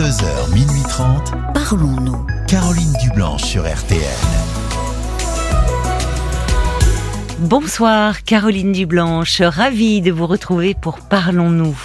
22h, minuit 30. Parlons-nous. Caroline Dublanche sur RTL. Bonsoir Caroline Dublanche, ravie de vous retrouver pour Parlons-nous.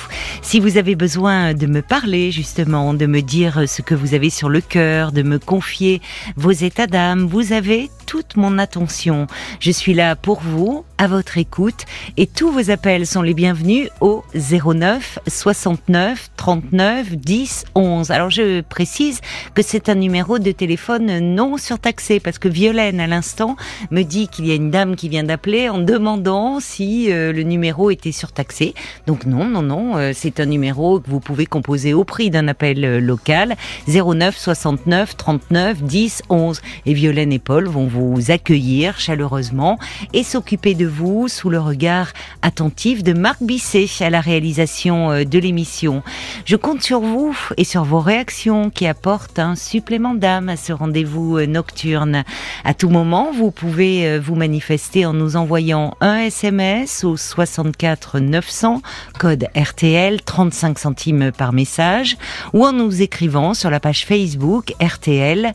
Si vous avez besoin de me parler justement, de me dire ce que vous avez sur le cœur, de me confier vos états d'âme, vous avez toute mon attention. Je suis là pour vous, à votre écoute, et tous vos appels sont les bienvenus au 09 69 39 10 11. Alors je précise que c'est un numéro de téléphone non surtaxé, parce que Violaine à l'instant me dit qu'il y a une dame qui vient d'appeler en demandant si euh, le numéro était surtaxé. Donc non, non, non, euh, c'est un numéro que vous pouvez composer au prix d'un appel euh, local 09 69 39 10 11. Et Violaine et Paul vont vous accueillir chaleureusement et s'occuper de vous sous le regard attentif de Marc Bisset à la réalisation euh, de l'émission. Je compte sur vous et sur vos réactions qui apportent un supplément d'âme à ce rendez-vous euh, nocturne. À tout moment, vous pouvez euh, vous manifester en nous envoyant un SMS au 64 900, code RTL, 35 centimes par message, ou en nous écrivant sur la page Facebook RTL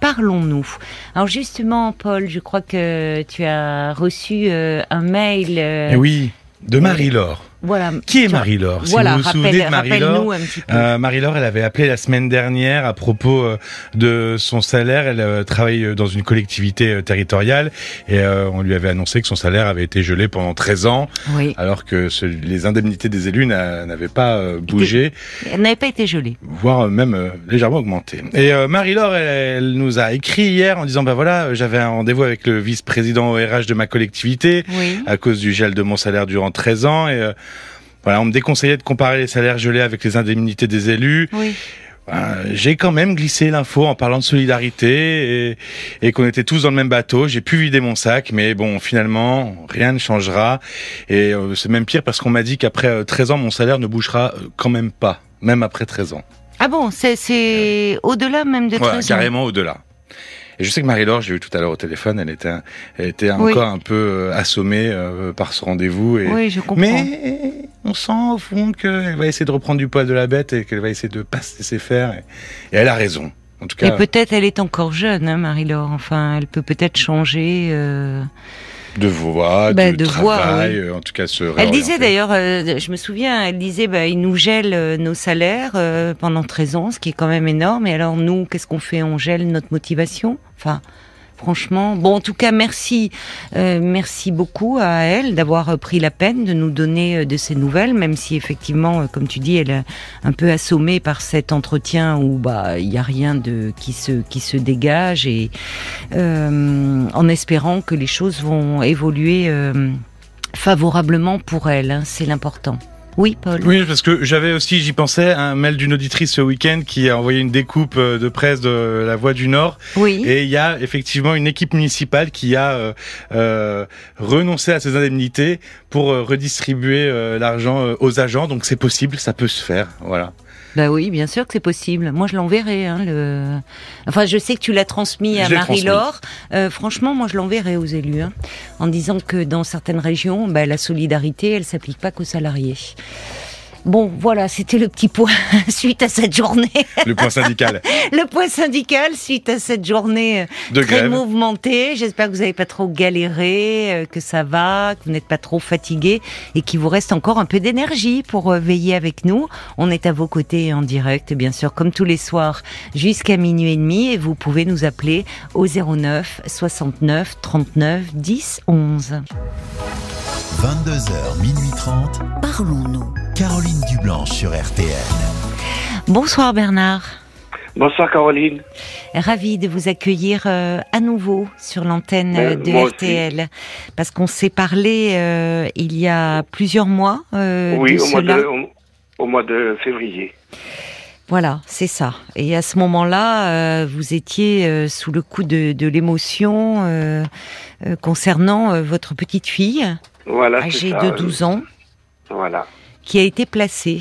Parlons-nous. Alors justement, Paul, je crois que tu as reçu euh, un mail. Euh, eh oui, de Marie-Laure. Voilà. Qui est Marie-Laure Voilà, vous vous souvenez de Marie-Laure, euh, Marie-Laure, elle avait appelé la semaine dernière à propos euh, de son salaire. Elle euh, travaille dans une collectivité territoriale et on lui avait annoncé que son salaire avait été gelé pendant 13 ans, oui. alors que ce, les indemnités des élus n'avaient pas bougé. Elle n'avait pas été gelée. Voire même légèrement augmenté. Et Marie-Laure, elle, elle, nous a écrit hier en disant, bah voilà, j'avais un rendez-vous avec le vice-président ORH de ma collectivité oui. à cause du gel de mon salaire durant 13 ans et voilà, on me déconseillait de comparer les salaires gelés avec les indemnités des élus. Oui. Euh, j'ai quand même glissé l'info en parlant de solidarité et, et qu'on était tous dans le même bateau. J'ai pu vider mon sac, mais bon, finalement, rien ne changera. Et euh, c'est même pire parce qu'on m'a dit qu'après euh, 13 ans, mon salaire ne bougera euh, quand même pas, même après 13 ans. Ah bon, c'est au-delà même de 13 voilà, ans carrément au-delà. Et je sais que Marie-Laure, j'ai eu tout à l'heure au téléphone, elle était, elle était encore un peu euh, assommée euh, par ce rendez-vous. Et... Oui, je comprends. Mais on sent au fond qu'elle va essayer de reprendre du poil de la bête et qu'elle va essayer de pas se laisser faire. Et, et elle a raison. En tout cas. Et peut-être elle est encore jeune, hein, Marie-Laure. Enfin, elle peut peut-être changer. Euh... De voix, bah, de, de travail, voix, oui. en tout cas se Elle disait d'ailleurs, euh, je me souviens, elle disait, bah, ils nous gèlent euh, nos salaires euh, pendant 13 ans, ce qui est quand même énorme. Et alors nous, qu'est-ce qu'on fait? On gèle notre motivation? Enfin, franchement, bon, en tout cas, merci, euh, merci beaucoup à elle d'avoir pris la peine de nous donner euh, de ces nouvelles, même si effectivement, euh, comme tu dis, elle est un peu assommée par cet entretien où bah il y a rien de qui se dégage et en espérant que les choses vont évoluer favorablement pour elle, hein, c'est l'important. Oui, Paul. Oui, parce que j'avais aussi, j'y pensais, un mail d'une auditrice ce week-end qui a envoyé une découpe de presse de La Voix du Nord. Oui. Et il y a effectivement une équipe municipale qui a euh, euh, renoncé à ses indemnités pour euh, redistribuer l'argent aux agents. Donc c'est possible, ça peut se faire. Voilà. Bah oui, bien sûr que c'est possible. Moi, je l'enverrai. Hein, le... Enfin, je sais que tu l'as transmis à Marie-Laure. Euh, franchement, moi, je l'enverrai aux élus, hein, en disant que dans certaines régions, bah, la solidarité, elle s'applique pas qu'aux salariés. Bon, voilà, c'était le petit point suite à cette journée. Le point syndical. le point syndical suite à cette journée euh, de très grève. mouvementée. J'espère que vous n'avez pas trop galéré, euh, que ça va, que vous n'êtes pas trop fatigué et qu'il vous reste encore un peu d'énergie pour euh, veiller avec nous. On est à vos côtés en direct, bien sûr, comme tous les soirs, jusqu'à minuit et demi. Et vous pouvez nous appeler au 09 69 39 10 11. 22h, minuit 30. Parlons-nous. Caroline Dublanche sur RTL. Bonsoir Bernard. Bonsoir Caroline. Ravi de vous accueillir euh, à nouveau sur l'antenne euh, de RTL. Aussi. Parce qu'on s'est parlé euh, il y a plusieurs mois. Euh, oui, de au, cela. mois de, au, au mois de février. Voilà, c'est ça. Et à ce moment-là, euh, vous étiez euh, sous le coup de, de l'émotion euh, concernant votre petite fille, voilà, âgée ça, de 12 ans, voilà. Qui a été placée.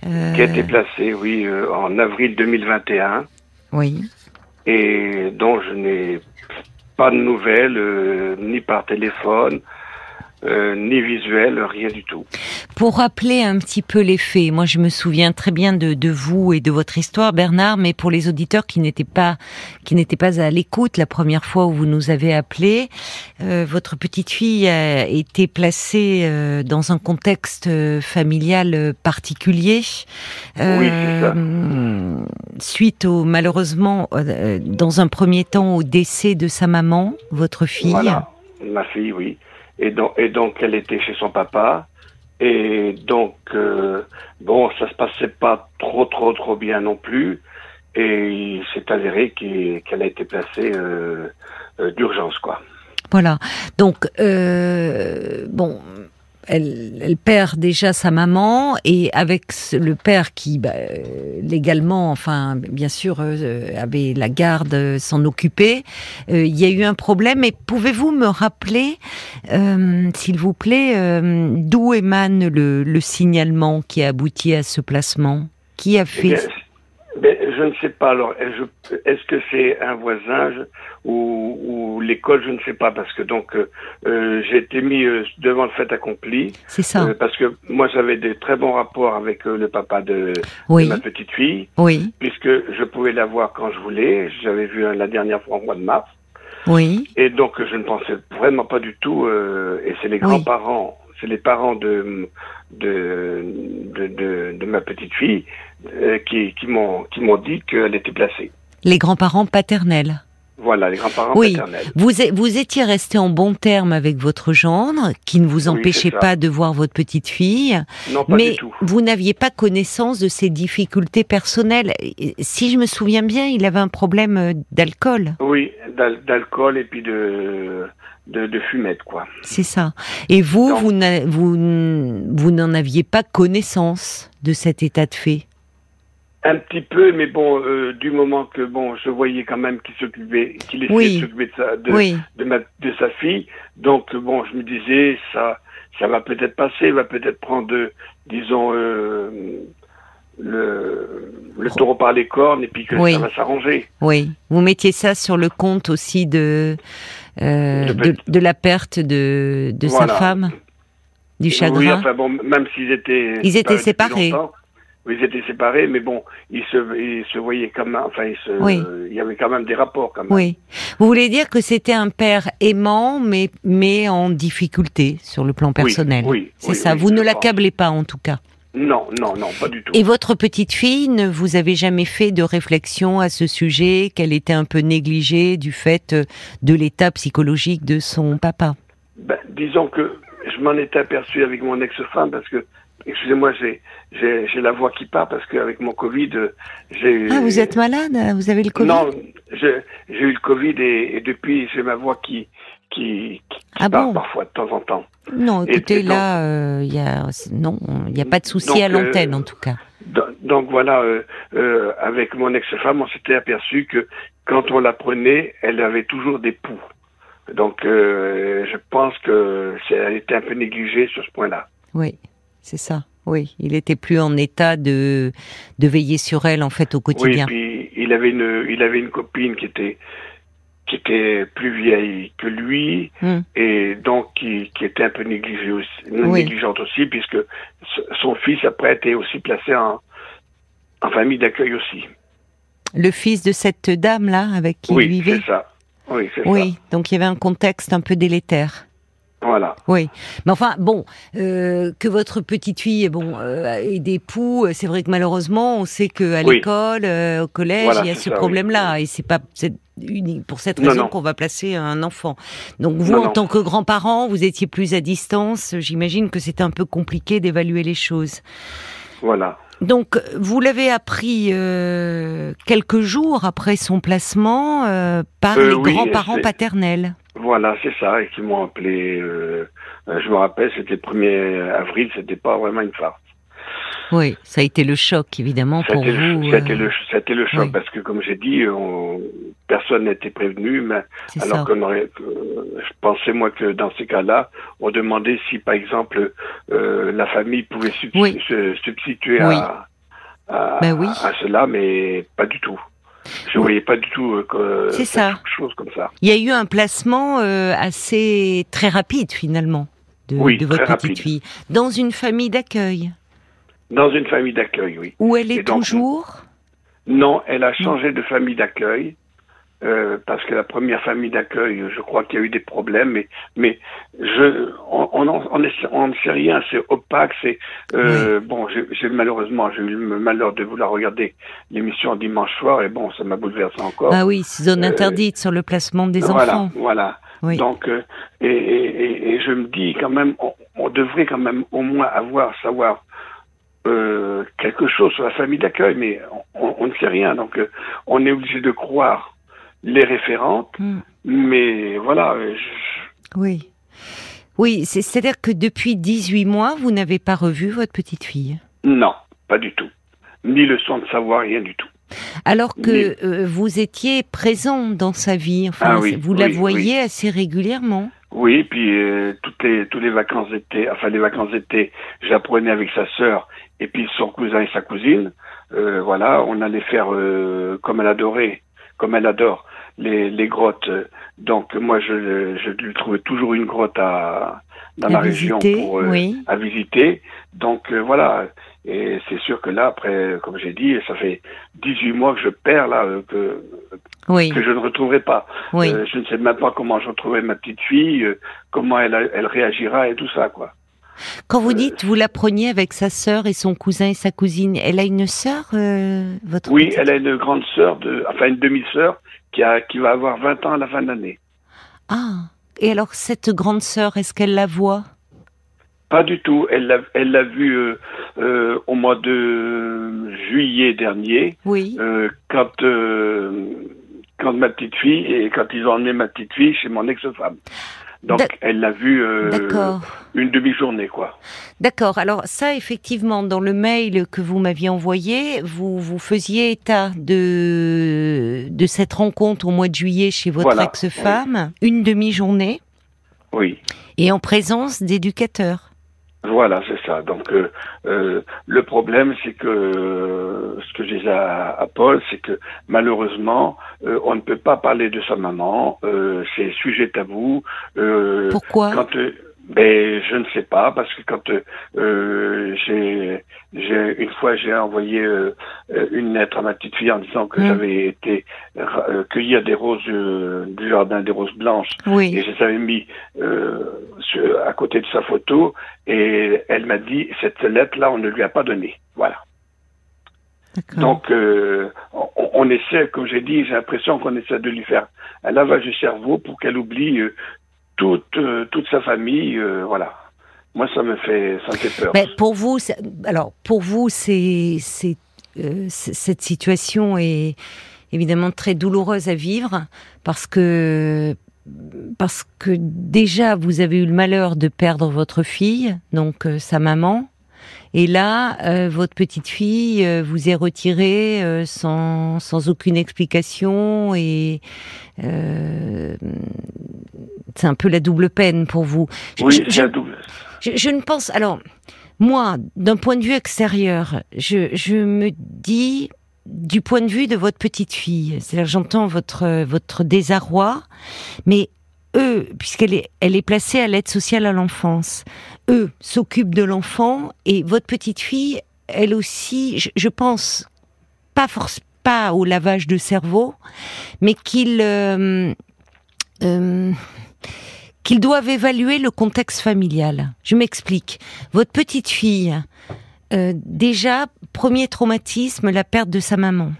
Qui a été placée, oui, euh, en avril 2021. Oui. Et dont je n'ai pas de nouvelles, euh, ni par téléphone, euh, ni visuel, rien du tout. Pour rappeler un petit peu les faits, moi je me souviens très bien de, de vous et de votre histoire, Bernard, mais pour les auditeurs qui n'étaient pas qui n'étaient pas à l'écoute la première fois où vous nous avez appelé, euh, votre petite fille a été placée euh, dans un contexte familial particulier. Oui, c'est ça. Suite au malheureusement, dans un premier temps, au décès de sa maman, votre fille. Voilà, ma fille, oui. Et donc, elle était chez son papa. Et donc, euh, bon, ça se passait pas trop, trop, trop bien non plus. Et il s'est avéré qu'elle a été placée euh, euh, d'urgence, quoi. Voilà. Donc, bon, elle, elle perd déjà sa maman et avec le père qui, bah, euh, légalement, enfin, bien sûr, euh, avait la garde, euh, s'en occupait, euh, il y a eu un problème. Et pouvez-vous me rappeler, euh, s'il vous plaît, euh, d'où émane le, le signalement qui a abouti à ce placement? Qui a Eh fait ben, je ne sais pas. Alors, est-ce que c'est un voisin je- ou, ou l'école Je ne sais pas parce que donc euh, euh, j'ai été mis euh, devant le fait accompli C'est ça. euh, parce que moi j'avais des très bons rapports avec euh, le papa de, de oui, ma petite fille oui, puisque je pouvais la voir quand je voulais. J'avais vu euh, la dernière fois au mois de mars oui, et donc je ne pensais vraiment pas du tout. euh, et c'est les grands-parents, c'est les parents de de de, de, de ma petite fille euh, qui qui m'ont qui m'ont dit qu'elle était placée. les grands-parents paternels. Voilà, les grands-parents Oui. paternels. Vous, vous étiez resté en bon terme avec votre gendre, qui ne vous empêchait pas de voir votre petite fille, Non, pas mais du tout. vous n'aviez pas connaissance de ses difficultés personnelles. Si je me souviens bien, il avait un problème euh, d'alcool, Oui, d'al- d'alcool et puis de de, de fumette, quoi. c'est ça. Et vous, Non. vous vous n'en aviez pas connaissance de cet état de fait. Un petit peu, mais bon, euh, du moment que bon, je voyais quand même qu'il s'occupait, qu'il essayait Oui. de s'occuper de sa de, oui, de, ma, de sa fille. Donc bon, je me disais ça, ça va peut-être passer, il va peut-être prendre, euh, disons, euh, le, le taureau par les cornes et puis que Oui. ça va s'arranger. oui. Vous mettiez ça sur le compte aussi de euh, De la perte de, de Voilà. sa femme, du chagrin. Oui, enfin bon, même s'ils étaient Ils étaient depuis séparés. Ils étaient séparés, mais bon, ils se, ils se voyaient comme, enfin, ils se, Oui. il y avait quand même des rapports quand même. Oui. Vous voulez dire que c'était un père aimant, mais, mais en difficulté sur le plan personnel. oui, C'est oui, ça. vous ne l'accablez pas, en tout cas. Non, non, non, pas du tout. Et votre petite fille, ne vous avez jamais fait de réflexion à ce sujet, qu'elle était un peu négligée du fait euh, de l'état psychologique de son papa? Ben, disons que je m'en étais aperçu avec mon ex-femme parce que, excusez-moi, j'ai, la voix qui part parce qu'avec mon Covid, j'ai. Ah, vous êtes malade Vous avez le Covid? Non, j'ai eu le Covid et, et depuis j'ai ma voix qui qui, qui Ah part bon? parfois de temps en temps. Non, écoutez, et donc- là, euh, il y a, non, il n'y a pas de souci Donc, à l'antenne, euh, en tout cas. Do- Donc voilà, euh, avec mon ex-femme, on s'était aperçu que quand on la prenait, elle avait toujours des poux. Donc je pense que elle était un peu négligée sur ce point-là. Oui, c'est ça. Oui, il était plus en état de de veiller sur elle en fait au Oui, quotidien. puis il avait une, il avait une copine qui était qui était plus vieille que lui Hmm. et donc qui, qui était un peu négligée aussi, Oui. négligente aussi puisque son fils après était aussi placé en, en famille d'accueil aussi. Le fils de cette dame là avec qui il oui, vivait. c'est ça. Oui, c'est Oui, donc il y avait un contexte un peu délétère. Voilà. Oui, mais enfin bon, euh, que votre petite fille, bon, euh, ait des poux, euh, c'est vrai que malheureusement, on sait que à Oui. l'école, euh, au collège, Voilà, il y a ce oui. problème-là, et c'est pas unique pour cette raison qu'on va placer un enfant. Donc vous, Non, en non. tant que grand-parent, vous étiez plus à distance. J'imagine que c'était un peu compliqué d'évaluer les choses. Voilà. Donc, vous l'avez appris quelques jours après son placement par les oui, grands-parents paternels. Voilà, c'est ça, et qui m'ont appelé. euh, euh, je me rappelle, c'était le 1er avril, c'était pas vraiment une farce. Oui, ça a été le choc, évidemment, pour C'était le, vous. euh, le, c'était le choc oui. parce que, comme j'ai dit, on- personne n'était prévenu, mais alors ça. qu'on aurait, que- je pensais moi que dans ces cas-là, on demandait si, par exemple, euh, la famille pouvait Oui. se substituer Oui. à, à, Ben oui. à cela, mais pas du tout. Je Oui. voyais pas du tout euh, ça. quelque chose comme ça. Il y a eu un placement euh, assez très rapide finalement. de, Oui, de votre petite rapide. fille Dans une famille d'accueil Dans une famille d'accueil, oui. Où elle est donc, toujours? Non, elle a changé de famille d'accueil. Euh, parce que la première famille d'accueil, je crois qu'il y a eu des problèmes, mais, mais je, on, on, en- on, est- on ne sait rien, c'est opaque, c'est euh, bon. j'ai- malheureusement, j'ai eu le malheur de vouloir regarder l'émission dimanche soir, et bon, ça m'a bouleversé encore. Ah oui, zone Euh, interdite sur le placement des voilà, enfants. voilà. Oui. Donc, et, et, et- et je me dis quand même, on, on devrait quand même au moins avoir, savoir quelque chose sur la famille d'accueil, mais on, on ne sait rien. Donc, on est obligé de croire les référentes, Hmm. mais voilà. euh, je- Oui. Oui, c'est- c'est-à-dire que depuis 18 mois, vous n'avez pas revu votre petite fille? non, pas du tout. Ni le son de savoir, rien du tout. Alors que Mais- euh, vous étiez présent dans sa vie, enfin, Ah oui, vous la oui, voyez assez régulièrement? Oui, puis euh, toutes les tous les vacances d'été, enfin les vacances d'été, j'apprenais avec sa sœur et puis son cousin et sa cousine. Euh, voilà, on allait faire comme elle adorait, comme elle adore les les grottes. Donc moi je je lui trouvais toujours une grotte à dans À la région visiter, euh, oui. à visiter. Donc euh, voilà, et c'est sûr que là après, comme j'ai dit, ça fait 18 mois que je perds là euh, que Oui, que je ne retrouverai pas. oui. Euh, je ne sais même pas comment je retrouverai ma petite fille, comment elle, elle réagira et tout ça, quoi. Quand vous dites vous la preniez avec sa sœur et son cousin et sa cousine, elle a une sœur, euh, votre Oui, elle a une grande sœur, de, enfin une demi-sœur, qui, a, qui va avoir 20 ans à la fin de l'année. Ah, et alors cette grande sœur, est-ce qu'elle la voit? Pas du tout. Elle l'a, elle l'a vu euh, euh, au mois de juillet dernier, Oui. euh, quand, quand ma petite fille, et quand ils ont emmené ma petite fille chez mon ex-femme. Donc, elle l'a vu euh, une demi-journée, quoi. D'accord. Alors ça, effectivement, dans le mail que vous m'aviez envoyé, vous vous faisiez état de de cette rencontre au mois de juillet chez votre Voilà, ex-femme, une demi-journée, Oui. et en présence d'éducateurs. Voilà, c'est ça. Donc euh, euh, le problème, c'est que euh, ce que je disais à, à Paul, c'est que malheureusement, euh, on ne peut pas parler de sa maman. Euh, c'est sujet tabou. Euh, Pourquoi? quand ben je ne sais pas parce que quand euh, j'ai j'ai une fois j'ai envoyé euh, une lettre à ma petite fille en disant que Mm. j'avais été euh, cueillir des roses euh, du jardin des roses blanches et Oui. je les avais mis euh, sur- à côté de sa photo et elle m'a dit cette lettre là on ne lui a pas donné voilà donc euh, on, on essaie comme j'ai dit j'ai l'impression qu'on essaie de lui faire un lavage du cerveau pour qu'elle oublie euh, toute euh, toute sa famille euh, voilà. Moi ça me fait ça me fait peur. Mais pour vous, alors pour vous, c'est c'est euh, cette situation est évidemment très douloureuse à vivre parce que parce que déjà vous avez eu le malheur de perdre votre fille, donc euh, sa maman, et là euh, votre petite fille euh, vous est retirée euh, sans sans aucune explication et c'est un peu la double peine pour vous. Oui je- un double je, je ne pense. Alors, moi, d'un point de vue extérieur, je, je me dis du point de vue de votre petite fille. C'est-à-dire, j'entends votre votre désarroi, mais eux, puisqu'elle est placée à l'aide sociale à l'enfance, eux s'occupent de l'enfant et votre petite fille, elle aussi, je, pense pas force pas au lavage de cerveau, mais qu'il euh, euh, qu'ils doivent évaluer le contexte familial. Je m'explique. Votre petite fille, euh, déjà, premier traumatisme, la perte de sa maman.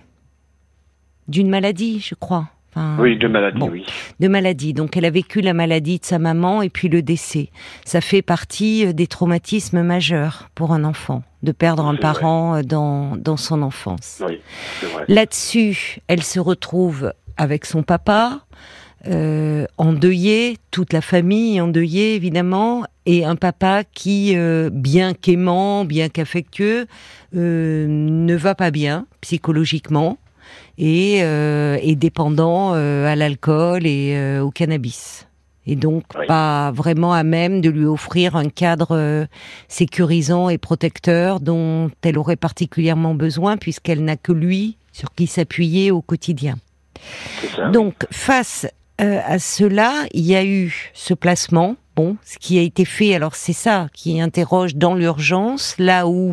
D'une maladie, je crois. Enfin, oui de maladie bon, oui de maladie. Donc elle a vécu la maladie de sa maman et puis le décès. Ça fait partie euh, des traumatismes majeurs pour un enfant, de perdre un parent euh, dans, dans son enfance. oui Là-dessus, elle se retrouve avec son papa, euh, endeuillé, toute la famille endeuillée évidemment, et un papa qui, euh, bien qu'aimant, bien qu'affectueux, euh, ne va pas bien psychologiquement et euh, est dépendant euh, à l'alcool et euh, au cannabis. Et donc Oui. pas vraiment à même de lui offrir un cadre sécurisant et protecteur dont elle aurait particulièrement besoin puisqu'elle n'a que lui sur qui s'appuyer au quotidien. Donc face euh, à cela, il y a eu ce placement Bon, ce qui a été fait, alors c'est ça qui interroge dans l'urgence, là où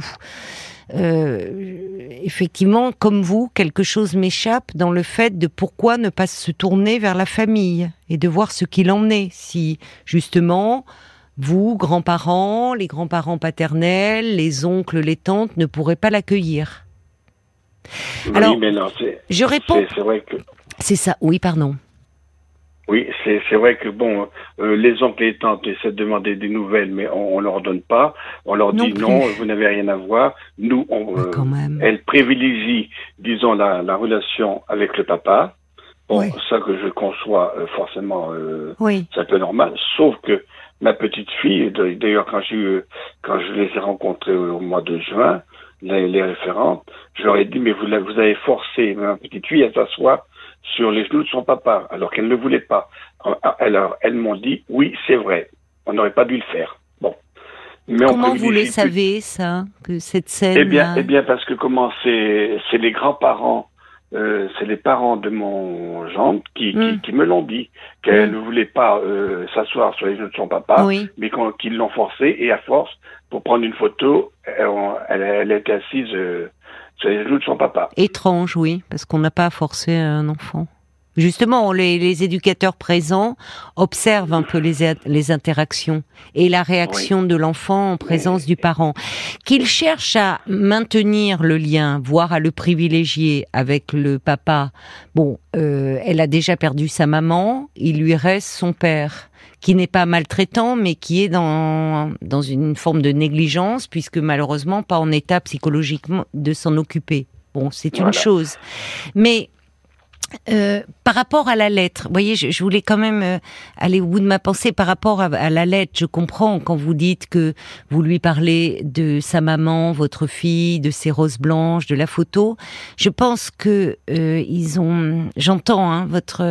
euh, effectivement, comme vous, quelque chose m'échappe dans le fait de pourquoi ne pas se tourner vers la famille et de voir ce qu'il en est. Si justement, vous, grands-parents, les grands-parents paternels, les oncles, les tantes ne pourraient pas l'accueillir. Oui, mais non, c'est. Je réponds. C'est vrai que. C'est ça. Oui, pardon. Oui, c'est vrai que bon, euh, les oncles et les tantes essaient de demander des nouvelles, mais on, on leur donne pas. On leur dit non, vous n'avez rien à voir. Nous, on, euh, elle privilégie, disons, la, la, relation avec le papa. Bon, ça que je conçois euh, forcément, oui. c'est un peu normal. Sauf que ma petite fille, d'ailleurs quand je quand je les ai rencontrées au mois de juin, les, les leur ai dit mais vous, vous avez forcé ma petite fille à s'asseoir sur les genoux de son papa, alors qu'elle ne voulait pas. Alors, elles m'ont dit, oui, c'est vrai, on n'aurait pas dû le faire. Bon. Mais comment vous le savez, ça, que cette scène Eh bien, eh bien parce que comment c'est, c'est les grands-parents, euh, c'est les parents de mon gendre qui, qui, hmm. qui, me l'ont dit, qu'elle hmm. ne voulait pas euh, s'asseoir sur les genoux de son papa, mais qu'ils l'ont forcé, et à force, pour prendre une photo, elle, elle, était assise... Euh, c'est les genoux de son papa. Étrange, oui, parce qu'on n'a pas forcé un enfant. Justement, les, éducateurs présents observent un peu les, les interactions et la réaction de l'enfant en présence du parent. Qu'il cherche à maintenir le lien, voire à le privilégier avec le papa. Bon, euh, elle a déjà perdu sa maman, il lui reste son père qui n'est pas maltraitant, mais qui est dans, dans une forme de négligence, puisque malheureusement pas en état psychologiquement de s'en occuper. Bon, c'est une chose. Mais euh, par rapport à la lettre, voyez, je, voulais quand même euh, aller au bout de ma pensée par rapport à, la lettre. Je comprends quand vous dites que vous lui parlez de sa maman, votre fille, de ses roses blanches, de la photo. Je pense que euh, ils ont, j'entends hein, votre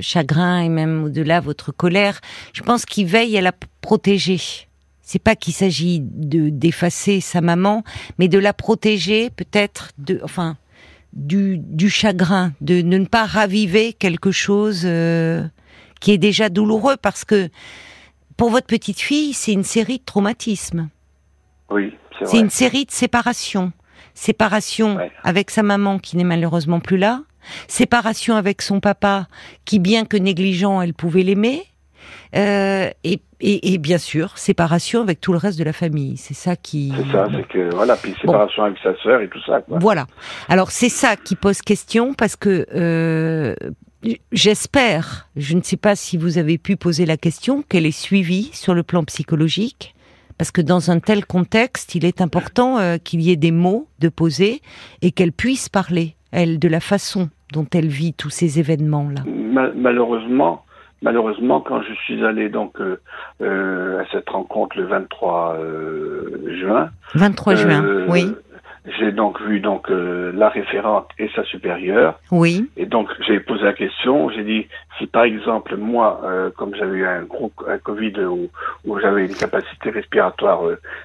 chagrin et même au-delà votre colère. Je pense qu'ils veillent à la protéger. C'est pas qu'il s'agit de d'effacer sa maman, mais de la protéger, peut-être de, enfin du, chagrin, de, ne pas raviver quelque chose euh, qui est déjà douloureux, parce que pour votre petite fille, c'est une série de traumatismes. Oui, c'est C'est une série de séparations. Séparation avec sa maman qui n'est malheureusement plus là. Séparation avec son papa qui, bien que négligent, elle pouvait l'aimer. Euh, et, et, bien sûr, séparation avec tout le reste de la famille. C'est ça qui. C'est ça, c'est que voilà, puis séparation avec sa sœur et tout ça. Quoi. Voilà. Alors c'est ça qui pose question parce que euh, j'espère, je ne sais pas si vous avez pu poser la question, qu'elle est suivie sur le plan psychologique. Parce que dans un tel contexte, il est important euh, qu'il y ait des mots de poser et qu'elle puisse parler, elle, de la façon dont elle vit tous ces événements-là. malheureusement, Malheureusement, quand je suis allé donc euh, euh à cette rencontre le 23 euh, juin. 23 juin, euh, oui. J'ai donc vu donc la référente et sa supérieure. Oui. Et donc j'ai posé la question. J'ai dit si par exemple moi, comme j'avais eu un gros un Covid où, où j'avais une capacité respiratoire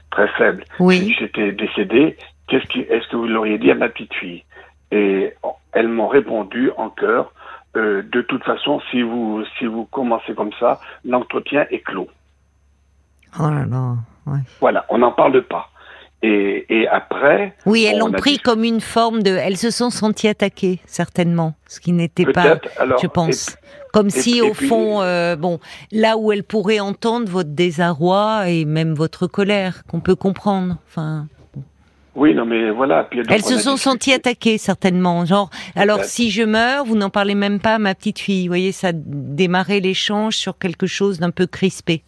très faible, oui. j'étais décédé, qu'est-ce qui est-ce que vous l'auriez dit à ma petite fille? Et elles m'ont répondu en chœur euh, de toute façon, si vous, si vous commencez comme ça, l'entretien est clos. Oh là là, Voilà, on n'en parle pas. Et, et, après. Oui, elles l'ont pris comme une forme de. Elles se sont senties attaquées, certainement. Ce qui n'était pas. je pense. comme si, au fond, euh, bon, là où elles pourraient entendre votre désarroi et même votre colère, qu'on peut comprendre. Enfin. Oui, non, mais voilà. Elles se sont senties attaquées, certainement. Genre, alors si je meurs, vous n'en parlez même pas à ma petite fille. Vous voyez, ça a démarré l'échange sur quelque chose d'un peu crispé.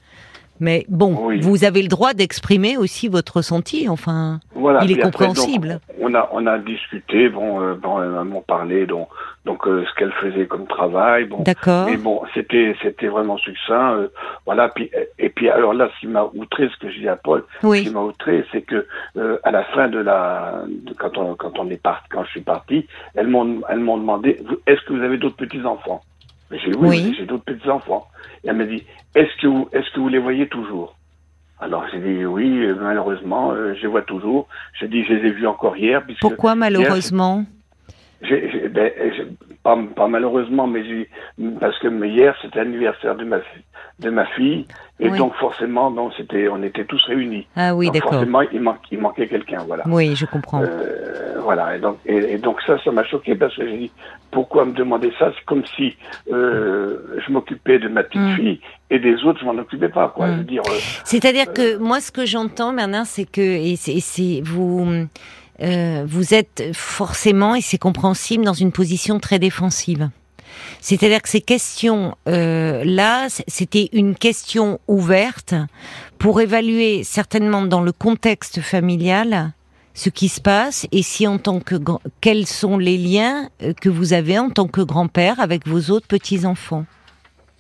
Mais bon, vous avez le droit d'exprimer aussi votre ressenti. Enfin, il est compréhensible. on a on a discuté. Bon, euh, bon elles m'ont parlé donc donc euh, ce qu'elle faisait comme travail. Bon, d'accord. Mais bon, c'était c'était vraiment succinct. Euh, voilà. Puis et puis alors là, ce qui m'a outré, ce que je dis à Paul, ce qui m'a outré, c'est que euh, à la fin de la quand on quand on est parti, quand je suis parti, elles m'ont elles m'ont demandé est-ce que vous avez d'autres petits enfants j'ai oui, j'ai d'autres petits enfants. Et elle m'a dit, est-ce que vous, est-ce que vous les voyez toujours? Alors j'ai dit oui, malheureusement, euh, je les vois toujours. J'ai dit, je les ai vus encore hier. Pourquoi malheureusement? J'ai- ben, pas, pas malheureusement, mais parce que hier c'était l'anniversaire de ma fi- de ma fille, et Oui. donc forcément, donc c'était, on était tous réunis. Ah oui, d'accord. Forcément, il, manque, il manquait quelqu'un, voilà. Oui, je comprends. Euh, voilà, et donc, et, et donc ça, ça m'a choqué parce que j'ai dit pourquoi me demander ça? C'est comme si euh, je m'occupais de ma petite Mm. fille et des autres, je m'en occupais pas, quoi. Je veux dire, euh, C'est-à-dire que moi, ce que j'entends, Bernard, c'est que et c'est- vous euh, vous êtes forcément et c'est compréhensible dans une position très défensive. C'est-à-dire que ces questions euh, c'était une question ouverte pour évaluer certainement dans le contexte familial ce qui se passe et si en tant que quels sont les liens euh, que vous avez en tant que grand-père avec vos autres petits enfants.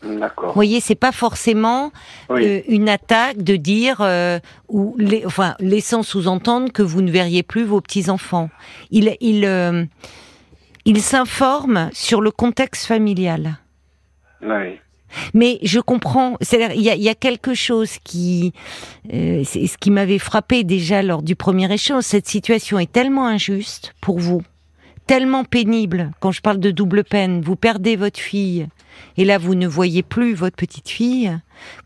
D'accord. Vous voyez, c'est pas forcément Oui. euh, une attaque de dire euh, ou les, enfin laissant sous-entendre que vous ne verriez plus vos petits enfants. Il il euh, il s'informe sur le contexte familial. Oui. Mais je comprends, c'est-à-dire il y a, y a quelque chose qui, euh, c'est ce qui m'avait frappé déjà lors du premier échange. Cette situation est tellement injuste pour vous, tellement pénible. Quand je parle de double peine, vous perdez votre fille et là vous ne voyez plus votre petite fille,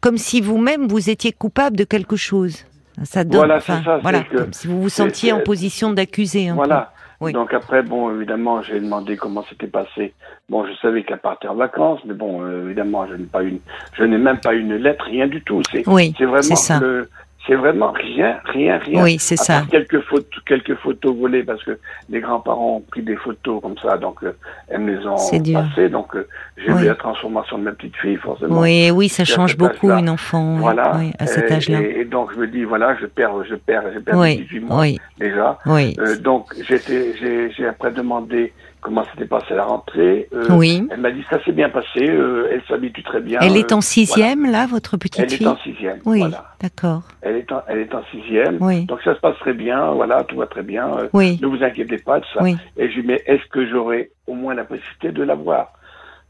comme si vous-même vous étiez coupable de quelque chose. Ça donne, Voilà, c'est enfin, ça, voilà, que- comme si vous vous sentiez en position d'accusé. peu. Voilà. Oui. Donc après, bon, évidemment, j'ai demandé comment c'était passé. Bon, je savais qu'elle partait en vacances, mais bon, euh, évidemment, je n'ai pas une, je n'ai même pas une lettre, rien du tout. C'est, Oui, c'est vraiment ça. le- c'est vraiment rien, rien, rien. Oui, c'est ça. quelques photos, quelques photos volées parce que les grands-parents ont pris des photos comme ça, donc euh, elles me les ont C'est dur. passées. Donc euh, j'ai Oui. vu la transformation de ma petite fille, forcément. Oui, oui, ça change beaucoup une enfant. Voilà. oui, à cet Et- âge-là. Et, et donc je me dis voilà, je perds, je perds, je perds Oui, 18 mois déjà. oui. Euh, donc j'ai après demandé comment s'était passé la rentrée. Euh, oui. Elle m'a dit ça s'est bien passé, euh, elle s'habitue très bien. Elle euh, est en sixième, là, votre petite Elle est fille en sixième. Oui, Voilà. d'accord. Elle est en, elle est en sixième. Oui, Donc ça se passe très bien, voilà, tout va très bien. oui, ne vous inquiétez pas de ça. oui. Et je lui dis, mais est-ce que j'aurai au moins la possibilité de la voir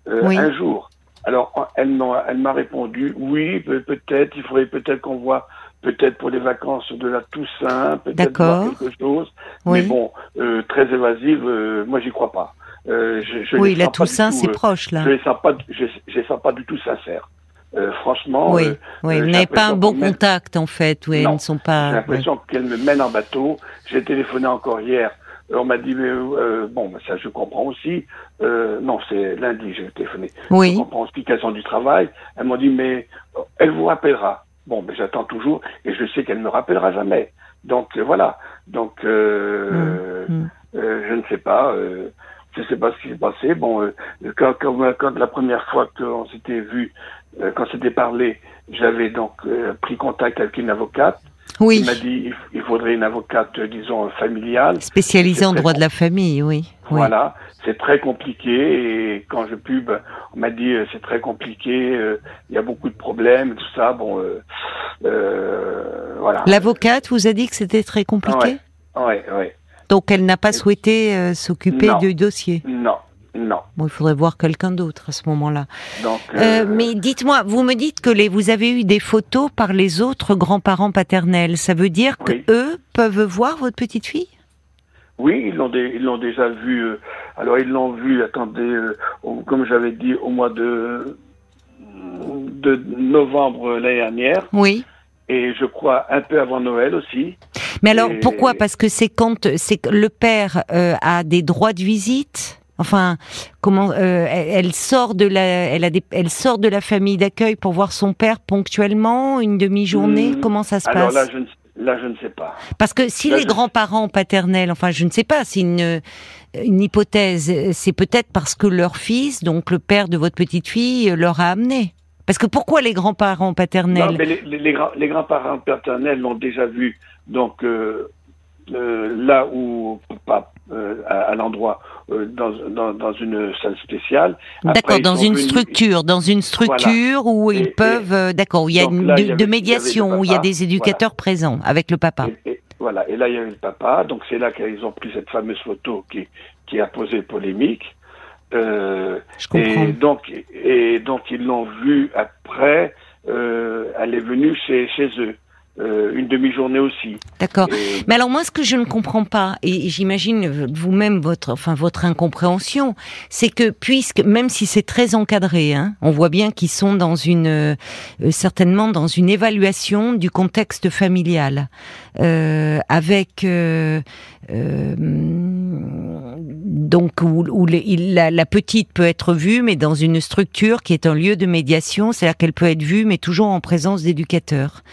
Oui. un jour? Alors, elle m'a, elle m'a répondu, oui, pe- peut-être, il faudrait peut-être qu'on voit, peut-être pour les vacances de la Toussaint, peut-être quelque chose. Oui, Mais bon, euh, très évasive, euh, moi j'y crois pas. Euh, je, je oui la Toussaint, c'est euh, proche, là. Je je, je les sens pas du tout sincères. Franchement, Oui, oui, vous n'avez pas un bon contact, en fait, oui, elles Non, ne sont j'ai pas... l'impression qu'elle me mène en bateau. J'ai téléphoné encore hier. On m'a dit, mais euh, bon, mais ça je comprends aussi. Euh, non, c'est lundi, j'ai téléphoné. Je Oui, comprends aussi qu'elles ont du travail. Elles m'ont dit, mais elle vous rappellera. Bon, mais j'attends toujours et je sais qu'elle ne me rappellera jamais. Donc euh, voilà. Donc euh, Mm, mm. euh, je ne sais pas. Euh, je ne sais pas ce qui s'est passé. Bon, euh, quand, quand, quand la première fois qu'on s'était vu, euh, quand s'était parlé, j'avais donc euh, pris contact avec une avocate. Oui, Il m'a dit il, faudrait une avocate, disons, familiale. spécialisée en droit de la famille, oui. oui. Voilà, c'est très compliqué et quand je pub, on m'a dit euh, c'est très compliqué, euh, il y a beaucoup de problèmes, tout ça. Bon, euh, euh, voilà. L'avocate vous a dit que c'était très compliqué? Ouais, ouais. Donc elle n'a pas souhaité s'occuper du dossier? Non, non. Bon, il faudrait voir quelqu'un d'autre à ce moment-là. Donc, Euh, euh, mais dites-moi, vous me dites que les, vous avez eu des photos par les autres grands-parents paternels. Ça veut dire que Oui. eux peuvent voir votre petite fille? Oui, ils l'ont, dé- ils l'ont déjà vu. euh, alors ils l'ont vu. Attendez, euh, au- comme j'avais dit, au mois de de novembre l'année dernière, Oui. et je crois un peu avant Noël aussi. Mais alors Et- pourquoi? Parce que c'est quand c'est que le père euh, a des droits de visite? Enfin, comment euh, elle, elle sort de la, elle a des, elle sort de la famille d'accueil pour voir son père ponctuellement, une demi-journée? Hmm. Comment ça se Alors passe? là, je ne, là, je ne sais pas. Parce que si Là, les je- grands-parents paternels, enfin, je ne sais pas, c'est une, une hypothèse, c'est peut-être parce que leur fils, donc le père de votre petite fille, leur a amené. Parce que pourquoi les grands-parents paternels? Non, mais les, les, les grands, les grands-parents paternels l'ont déjà vu. Donc euh, euh, là où pas euh, à, à l'endroit euh, dans, dans, dans une salle spéciale. D'accord, dans une structure, dans une structure où Et- ils et- peuvent, d'accord, où il y a une là, de, avait- médiation, où il y a des éducateurs présents avec le papa. Et, voilà. Et là, il y avait le papa. Donc c'est là qu'ils ont pris cette fameuse photo qui, qui a posé polémique. Je comprends. Et donc, et donc ils l'ont vu après. Elle est venue chez, chez eux. Euh, une demi-journée aussi. D'accord. Et- Mais alors moi, ce que je ne comprends pas, et j'imagine vous-même votre, enfin votre incompréhension, c'est que puisque même si c'est très encadré, hein, on voit bien qu'ils sont dans une euh, euh, certainement dans une évaluation du contexte familial, euh, avec euh, euh, donc où, où les- il- la, la petite peut être vue, mais dans une structure qui est un lieu de médiation, c'est-à-dire qu'elle peut être vue, mais toujours en présence d'éducateurs.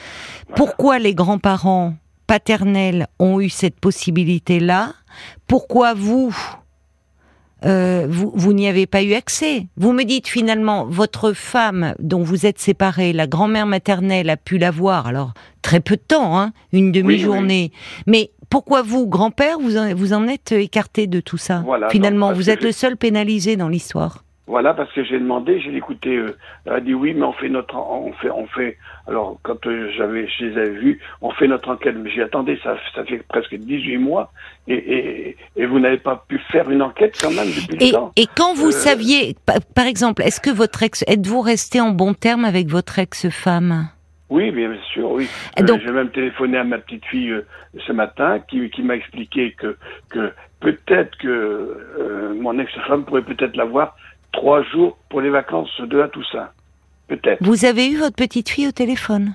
Pourquoi les grands-parents paternels ont eu cette possibilité-là? Pourquoi vous, euh, vous, vous n'y avez pas eu accès? Vous me dites finalement, votre femme dont vous êtes séparés, la grand-mère maternelle a pu la voir, alors très peu de temps, hein, une demi-journée. Mais pourquoi vous, grand-père, vous en, vous en êtes écarté de tout ça Voilà, Finalement, vous êtes le seul pénalisé dans l'histoire. Voilà, parce que j'ai demandé, j'ai écouté, euh, elle a dit oui, mais on fait notre, on fait, on fait. Alors quand euh, j'avais, je les avais vus, on fait notre enquête. Mais j'ai attendé, ça, ça fait presque 18 mois, et, et, et vous n'avez pas pu faire une enquête quand même depuis le Et, temps. et quand vous Euh, saviez, pa- par exemple, est-ce que votre ex, êtes-vous resté en bon terme avec votre ex-femme? Oui, bien sûr, oui. Euh, donc- J'ai même téléphoné à ma petite fille euh, ce matin, qui, qui m'a expliqué que, que peut-être que euh, mon ex-femme pourrait peut-être l'avoir trois jours pour les vacances de la Toussaint. Peut-être. Vous avez eu votre petite fille au téléphone?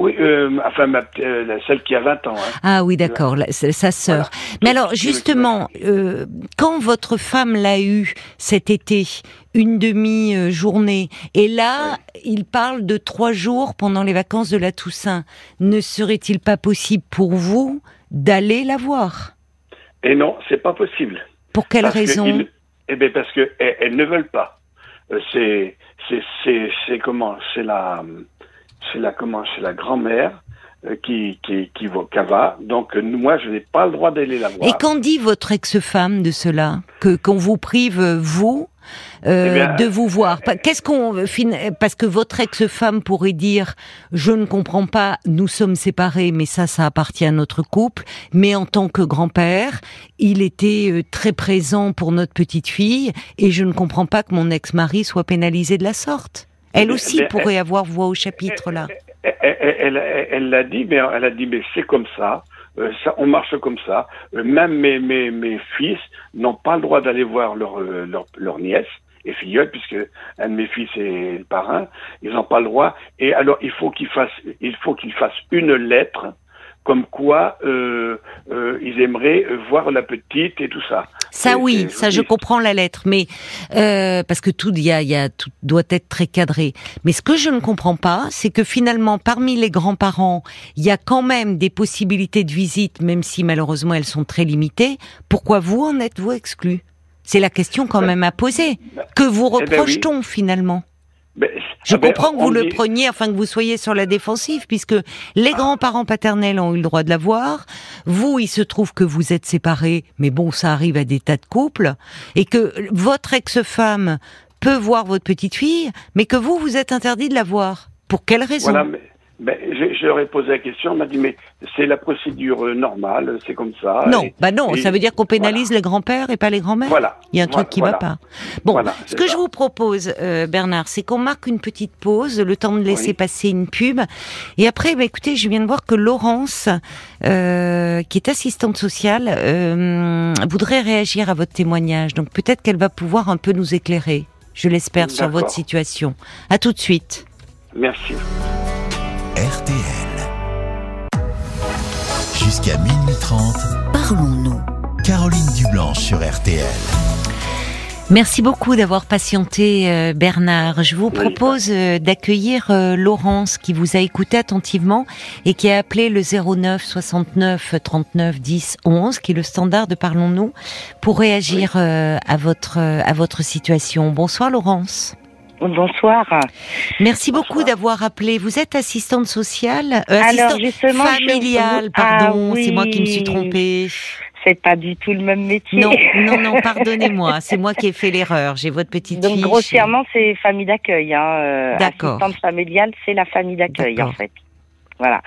Oui, euh, enfin, ma, euh, celle qui a 20 ans. Hein. Ah oui, d'accord, sa sœur. Mais alors, justement, euh, quand votre femme l'a eu cet été, une demi-journée, et là, il parle de trois jours pendant les vacances de la Toussaint, ne serait-il pas possible pour vous d'aller la voir? Et non, c'est pas possible. Pour quelle Parce que raison? ils- Eh bien, parce que elles, ne veulent pas. Euh, c'est, c'est, comment C'est la, c'est la comment C'est la grand-mère euh, qui, qui, qui va, qui va. Donc moi, je n'ai pas le droit d'aller la voir. Et qu'en dit votre ex-femme de cela? Que qu'on vous prive vous euh, Eh bien, de vous voir Pa- Qu'est-ce qu'on fin- parce que votre ex-femme pourrait dire je ne comprends pas, nous sommes séparés, mais ça, ça appartient à notre couple. Mais en tant que grand-père, il était euh, très présent pour notre petite fille, et je ne comprends pas que mon ex-mari soit pénalisé de la sorte. Elle aussi mais- pourrait avoir voix au chapitre là. Elle, elle, elle- elle l'a dit, mais elle a dit, mais c'est comme ça. Euh, on marche comme ça. Euh, même mes, mes, mes fils n'ont pas le droit d'aller voir leur, euh, leur, leur nièce et filleule, puisque un de mes fils est le parrain. Ils n'ont pas le droit. Et alors, il faut qu'ils fassent, il faut qu'ils fassent une lettre comme quoi euh, euh, ils aimeraient voir la petite et tout ça. Ça Et- oui, et ça je comprends la lettre, mais euh, parce que tout, y a, il y a, tout doit être très cadré. Mais ce que je ne comprends pas, c'est que finalement, parmi les grands-parents, il y a quand même des possibilités de visite, même si malheureusement elles sont très limitées. Pourquoi vous en êtes-vous exclu C'est la question quand Ben, même à poser. Que vous eh ben oui. reproche-t-on finalement? Ben, je ah ben, comprends que vous le preniez, enfin que vous soyez sur la défensive, puisque les grands-parents paternels ont eu le droit de la voir. Vous, il se trouve que vous êtes séparés, mais bon, ça arrive à des tas de couples, et que votre ex-femme peut voir votre petite fille, mais que vous, vous êtes interdit de la voir. Pour quelle raison? Voilà, mais, ben, je, je leur ai posé la question, on m'a dit, mais c'est la procédure euh, normale, c'est comme ça. Non, et- bah non, et- ça veut dire qu'on pénalise les grands-pères et pas les grands-mères. Voilà. Il y a un truc qui voilà. va pas. Bon, ce que ça. je vous propose, euh, Bernard, c'est qu'on marque une petite pause, le temps de laisser Oui. passer une pub. Et après, bah, écoutez, je viens de voir que Laurence, euh, qui est assistante sociale, euh, voudrait réagir à votre témoignage. Donc peut-être qu'elle va pouvoir un peu nous éclairer, je l'espère, sur votre situation. À tout de suite. Merci. RTL. Jusqu'à minuit 30, Parlons-nous. Caroline Dublanche sur RTL. Merci beaucoup d'avoir patienté, euh, Bernard. Je vous propose euh, d'accueillir euh, Laurence, qui vous a écouté attentivement et qui a appelé le 09 69 39 10 11, qui est le standard de Parlons-nous, pour réagir euh, à votre euh, à votre situation. Bonsoir, Laurence. Bonsoir. Merci beaucoup d'avoir appelé. Vous êtes assistante sociale, euh, Alors, assistante justement, je- familiale, Ah pardon. C'est moi qui me suis trompée. C'est pas du tout le même métier. Non, non, non, pardonnez-moi. C'est moi qui ai fait l'erreur. J'ai votre petite Donc fiche. grossièrement, c'est famille d'accueil. Hein. euh, D'accord. Assistante familiale, c'est la famille d'accueil en fait. Voilà.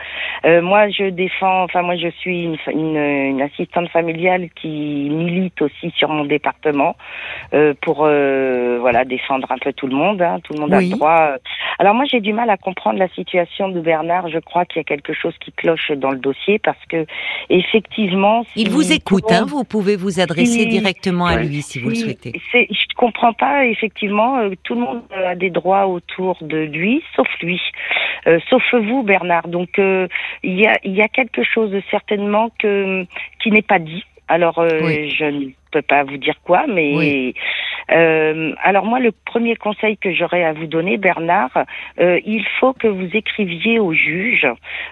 Euh, moi, je défends. Enfin, moi, je suis une, une, une assistante familiale qui milite aussi sur mon département euh, pour euh, voilà défendre un peu tout le monde. Hein. Tout le monde Oui. a le droit. Alors moi, j'ai du mal à comprendre la situation de Bernard. Je crois qu'il y a quelque chose qui cloche dans le dossier parce que effectivement, Il vous écoute, hein, vous pouvez vous adresser Si- directement à lui si vous le souhaitez. Je comprends pas, effectivement, euh, tout le monde a des droits autour de lui, sauf lui. Euh, sauf vous, Bernard. Donc, euh, il y, a, y a quelque chose certainement que, qui n'est pas dit. Alors, euh, Oui. je peux pas vous dire quoi, mais... Oui. Euh, alors moi, le premier conseil que j'aurais à vous donner, Bernard, euh, il faut que vous écriviez au juge.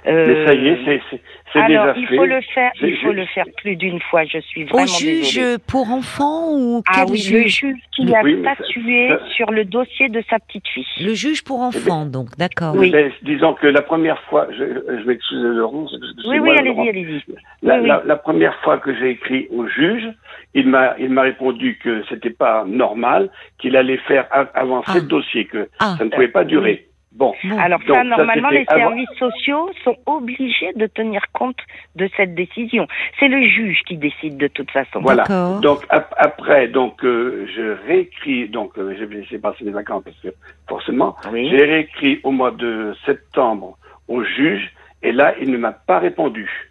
euh, Mais ça y est, c'est, c'est, c'est alors, déjà il fait. faut le faire, il faut le faire plus d'une fois. Je suis vraiment Au juge désolée. pour enfants ou Ah quel oui, le juge juge qui a Oui, mais ça- statué ça- sur le dossier de sa petite fille. Le juge pour enfants, donc, d'accord. Oui. Disons que la première fois, je, je m'excuse Laurence. Oui, oui, allez-y, Laurent. allez-y. La, Oui, oui. la- la première fois que j'ai écrit au juge, il m'a, il m'a répondu que c'était pas normal, qu'il allait faire avancer Ah. le dossier, que Ah. ça ne pouvait pas durer. Bon. Alors Donc, ça, ça, normalement, les avant- services sociaux sont obligés de tenir compte de cette décision. C'est le juge qui décide de toute façon. Voilà. Donc ap- après, donc euh, je réécris, donc euh, j'ai laissé passer les vacances parce que forcément, Oui. j'ai réécrit au mois de septembre au juge et là il ne m'a pas répondu.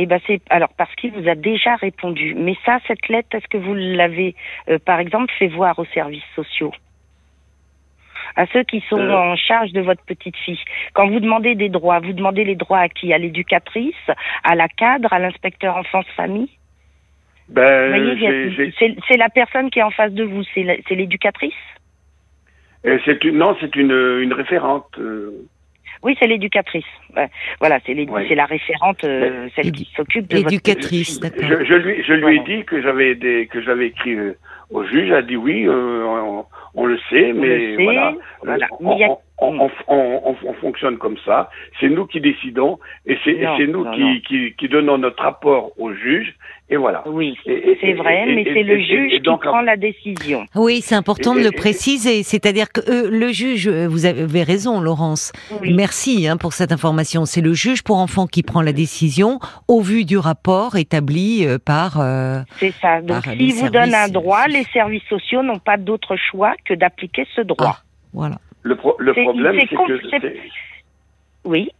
Eh ben c'est alors parce qu'il vous a déjà répondu. Mais ça, cette lettre, est-ce que vous l'avez, euh, par exemple, fait voir aux services sociaux? À ceux qui sont Euh. en charge de votre petite fille. Quand vous demandez des droits, vous demandez les droits à qui? À l'éducatrice, à la cadre, à l'inspecteur enfance-famille Ben, c'est la personne qui est en face de vous, c'est l'éducatrice? Euh, une, non, c'est une, une référente. Euh, Oui, c'est l'éducatrice. Ouais. Voilà, c'est la référente, euh, celle qui s'occupe de votre Éducatrice, petite fille. d'accord. Je, je lui, je lui ai dit que j'avais des, que j'avais écrit euh, au juge. Elle a dit oui, euh, on, on le sait, On mais le sait, voilà. voilà. On, Mais il y a- on- on- on- on- on- on fonctionne comme ça. C'est nous qui décidons et c'est nous non, qui, non. qui, qui donnons notre rapport au juge. Et voilà. Oui, c'est vrai, et- mais c'est le et- juge et donc, qui prend la décision. Oui, c'est important de Et- le préciser. C'est-à-dire que euh, le juge, euh, vous avez raison, Laurence. Oui. Merci hein, pour cette information. C'est le juge pour enfants qui prend la décision au vu du rapport établi euh, par. euh, C'est ça. Donc, s'il vous donne un droit, les services sociaux n'ont pas d'autre choix que d'appliquer ce droit. Ah, voilà. Le, pro- le problème, c'est que Oui.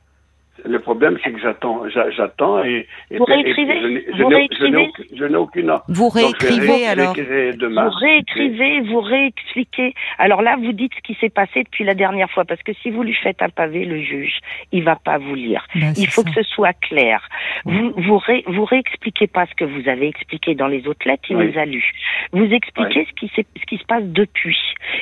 Le problème, c'est que j'attends, j'a- j'attends et, et- Vous et réécrivez je n'ai- je je aucune. Vous Donc, je réécrivez ré- alors. demain. Vous réécrivez, vous réexpliquez. Alors là, vous dites ce qui s'est passé depuis la dernière fois, parce que si vous lui faites un pavé, le juge, il va pas vous lire. Ben, c'est Il faut ça. que ce soit clair. Vous vous, ré, vous réexpliquez pas ce que vous avez expliqué dans les autres lettres, il Oui. les a lus. Vous expliquez ce qui s'est- ce qui se passe depuis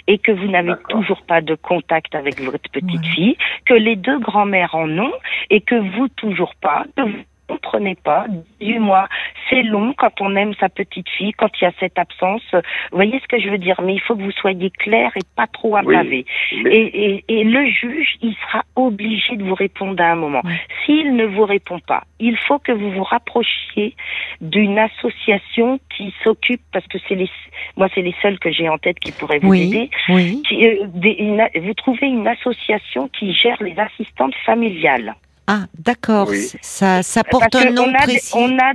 et que vous n'avez toujours pas de contact avec votre petite Ouais. fille, que les deux grands-mères en ont et que vous toujours pas, que vous comprenez pas. Dis-moi, c'est long quand on aime sa petite fille, quand il y a cette absence. Vous voyez ce que je veux dire Mais il faut que vous soyez clair et pas trop un Oui. Mais- Et, et, et le juge, il sera obligé de vous répondre à un moment. S'il ne vous répond pas, il faut que vous vous rapprochiez d'une association qui s'occupe, parce que c'est les, moi c'est les seuls que j'ai en tête qui pourraient vous aider. Oui, oui. Qui, euh, des- une- vous trouvez une association qui gère les assistantes familiales. Ah, d'accord. Oui. Ça, ça porte Parce un nom on a, précis. on a,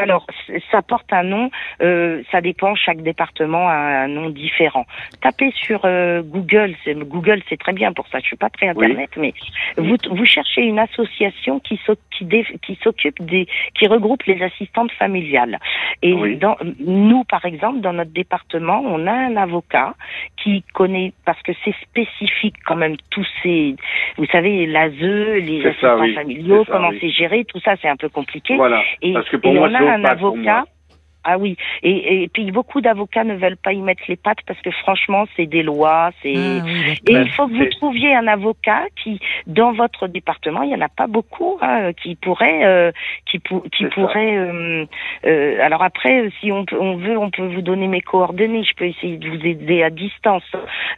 alors, ça porte un nom. euh, ça dépend. Chaque département a un nom différent. Tapez sur euh, Google. c'est- Google, c'est très bien pour ça. Je suis pas très Oui. internet, mais vous, vous cherchez une association qui s'oc- qui, dé- qui s'occupe des, qui regroupe les assistantes familiales. Et Oui. dans, nous, par exemple, dans notre département, on a un avocat qui connaît parce que c'est spécifique quand même tous ces, vous savez, l'ASE, les C'est ça, assistants oui. familiaux, comment c'est géré, tout ça, c'est un peu compliqué. Voilà. Et, Parce que pour et moi, on a un avocat. Ah oui, et, et puis beaucoup d'avocats ne veulent pas y mettre les pattes parce que franchement, c'est des lois, c'est. Ah, oui, Et il faut que vous trouviez un avocat qui, dans votre département, il y en a pas beaucoup, hein, qui pourrait, euh, qui, pour- qui pourrait. euh, euh, alors après, si on, peut- on veut, on peut vous donner mes coordonnées. Je peux essayer de vous aider à distance.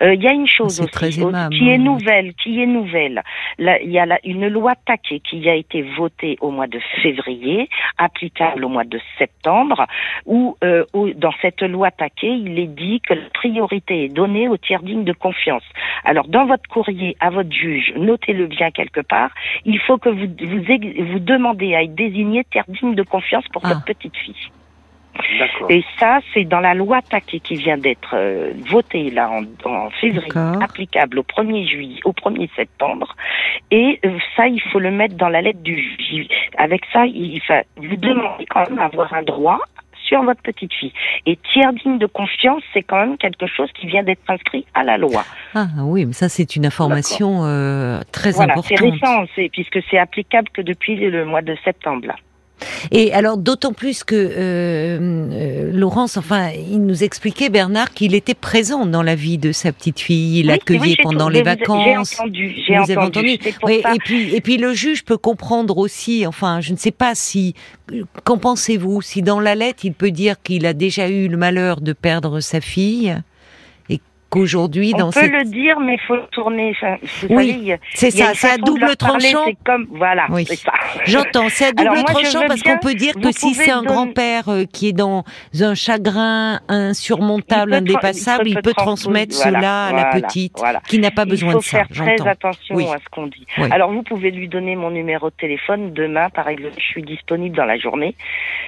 Euh, Il y a une chose aussi très au- aimable, qui est hein. nouvelle, qui est nouvelle. Là, il y a la- une loi taquet qui a été votée au mois de février, applicable au mois de septembre. Où euh, où, dans cette loi taquet, il est dit que la priorité est donnée aux tiers dignes de confiance. Alors dans votre courrier à votre juge, notez-le bien quelque part, il faut que vous vous, vous demandez à être désigné tiers digne de confiance pour Ah. votre petite fille. D'accord. Et ça, c'est dans la loi taquet qui vient d'être euh, votée là en, en février, applicable au 1er juillet, au 1er septembre. Et euh, ça, il faut le mettre dans la lettre du juge. Avec ça, il, il fa- vous demandez quand même avoir un droit sur votre petite fille. Et tiers digne de confiance, c'est quand même quelque chose qui vient d'être inscrit à la loi. Ah oui, mais ça c'est une information euh, très voilà, c'est importante. récent, c'est puisque c'est applicable que depuis le mois de septembre. Là. Et alors d'autant plus que euh, euh, Laurence, enfin, il nous expliquait Bernard qu'il était présent dans la vie de sa petite fille, il Oui, l'accueillait oui, pendant tout- les vacances. J'ai entendu, j'ai Vous avez entendu Oui, ça. et puis et puis le juge peut comprendre aussi. Enfin, je ne sais pas si qu'en pensez-vous? Si dans la lettre il peut dire qu'il a déjà eu le malheur de perdre sa fille? Qu'aujourd'hui On dans peut cette le dire, mais il faut tourner. Oui, il c'est il ça, c'est à double parler, tranchant. C'est comme voilà, Oui. c'est ça. J'entends, c'est à double Alors, moi, je tranchant parce qu'on peut dire que si c'est un grand-père euh, qui est dans un chagrin insurmontable, Il peut indépassable, il il peut peut trans- transmettre voilà, cela à la petite voilà. qui n'a pas Il besoin faut de ça. faire très attention Oui. à ce qu'on dit. Oui. Alors vous pouvez lui donner mon numéro de téléphone demain, par exemple. Je suis disponible dans la journée.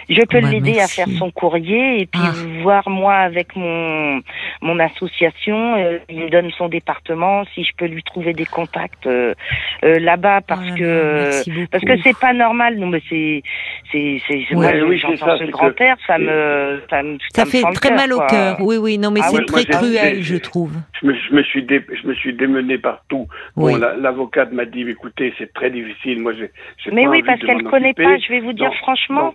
Je peux bah, l'aider à faire son courrier et puis Ah. voir moi avec mon mon association. Euh, il me donne son département si je peux lui trouver des contacts euh, euh, là-bas parce là que parce que c'est pas normal. Non mais c'est c'est c'est Oui. moi, Oui, j'entends ça, ce que- grand-père, ça me ça me Ça me fait très mal au cœur. Oui, oui, non, mais Ah c'est oui, très moi, cruel, je trouve. Je me, je me suis dé- je me suis démené partout. Oui. Bon, la- l'avocate m'a dit, écoutez, c'est très difficile. Moi, j'ai. Mais pas oui, envie parce qu'elle m'en connaît pas. Je vais vous dire Non, franchement,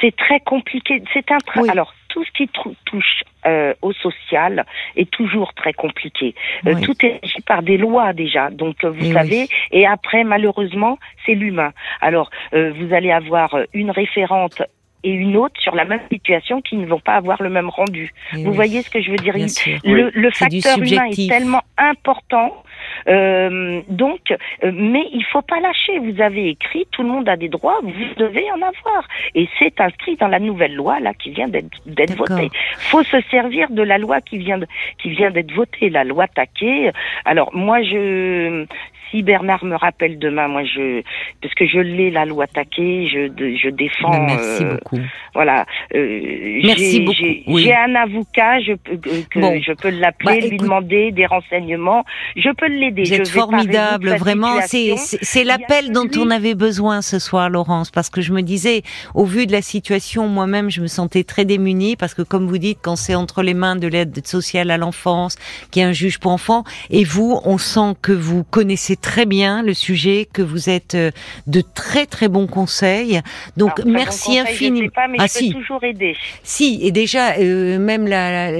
c'est très compliqué. C'est un tra- Oui. alors tout ce qui touche euh, au social est toujours très compliqué. Euh, Oui. tout est régi par des lois déjà, donc euh, vous Eh savez. oui. Et après, malheureusement, c'est l'humain. Alors euh, vous allez avoir une référente et une autre sur la même situation qui ne vont pas avoir le même rendu. Eh Vous oui, voyez ce que je veux dire bien Il- sûr. le, facteur humain est tellement important. Euh, donc, euh, mais il faut pas lâcher. Vous avez écrit, tout le monde a des droits, vous devez en avoir. Et c'est inscrit dans la nouvelle loi là qui vient d'être votée. Faut se servir de la loi qui vient de, qui vient d'être votée, la loi Taquet. Alors moi, je si Bernard me rappelle demain, moi je parce que je l'ai la loi Taquet, je je défends. Ben, Merci euh, beaucoup. voilà. Euh, Merci j'ai- beaucoup, J'ai oui. un avocat, je que, Bon. je peux l'appeler, Bah, lui demander des renseignements. Je peux l'aider. Vous êtes formidable, vraiment. C'est l'appel dont on avait besoin ce soir, Laurence, parce que je me disais, au vu de la situation, moi-même, je me sentais très démunie, parce que comme vous dites, quand c'est entre les mains de l'aide sociale à l'enfance, qu'il y a un juge pour enfants, et vous, on sent que vous connaissez très bien le sujet, que vous êtes euh, de très très bons conseils. Donc Alors, bon merci conseil, Je infiniment. pas, mais ah je peux si, toujours aider. si, et déjà, euh, même la,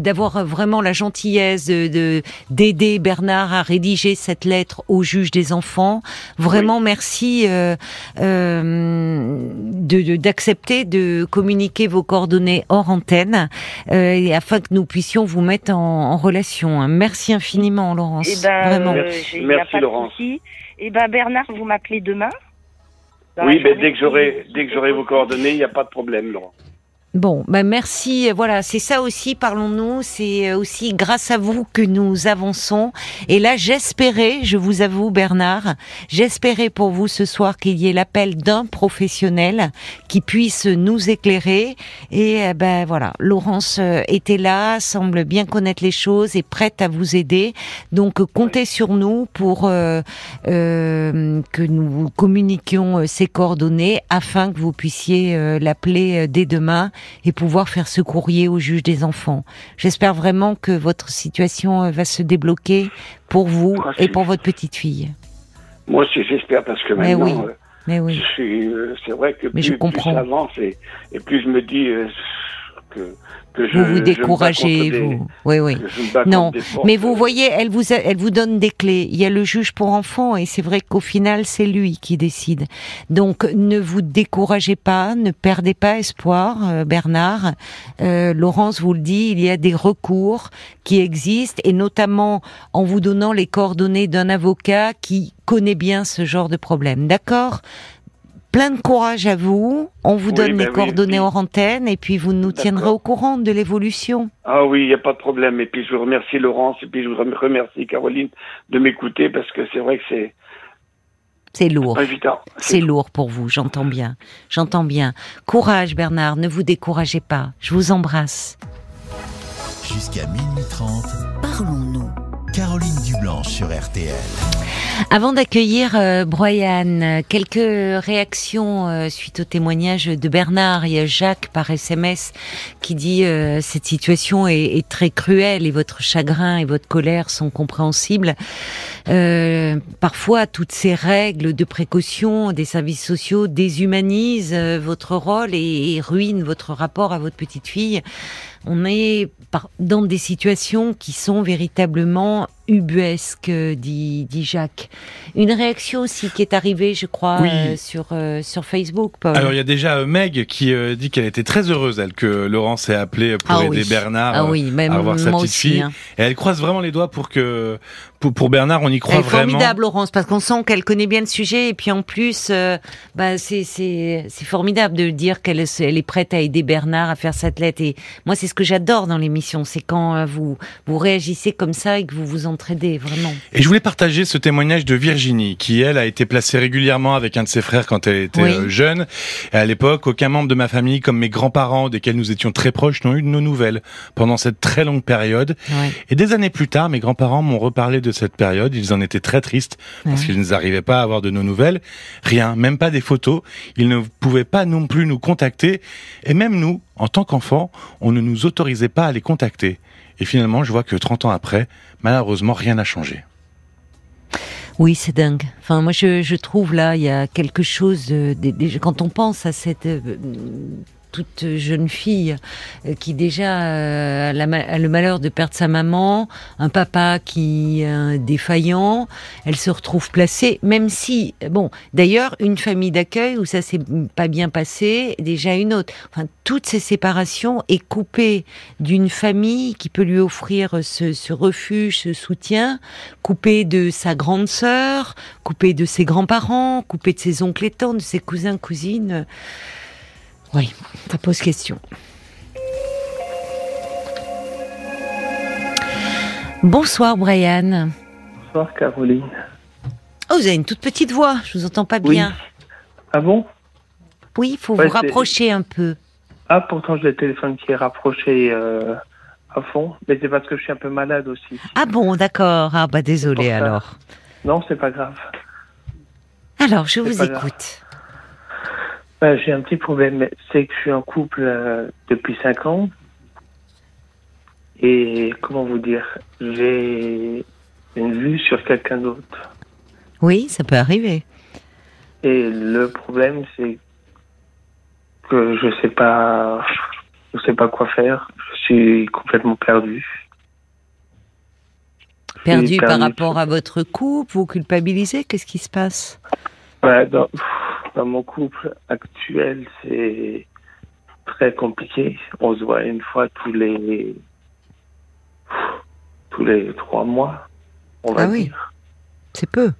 d'avoir vraiment la gentillesse de de- d'aider Bernard à rédiger cette lettre au juge des enfants. Vraiment, merci euh, euh, de d'accepter de, communiquer vos coordonnées hors antenne, et afin que nous puissions vous mettre en, en relation. hein. Merci infiniment, Laurence. Eh ben, vraiment. Merci. Il a Merci, de souci. Eh ben, Bernard, vous m'appelez demain. Oui, mais journée, dès que j'aurai dès que j'aurai vos coordonnées, il n'y a pas de problème, Laurent. Bon, ben merci. Voilà, c'est ça aussi, parlons-nous. C'est euh, aussi grâce à vous que nous avançons. Et là, j'espérais, je vous avoue, Bernard, j'espérais pour vous ce soir qu'il y ait l'appel d'un professionnel qui puisse nous éclairer. Et euh, ben voilà, Laurence euh, était là, semble bien connaître les choses et prête à vous aider. Donc, comptez sur nous pour euh, que nous communiquions ces coordonnées afin que vous puissiez l'appeler dès demain et pouvoir faire ce courrier au juge des enfants. J'espère vraiment que votre situation euh, va se débloquer pour vous et pour votre petite fille. Moi aussi, j'espère parce que Mais maintenant, oui. euh, Mais oui. euh, c'est vrai que Mais plus, je comprends. plus avance et, et plus je me dis euh, que que je Vous vous découragez, des- vous. Oui, oui. Non, Mais vous euh, voyez, elle vous, a- elle vous donne des clés. Il y a le juge pour enfants et c'est vrai qu'au final, c'est lui qui décide. Donc, ne vous découragez pas, ne perdez pas espoir, euh, Bernard. Euh, Laurence vous le dit, il y a des recours qui existent et notamment en vous donnant les coordonnées d'un avocat qui connaît bien ce genre de problème. D'accord? Plein de courage à vous. On vous Oui, donne ben les oui, coordonnées oui. en antenne et puis vous nous tiendrez au courant de l'évolution. Ah oui, il n'y a pas de problème. Et puis je vous remercie Laurence et puis je vous remercie Caroline de m'écouter parce que c'est vrai que c'est C'est lourd. C'est lourd pour vous, j'entends bien. J'entends bien. Courage Bernard, ne vous découragez pas. Je vous embrasse. Jusqu'à minuit 30, Parlons-nous. Caroline Dublanche sur RTL. Avant d'accueillir euh, Brian, euh, quelques réactions euh, suite au témoignage de Bernard. Il y a Jacques par SMS qui dit euh, cette situation est, très cruelle et votre chagrin et votre colère sont compréhensibles. Parfois, toutes ces règles de précaution des services sociaux déshumanisent votre rôle et, et ruinent votre rapport à votre petite fille. On est dans des situations qui sont véritablement ubuesques, dit, dit Jacques. Une réaction aussi qui est arrivée, je crois, Oui. euh, sur, euh, sur Facebook, Paul. Alors il y a déjà euh, Meg qui euh, dit qu'elle était très heureuse, elle, que Laurence ait appelé pour Ah aider oui. Bernard ah oui, même à avoir sa petite aussi. fille. hein. Et elle croise vraiment les doigts pour que pour, pour Bernard, on y croit Elle est vraiment. formidable, Laurence, parce qu'on sent qu'elle connaît bien le sujet, et puis en plus, bah, c'est c'est c'est formidable de dire qu'elle est- elle est prête à aider Bernard à faire cette lettre. Et moi, c'est ce que j'adore dans l'émission, c'est quand vous vous réagissez comme ça et que vous vous vraiment. Et je voulais partager ce témoignage de Virginie, qui elle a été placée régulièrement avec un de ses frères quand elle était Oui. euh, jeune. Et à l'époque, aucun membre de ma famille, comme mes grands-parents, desquels nous étions très proches, n'ont eu de nos nouvelles pendant cette très longue période. Et des années plus tard, mes grands-parents m'ont reparlé de cette période. Ils en étaient très tristes parce Ouais. qu'ils n'arrivaient pas à avoir de nos nouvelles. Rien, même pas des photos. Ils ne pouvaient pas non plus nous contacter. Et même nous, en tant qu'enfants, on ne nous autorisait pas à les contacter. Et finalement, je vois que 30 ans après, malheureusement, rien n'a changé. Oui, c'est dingue. Enfin, moi, je, trouve là, il y a quelque chose de- quand on pense à cette euh, toute jeune fille euh, qui déjà euh, a, le malheur de perdre sa maman, un papa qui est un défaillant, elle se retrouve placée, même si, bon, d'ailleurs, une famille d'accueil où ça s'est pas bien passé, déjà une autre. Enfin, toutes ces séparations est coupée d'une famille qui peut lui offrir ce, ce refuge, ce soutien, coupée de sa grande sœur, coupée de ses grands-parents, coupée de ses oncles et tantes, de ses cousins, cousines. Oui, ça pose question. Bonsoir Brian. Bonsoir Caroline. Oh, vous avez une toute petite voix, je vous entends pas Oui. bien. Ah bon? Oui, il faut Ouais, vous rapprocher un peu. Ah pourtant j'ai le téléphone qui est rapproché euh, à fond, mais c'est parce que je suis un peu malade aussi. Ah bon, d'accord. Ah bah désolé alors. Non, c'est pas grave. Alors, je vous grave. Euh, j'ai un petit problème, c'est que je suis en couple euh, depuis 5 ans. Et comment vous dire, j'ai une vue sur quelqu'un d'autre. Oui, ça peut arriver. Et le problème, c'est que je sais pas, je sais pas quoi faire. Je suis complètement perdu. Suis Perdu par perdu. rapport à votre couple, vous culpabilisez, qu'est-ce qui se passe? Ouais, dans, dans mon couple actuel, c'est très compliqué. On se voit une fois tous les tous les trois mois, on va Ah oui. dire. C'est peu.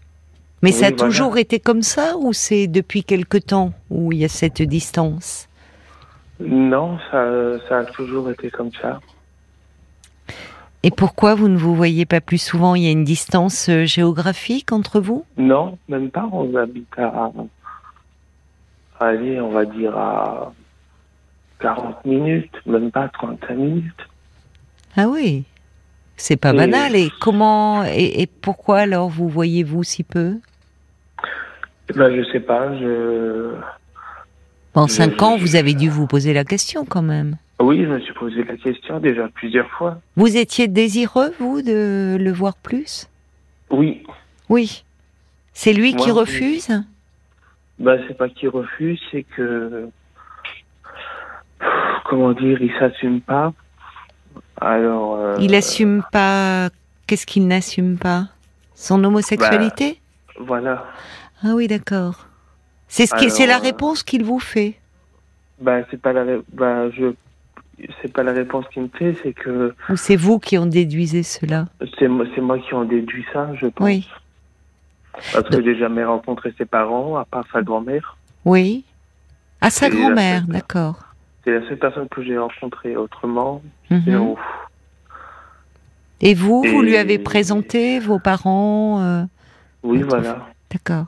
Mais Oui, ça a voilà. toujours été comme ça ou c'est depuis quelque temps où il y a cette distance? Non, ça, ça a toujours été comme ça. Et pourquoi vous ne vous voyez pas plus souvent? Il y a une distance euh, géographique entre vous? Non, même pas. On habite à, allez, on va dire à 40 minutes, même pas 35 minutes. Ah oui, c'est pas Et- banal. Et comment et, et pourquoi alors vous voyez-vous si peu? Eh Ben, je sais pas. Je, En Je- cinq ans, vous avez dû vous poser la question quand même. oui, je me suis posé la question déjà plusieurs fois. Vous étiez désireux, vous, de le voir plus? Oui, Oui. C'est lui qui Moi, oui. refuse? Ben, c'est pas qu'il refuse, c'est que. Comment dire, il s'assume pas. Alors. euh, Il assume pas. Qu'est-ce qu'il n'assume pas? Son homosexualité? Voilà. Ah oui, d'accord. C'est ce qui, c'est la euh, réponse qu'il vous fait. Ben, c'est pas la. Ben, je. C'est pas la réponse qu'il me fait, c'est que Ou c'est vous qui en déduisez cela? C'est moi, c'est moi qui en déduis ça, je pense. Oui. Parce que j'ai jamais rencontré ses parents, à part sa grand-mère. Oui. À sa grand-mère, d'accord. C'est la seule personne que j'ai rencontrée. Autrement, sinon, Et vous, vous lui avez présenté vos parents euh, oui, Votre voilà. D'accord.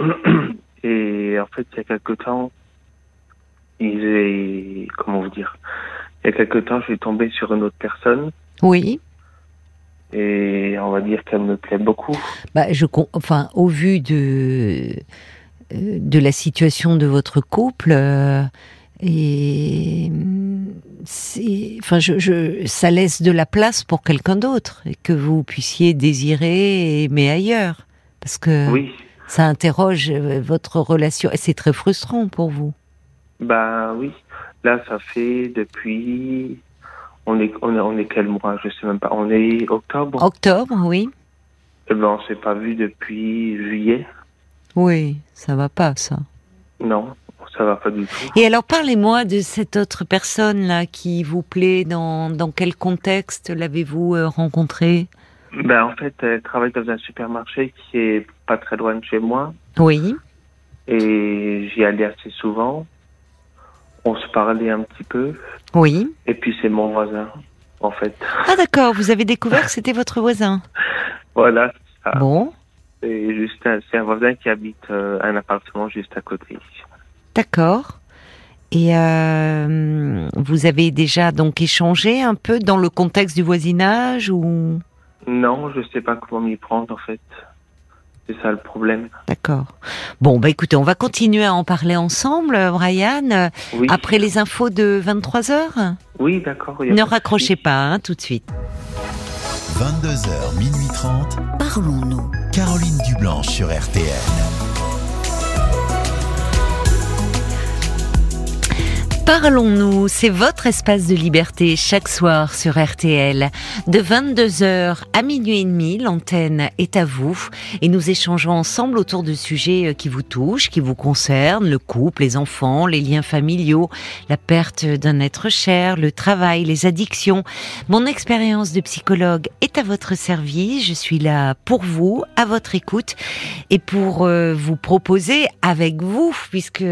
Et en fait, il y a quelque temps, il est, comment vous dire, il y a quelque temps, je suis tombé sur une autre personne Oui. et on va dire qu'elle me plaît beaucoup. Bah, je, con- enfin, au vu de de la situation de votre couple, euh, et c'est, enfin, je, je, ça laisse de la place pour quelqu'un d'autre et que vous puissiez désirer aimer ailleurs, parce que Oui, ça interroge euh, votre relation et c'est très frustrant pour vous. bah oui. Là, ça fait depuis, on est, on est, on est quel mois Je sais même pas. On est octobre. Octobre, oui. Eh ben, on s'est pas vu depuis juillet. Oui, ça va pas, ça. Non, ça va pas du tout. Et alors, parlez-moi de cette autre personne-là qui vous plaît. Dans, dans quel contexte l'avez-vous euh, rencontrée? Ben, en fait, elle travaille dans un supermarché qui est pas très loin de chez moi. Oui. Et j'y allais assez souvent. On se parlait un petit peu. Oui. Et puis c'est mon voisin, en fait. Ah, d'accord. Vous avez découvert que c'était votre voisin. Voilà. ça. Bon, C'est juste un, c'est un voisin qui habite euh, un appartement juste à côté. d'accord. Et euh, vous avez déjà donc échangé un peu dans le contexte du voisinage ou? Non, je sais pas comment m'y prendre, en fait. C'est ça le problème. D'accord. Bon, bah écoutez, on va continuer à en parler ensemble, euh, Brian. euh, Oui. Après les infos de 23 heures. Oui, d'accord. Ne raccrochez pas hein, tout de suite. 22h, minuit 30. Parlons-nous. Caroline Dublanche sur RTL. Parlons-nous, c'est votre espace de liberté chaque soir sur RTL. De 22h à minuit et demi, l'antenne est à vous et nous échangeons ensemble autour de sujets euh, qui vous touchent, qui vous concernent, le couple, les enfants, les liens familiaux, la perte d'un être cher, le travail, les addictions. Mon expérience de psychologue est à votre service, je suis là pour vous, à votre écoute et pour euh, vous proposer avec vous, puisque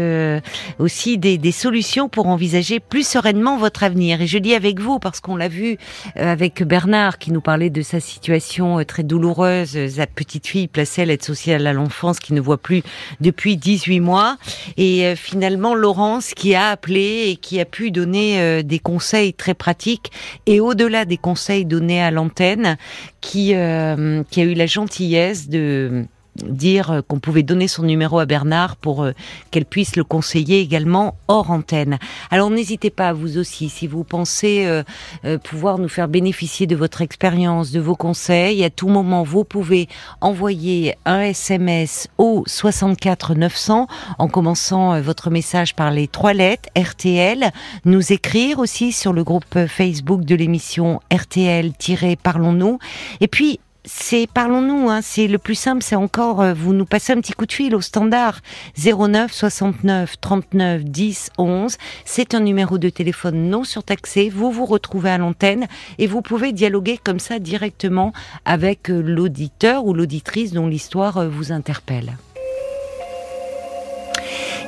aussi des, des solutions pour envisager plus sereinement votre avenir. Et je dis avec vous parce qu'on l'a vu euh, avec Bernard qui nous parlait de sa situation euh, très douloureuse, euh, sa petite fille placée à l'aide sociale à l'enfance qui ne voit plus depuis 18 mois. Et finalement, Laurence qui a appelé et qui a pu donner des conseils très pratiques et au-delà des conseils donnés à l'antenne, qui, qui a eu la gentillesse de dire euh, qu'on pouvait donner son numéro à Bernard pour euh, qu'elle puisse le conseiller également hors antenne. Alors n'hésitez pas, vous aussi, si vous pensez euh, pouvoir nous faire bénéficier de votre expérience, de vos conseils, à tout moment, vous pouvez envoyer un SMS au 64 900 en commençant votre message par les trois lettres RTL, nous écrire aussi sur le groupe Facebook de l'émission RTL-Parlons-nous. Et puis, c'est parlons-nous, hein, c'est le plus simple, c'est encore euh, vous nous passez un petit coup de fil au standard 09 69 39 10 11. C'est un numéro de téléphone non surtaxé. Vous vous retrouvez à l'antenne et vous pouvez dialoguer comme ça directement avec euh, l'auditeur ou l'auditrice dont l'histoire euh, vous interpelle.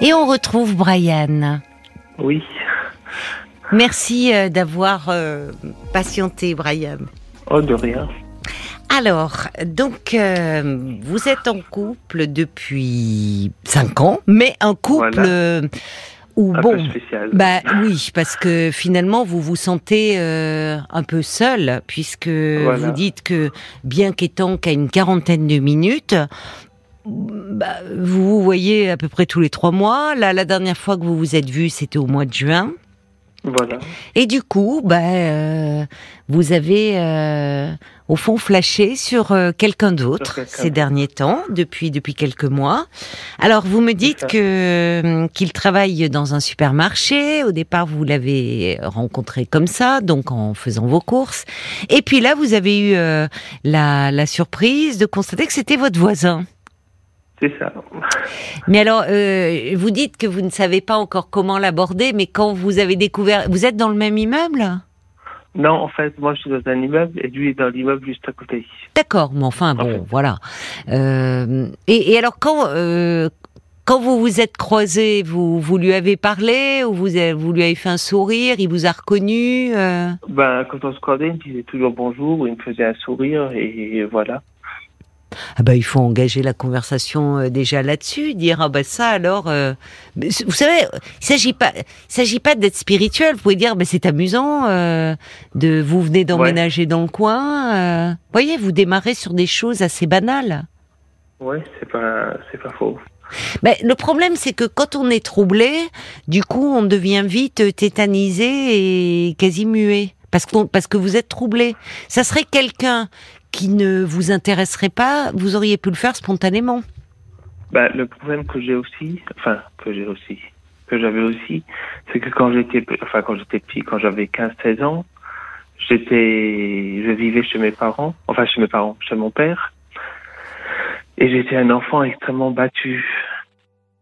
Et on retrouve Brian. Oui. Merci d'avoir euh, patienté, Brian. Oh, de rien. Alors, donc, euh, vous êtes en couple depuis 5 ans, mais un couple Voilà. euh, où, Un bon, peu spécial. bah oui, parce que finalement, vous vous sentez euh, un peu seul, puisque Voilà. vous dites que, bien qu'étant qu'à une quarantaine de minutes, bah, vous vous voyez à peu près tous les trois mois. Là, la dernière fois que vous vous êtes vus, c'était au mois de juin. Voilà. Et du coup, bah, euh, vous avez euh, au fond flashé sur euh, quelqu'un d'autre ces derniers temps, depuis depuis quelques mois. Alors vous me dites que euh, qu'il travaille dans un supermarché. Au départ, vous l'avez rencontré comme ça, donc en faisant vos courses. Et puis là, vous avez eu euh, la, la surprise de constater que c'était votre voisin. C'est ça. Mais alors, euh, vous dites que vous ne savez pas encore comment l'aborder, mais quand vous avez découvert, vous êtes dans le même immeuble? Non, en fait, moi, je suis dans un immeuble et lui est dans l'immeuble juste à côté. D'accord, mais enfin bon, voilà. Euh, et, et alors quand euh, quand vous vous êtes croisés, vous, vous lui avez parlé ou vous, avez- vous lui avez fait un sourire, il vous a reconnu euh? Ben, quand on se croisait, il me disait toujours bonjour, il me faisait un sourire et voilà. Ah bah il faut engager la conversation euh, déjà là-dessus, dire ah bah ça alors. euh, vous savez, il s'agit pas, il s'agit pas d'être spirituel. Vous pouvez dire bah c'est amusant euh, de vous venez d'emménager dans le coin. voyez, vous démarrez sur des choses assez banales. Ouais, c'est pas, c'est pas faux. Mais le problème, c'est que quand on est troublé, du coup, on devient vite tétanisé et quasi muet. Parce, qu'on, parce que vous êtes troublé. Ça serait quelqu'un qui ne vous intéresserait pas, vous auriez pu le faire spontanément. Ben, le problème que j'ai aussi, enfin, que j'ai aussi, que j'avais aussi, c'est que quand j'étais, enfin, quand j'étais petit, quand j'avais 15-16 ans, j'étais, je vivais chez mes parents, enfin, chez mes parents, chez mon père, et j'étais un enfant extrêmement battu,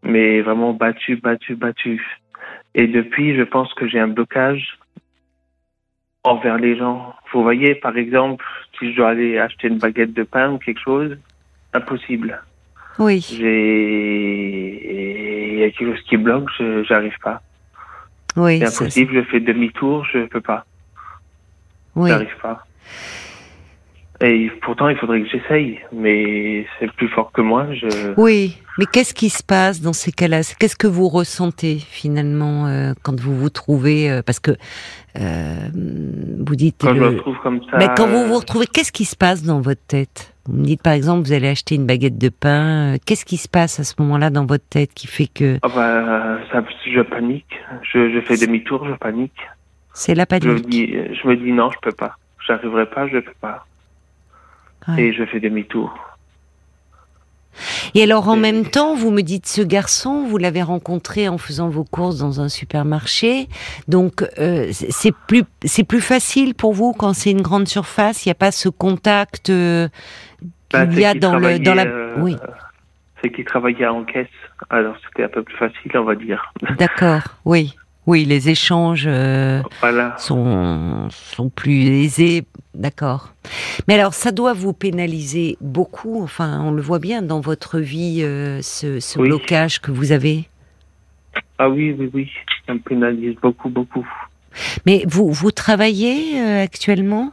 mais vraiment battu, battu, battu. Et depuis, je pense que j'ai un blocage envers les gens. Vous voyez, par exemple, si je dois aller acheter une baguette de pain ou quelque chose, impossible. Oui. J'ai, il y a quelque chose qui bloque, je, j'arrive pas. Oui. C'est impossible, je fais demi-tour, je peux pas, oui. j'arrive pas. Et pourtant, il faudrait que j'essaye, mais c'est plus fort que moi. Je... Oui, mais qu'est-ce qui se passe dans ces cas-là? Qu'est-ce que vous ressentez finalement euh, quand vous vous trouvez euh, Parce que euh, vous dites. Quand je me retrouve comme ça. Mais quand vous vous retrouvez, qu'est-ce qui se passe dans votre tête? Vous me dites par exemple, vous allez acheter une baguette de pain. Qu'est-ce qui se passe à ce moment-là dans votre tête qui fait que ah bah, ça, je panique, je, je fais demi-tour, je panique. c'est la Je me panique dis, je me dis non, je peux pas. J'arriverai pas, je peux pas. Ouais. Et je fais demi-tour. Et alors en Et- même temps, vous me dites ce garçon, vous l'avez rencontré en faisant vos courses dans un supermarché, donc euh, c'est plus c'est plus facile pour vous quand c'est une grande surface? Il n'y a pas ce contact euh, Bah, qu'il y a dans le dans la euh, oui C'est qu'il travaillait en caisse, alors c'était un peu plus facile, on va dire. d'accord oui oui les échanges euh, Voilà. sont sont plus aisés d'accord. Mais alors ça doit vous pénaliser beaucoup. Enfin on le voit bien dans votre vie euh, ce, ce Oui. blocage que vous avez. Ah oui, oui, oui. Ça me pénalise beaucoup, beaucoup. Mais vous vous travaillez euh, actuellement?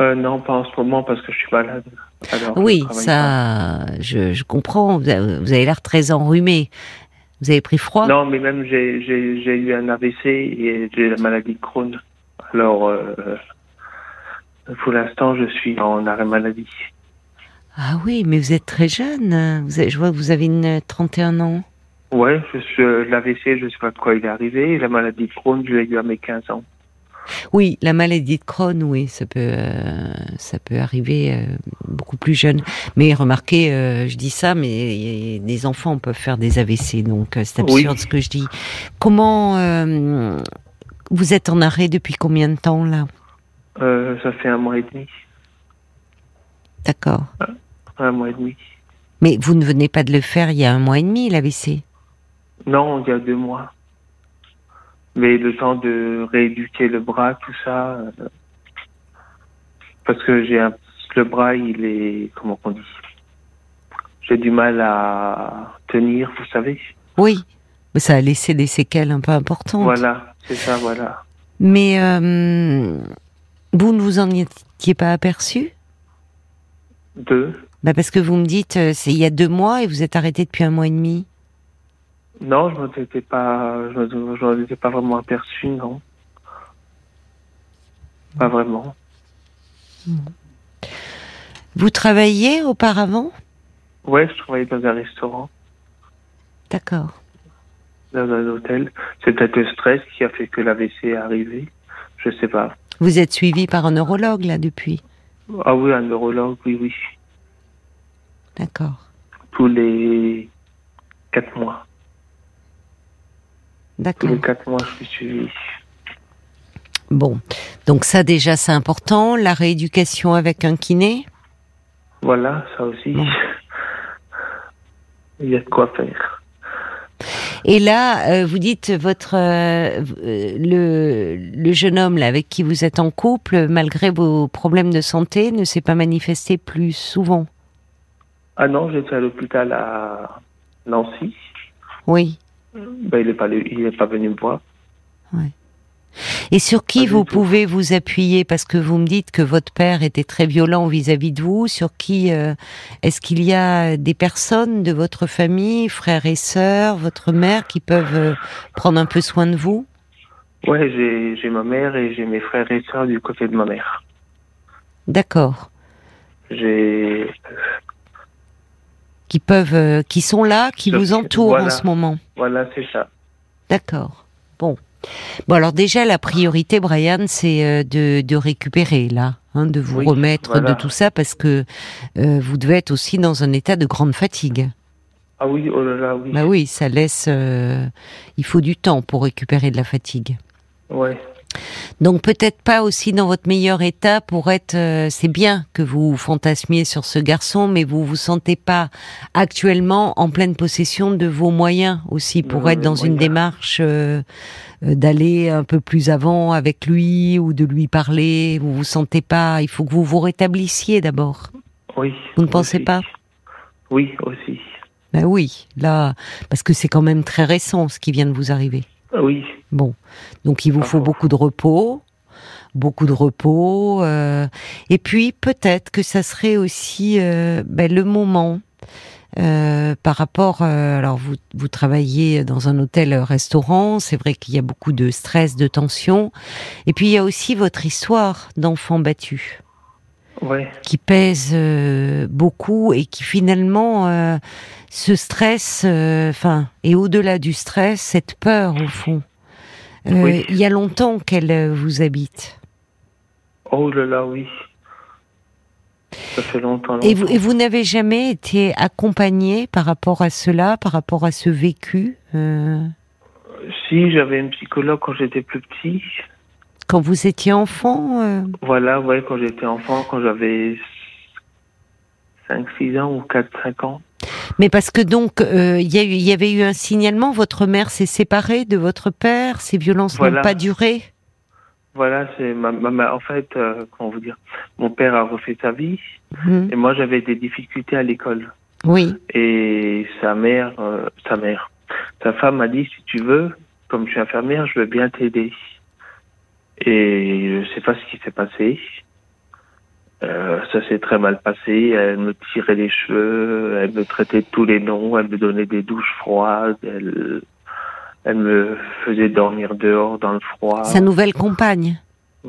Non, pas en ce moment parce que je suis malade. Alors, Oui, ça, je, je comprends. Vous avez l'air très enrhumé. Vous avez pris froid? Non, mais même j'ai j'ai j'ai eu un AVC et j'ai la maladie de Crohn. Alors, euh, pour l'instant, je suis en arrêt maladie. Ah oui, mais vous êtes très jeune. Vous avez- je vois que vous avez une 31 ans. Ouais, je suis euh, l'AVC, je sais pas de quoi il est arrivé. La maladie de Crohn, je l'ai eu à mes 15 ans. Oui, la maladie de Crohn, oui, ça peut, euh, ça peut arriver euh, beaucoup plus jeune. Mais remarquez, euh, je dis ça, mais des enfants peuvent faire des AVC, donc c'est absurde Oui. ce que je dis. Comment vous êtes en arrêt depuis combien de temps là? Ça fait un mois et demi. D'accord. Un mois et demi. Mais vous ne venez pas de le faire il y a un mois et demi, l'AVC. Non, il y a deux mois. Mais le temps de rééduquer le bras, tout ça, euh, parce que j'ai un, le bras, il est, comment on dit, j'ai du mal à tenir, vous savez. Oui, mais ça a laissé des séquelles un peu importantes. Voilà, c'est ça, voilà. Mais euh, vous ne vous en étiez pas aperçu? Deux. bah Parce que vous me dites, euh, c'est il y a deux mois et vous êtes arrêté depuis un mois et demi. Non, je m'en étais pas, je m'en- je m'en étais pas vraiment aperçu, non. Pas vraiment. Vous travailliez auparavant? Ouais, je travaillais dans un restaurant, D'accord. dans un hôtel. C'est peut-être le stress qui a fait que l'AVC est arrivé. Je sais pas. Vous êtes suivi par un neurologue là depuis? Ah oui, un neurologue, oui, oui. D'accord. Tous les quatre mois. Tous D'accord. les quatre mois, je suis suivi. Bon, donc ça déjà c'est important. La rééducation avec un kiné? Voilà, ça aussi. Bon. Il y a de quoi faire. Et là, euh, vous dites votre euh, euh, le, le jeune homme là avec qui vous êtes en couple, malgré vos problèmes de santé, ne s'est pas manifesté plus souvent? Ah non, j'étais à l'hôpital à Nancy. Oui. Ben, il n'est pas, pas venu me voir. Et sur qui Pas vous tout. pouvez vous appuyer? Parce que vous me dites que votre père était très violent vis-à-vis de vous. Sur qui euh, Est-ce qu'il y a des personnes de votre famille, frères et sœurs, votre mère, qui peuvent euh, prendre un peu soin de vous? Ouais, j'ai j'ai ma mère et j'ai mes frères et sœurs du côté de ma mère. D'accord. J'ai Qui peuvent, euh, qui sont là, qui Sur- vous entourent en ce moment. voilà, c'est ça. D'accord. Bon. Bon, alors déjà, la priorité, Brian, c'est euh, de, de récupérer, là, hein, de vous Oui, remettre voilà. de tout ça, parce que euh, vous devez être aussi dans un état de grande fatigue. Ah oui, oh là là, oui. Bah oui, ça laisse. euh, il faut du temps pour récupérer de la fatigue. Ouais. Donc peut-être pas aussi dans votre meilleur état pour être. euh, c'est bien que vous fantasmiez sur ce garçon, mais vous vous sentez pas actuellement en pleine possession de vos moyens aussi pour Non, être dans une démarche euh, euh, d'aller un peu plus avant avec lui ou de lui parler. Vous vous sentez pas. Il faut que vous vous rétablissiez d'abord. Oui. Vous ne pensez aussi. pas? Oui, aussi. Ben oui, là, parce que c'est quand même très récent ce qui vient de vous arriver. Oui. Bon, donc il vous faut beaucoup de repos, beaucoup de repos, euh, et puis peut-être que ça serait aussi euh, ben, le moment euh, par rapport. alors vous vous travaillez dans un hôtel-restaurant, c'est vrai qu'il y a beaucoup de stress, de tension, et puis il y a aussi votre histoire d'enfant battu Ouais. qui pèse euh, beaucoup et qui finalement euh, ce stress, euh, enfin, et au-delà du stress, cette peur au fond. Euh, Oui. Il y a longtemps qu'elle euh, vous habite. Oh là là, oui. Ça fait longtemps. Et vous, n'avez jamais été accompagné par rapport à cela, par rapport à ce vécu euh, Si, j'avais une psychologue quand j'étais plus petit. quand vous étiez enfant euh, Voilà, ouais, quand j'étais enfant, quand j'avais 5-6 ans ou 4-5 ans. Mais parce que donc euh, il y, avait eu un signalement, votre mère s'est séparée de votre père, ces violences n'ont pas duré? Voilà, c'est ma, en fait, euh, comment vous dire, mon père a refait sa vie Mhm. et moi j'avais des difficultés à l'école. Oui, Et sa mère, euh, sa mère, sa femme m'a dit si tu veux, comme je suis infirmière, je veux bien t'aider. Et je sais pas ce qui s'est passé. Euh, ça s'est très mal passé. Elle me tirait les cheveux, elle me traitait tous les noms, elle me donnait des douches froides, elle, elle me faisait dormir dehors dans le froid. sa nouvelle compagne.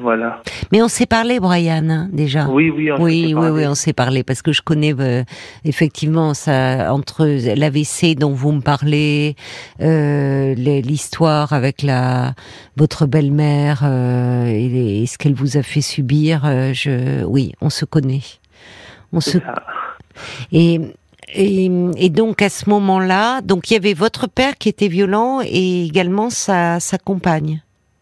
Voilà. Mais on s'est parlé, Brian, hein, déjà. Oui, oui, on oui, oui, oui, on s'est parlé parce que je connais euh, effectivement ça entre l'AVC dont vous me parlez, euh, l'histoire avec la votre belle-mère euh, et, et ce qu'elle vous a fait subir. euh, je, oui, on se connaît. On se ça. et, et et donc à ce moment-là, donc il y avait votre père qui était violent et également sa sa compagne.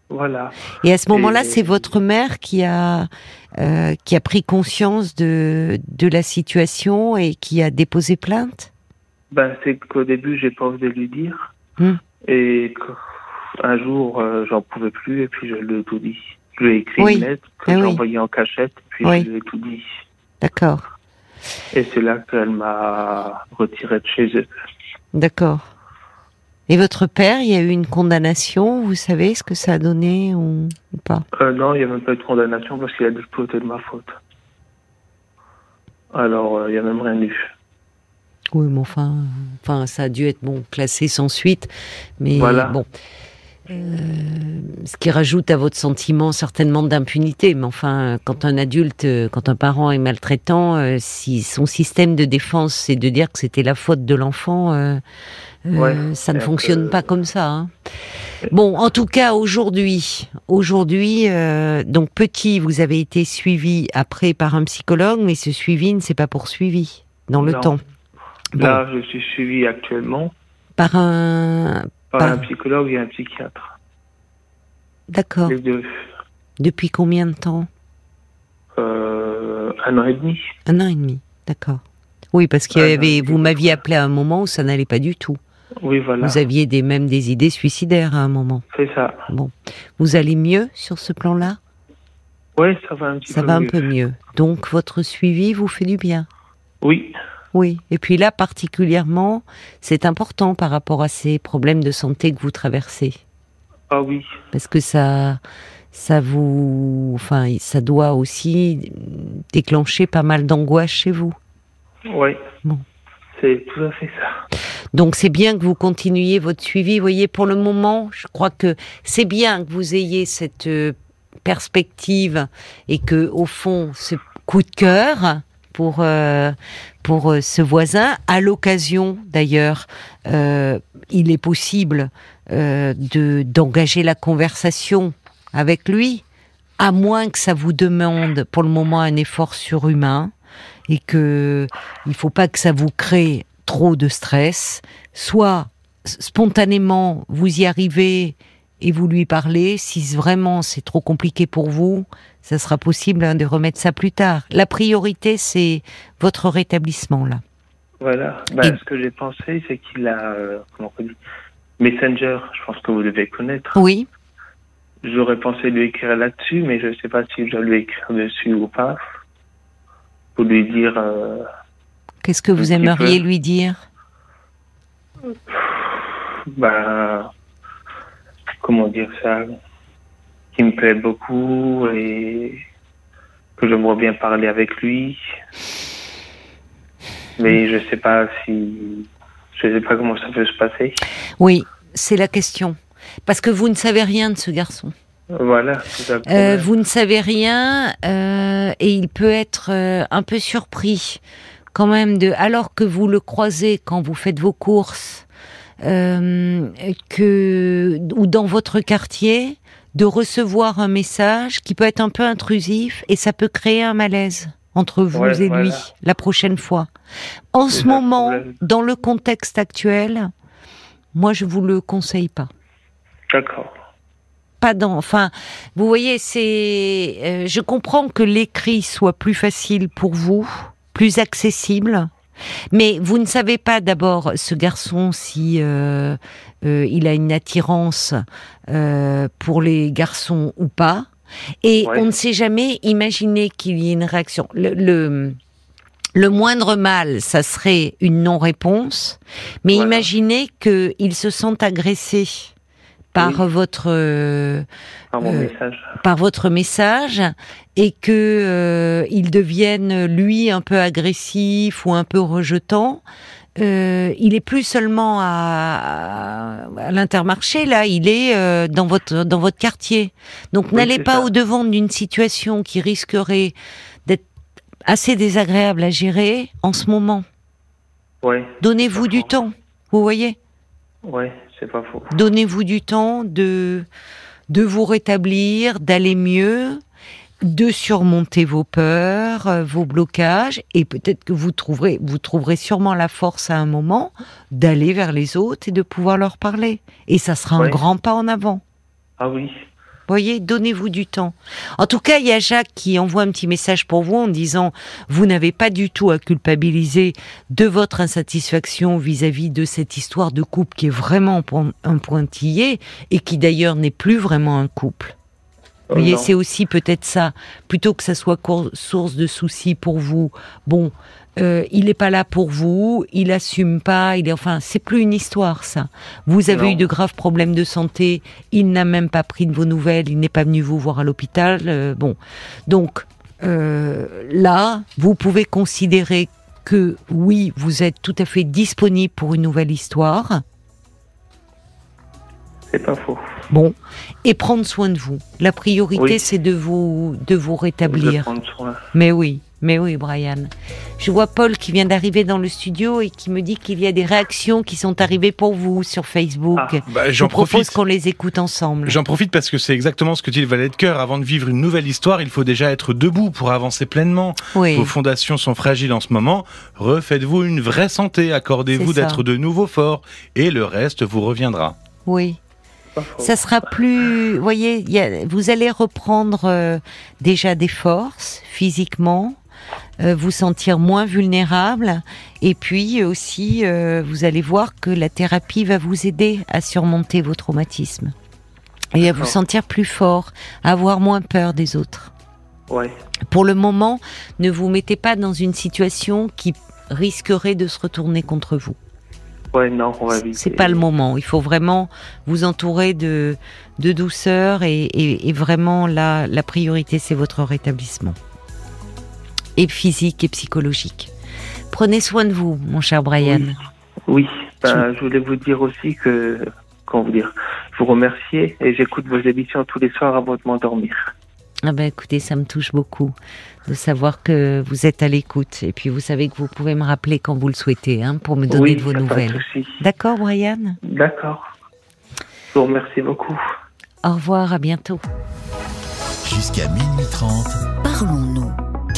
Voilà. Et à ce moment-là, Et- c'est votre mère qui a euh, qui a pris conscience de de la situation et qui a déposé plainte? Ben, c'est qu'au début, j'ai pas osé lui dire. Hmm. Et qu'un jour, euh, j'en pouvais plus et puis je lui ai tout dit. Je lui ai écrit Oui. une lettre que Ah j'ai oui. envoyée en cachette puis Oui. je lui ai tout dit. D'accord, Et c'est là qu'elle m'a retiré de chez eux. d'accord. Et votre père, il y a eu une condamnation. Vous savez ce que ça a donné ou, ou pas? Euh, non, il n'y a même pas eu de condamnation parce qu'il a dit que tout était de ma faute. Alors, euh, il n'y a même rien eu. Oui, mais enfin, enfin, ça a dû être bon classé sans suite, mais Voilà. bon. Euh, ce qui rajoute à votre sentiment certainement d'impunité, mais enfin, quand un adulte, euh, quand un parent est maltraitant, euh, si son système de défense c'est de dire que c'était la faute de l'enfant, euh, euh, ça ne fonctionne peu- pas comme ça. hein. Bon, en tout cas, aujourd'hui, aujourd'hui, euh, donc petit, vous avez été suivi après par un psychologue, mais ce suivi ne s'est pas poursuivi dans le Non. temps. Bon. Là, je suis suivi actuellement Par un. Par un psychologue et un psychiatre. D'accord. Les deux. Depuis combien de temps? Euh, un an et demi. Un an et demi. D'accord. Oui, parce et avait. Vous m'aviez appelé à un moment où ça n'allait pas du tout. Oui, voilà. Vous aviez des, même des idées suicidaires à un moment. C'est ça. Bon. Vous allez mieux sur ce plan-là? Oui, ça va un petit Ça peu va un mieux. peu mieux. Donc, votre suivi vous fait du bien? Oui, Oui. Et puis là, particulièrement, c'est important par rapport à ces problèmes de santé que vous traversez. Ah oui. Parce que ça, ça vous, enfin, ça doit aussi déclencher pas mal d'angoisse chez vous. Oui. Bon. C'est tout à fait ça. Donc c'est bien que vous continuiez votre suivi. Vous voyez, pour le moment, je crois que c'est bien que vous ayez cette euh, perspective et que, au fond, ce coup de cœur pour euh, pour euh, ce voisin, à l'occasion d'ailleurs, euh, il est possible de d'engager la conversation avec lui, à moins que ça vous demande pour le moment un effort surhumain et que il faut pas que ça vous crée trop de stress. Soit spontanément vous y arrivez et vous lui parlez. Si vraiment c'est trop compliqué pour vous, ça sera possible hein, de remettre ça plus tard. La priorité c'est votre rétablissement là. Voilà. Bah, Et- Ce que j'ai pensé, c'est qu'il a, euh, comment on dit, Messenger, je pense que vous devez connaître. Oui. J'aurais pensé lui écrire là-dessus, mais je ne sais pas si je dois lui écrire dessus ou pas. Pour lui dire, euh, Qu'est-ce que vous aimeriez peu. lui dire? Ben, comment dire ça, qui me plaît beaucoup et que j'aimerais bien parler avec lui. Mais je sais pas si, je sais pas comment ça peut se passer. Oui, c'est la question. Parce que vous ne savez rien de ce garçon. Voilà, Euh, vous ne savez rien euh, et il peut être euh, un peu surpris quand même de alors que vous le croisez quand vous faites vos courses que ou dans votre quartier de recevoir un message qui peut être un peu intrusif et ça peut créer un malaise entre vous Ouais, et lui la prochaine fois. En ce moment, problème. dans le contexte actuel, moi je vous le conseille pas D'accord. pas dans. Enfin, vous voyez, c'est. euh, je comprends que l'écrit soit plus facile pour vous, plus accessible, mais vous ne savez pas d'abord ce garçon si euh, euh, il a une attirance euh, pour les garçons ou pas, et Ouais. on ne sait jamais. Imaginer qu'il y ait une réaction. Le, le le moindre mal, ça serait une non-réponse, mais Voilà. imaginez qu'il se sente agressé par votre euh, Par mon Euh, message. par votre message et que euh, il devienne lui un peu agressif ou un peu rejetant. Euh, il est plus seulement à, à l'intermarché là, il est euh, dans votre dans votre quartier. Donc Oui, n'allez pas ça. au devant d'une situation qui risquerait d'être assez désagréable à gérer en ce moment. Ouais, Donnez-vous du temps. Vous voyez? Ouais, c'est pas faux. Donnez-vous du temps de, de vous rétablir, d'aller mieux, de surmonter vos peurs, euh, vos blocages, et peut-être que vous trouverez, vous trouverez sûrement la force à un moment d'aller vers les autres et de pouvoir leur parler. Et ça sera un grand pas en avant. Ah oui, Voyez, donnez-vous du temps. En tout cas, il y a Jacques qui envoie un petit message pour vous en disant vous n'avez pas du tout à culpabiliser de votre insatisfaction vis-à-vis de cette histoire de couple qui est vraiment un pointillé et qui d'ailleurs n'est plus vraiment un couple. Vous Oh voyez, c'est aussi peut-être ça. Plutôt que ça soit source de soucis pour vous. Bon, euh, il n'est pas là pour vous, il assume pas, il est, enfin, c'est plus une histoire ça. Vous avez Non. eu de graves problèmes de santé, il n'a même pas pris de vos nouvelles, il n'est pas venu vous voir à l'hôpital. euh, bon, donc euh, là, vous pouvez considérer que oui, vous êtes tout à fait disponible pour une nouvelle histoire. c'est pas faux. Bon, et prendre soin de vous. La priorité, Oui. c'est de vous de vous rétablir. prendre soin. Mais oui, mais oui, Brian. Je vois Paul qui vient d'arriver dans le studio et qui me dit qu'il y a des réactions qui sont arrivées pour vous sur Facebook. Ah, Bah, Je j'en propose profite. qu'on les écoute ensemble. J'en profite parce que c'est exactement ce que dit le valet de cœur. Avant de vivre une nouvelle histoire, il faut déjà être debout pour avancer pleinement. Oui, Vos fondations sont fragiles en ce moment. Refaites-vous une vraie santé. Accordez-vous d'être de nouveau fort. Et le reste vous reviendra. oui. Ça sera plus. Vous voyez, il y a- vous allez reprendre euh, déjà des forces physiquement, vous sentir moins vulnérable, et puis aussi, euh, vous allez voir que la thérapie va vous aider à surmonter vos traumatismes et à vous sentir plus fort, à avoir moins peur des autres. Ouais, Pour le moment, ne vous mettez pas dans une situation qui risquerait de se retourner contre vous. Ouais, non, on va éviter. C'est pas le moment. Il faut vraiment vous entourer de, de douceur et, et- et vraiment là, la priorité, c'est votre rétablissement. Et physique et psychologique. Prenez soin de vous, mon cher Brian. Oui, ben, je voulais vous dire aussi que, comment vous dire, je vous remercier et j'écoute vos émissions tous les soirs avant de m'endormir. Ah ben écoutez, ça me touche beaucoup de savoir que vous êtes à l'écoute. Et puis vous savez que vous pouvez me rappeler quand vous le souhaitez, hein, pour me donner oui, de vos nouvelles. D'accord, Brian? D'accord. Je vous remercie beaucoup. Au revoir, à bientôt. Jusqu'à minuit 30, Parlons-nous.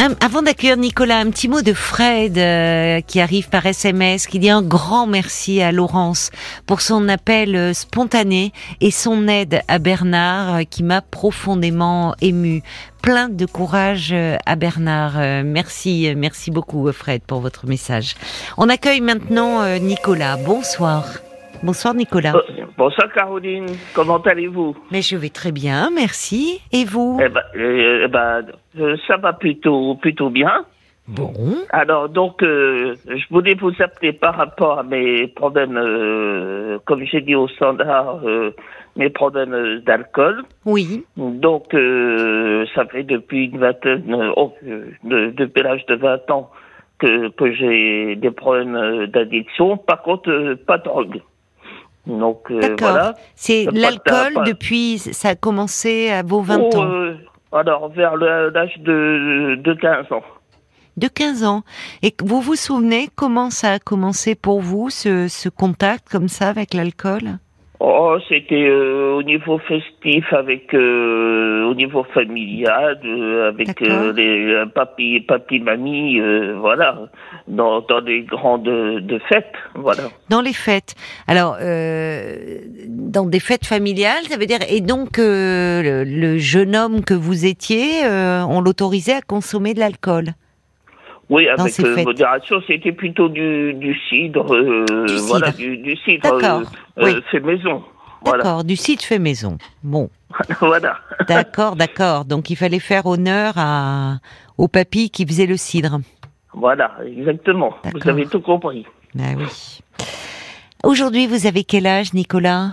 Avant d'accueillir Nicolas, un petit mot de Fred euh, qui arrive par SMS, qui dit un grand merci à Laurence pour son appel euh, spontané et son aide à Bernard euh, qui m'a profondément ému. Plein de courage euh, à Bernard. Merci, merci beaucoup Fred pour votre message. On accueille maintenant Nicolas. Bonsoir. Bonsoir Nicolas. Bonsoir Caroline, comment allez-vous Mais je vais très bien, merci. Et vous Eh ben, euh, eh ben, euh, ça va plutôt plutôt bien. Bon. Alors donc, euh, je voulais vous appeler par rapport à mes problèmes, euh, comme j'ai dit au standard, mes problèmes d'alcool. Oui. Donc, ça fait depuis une vingtaine, oh, de- depuis l'âge de 20 ans que, que j'ai des problèmes d'addiction. Par contre, pas de drogue. Donc euh, D'accord. voilà. C'est l'alcool pas- depuis, ça a commencé à vos 20 Oh, ans. euh, alors, vers l'âge de, de 15 ans. De 15 ans. Et vous vous souvenez comment ça a commencé pour vous, ce, ce contact comme ça avec l'alcool? Oh, c'était euh, au niveau festif, avec euh, au niveau familial, euh, avec euh, les euh, papi, papi, mamie, euh, voilà, dans, dans des grandes de fêtes, voilà. Dans les fêtes. Alors, euh, dans des fêtes familiales, ça veut dire. Et donc, euh, le, le jeune homme que vous étiez, euh, on l'autorisait à consommer de l'alcool? Oui, avec euh, modération, c'était plutôt du, du cidre, euh, Du voilà, cidre. du, du cidre D'accord, euh, oui. fait maison, voilà, D'accord, du site fait maison. Bon, voilà. d'accord, d'accord. Donc, il fallait faire honneur à, au papy qui faisait le cidre. Voilà, exactement. Vous avez tout compris. Ah oui. Aujourd'hui, vous avez quel âge, Nicolas?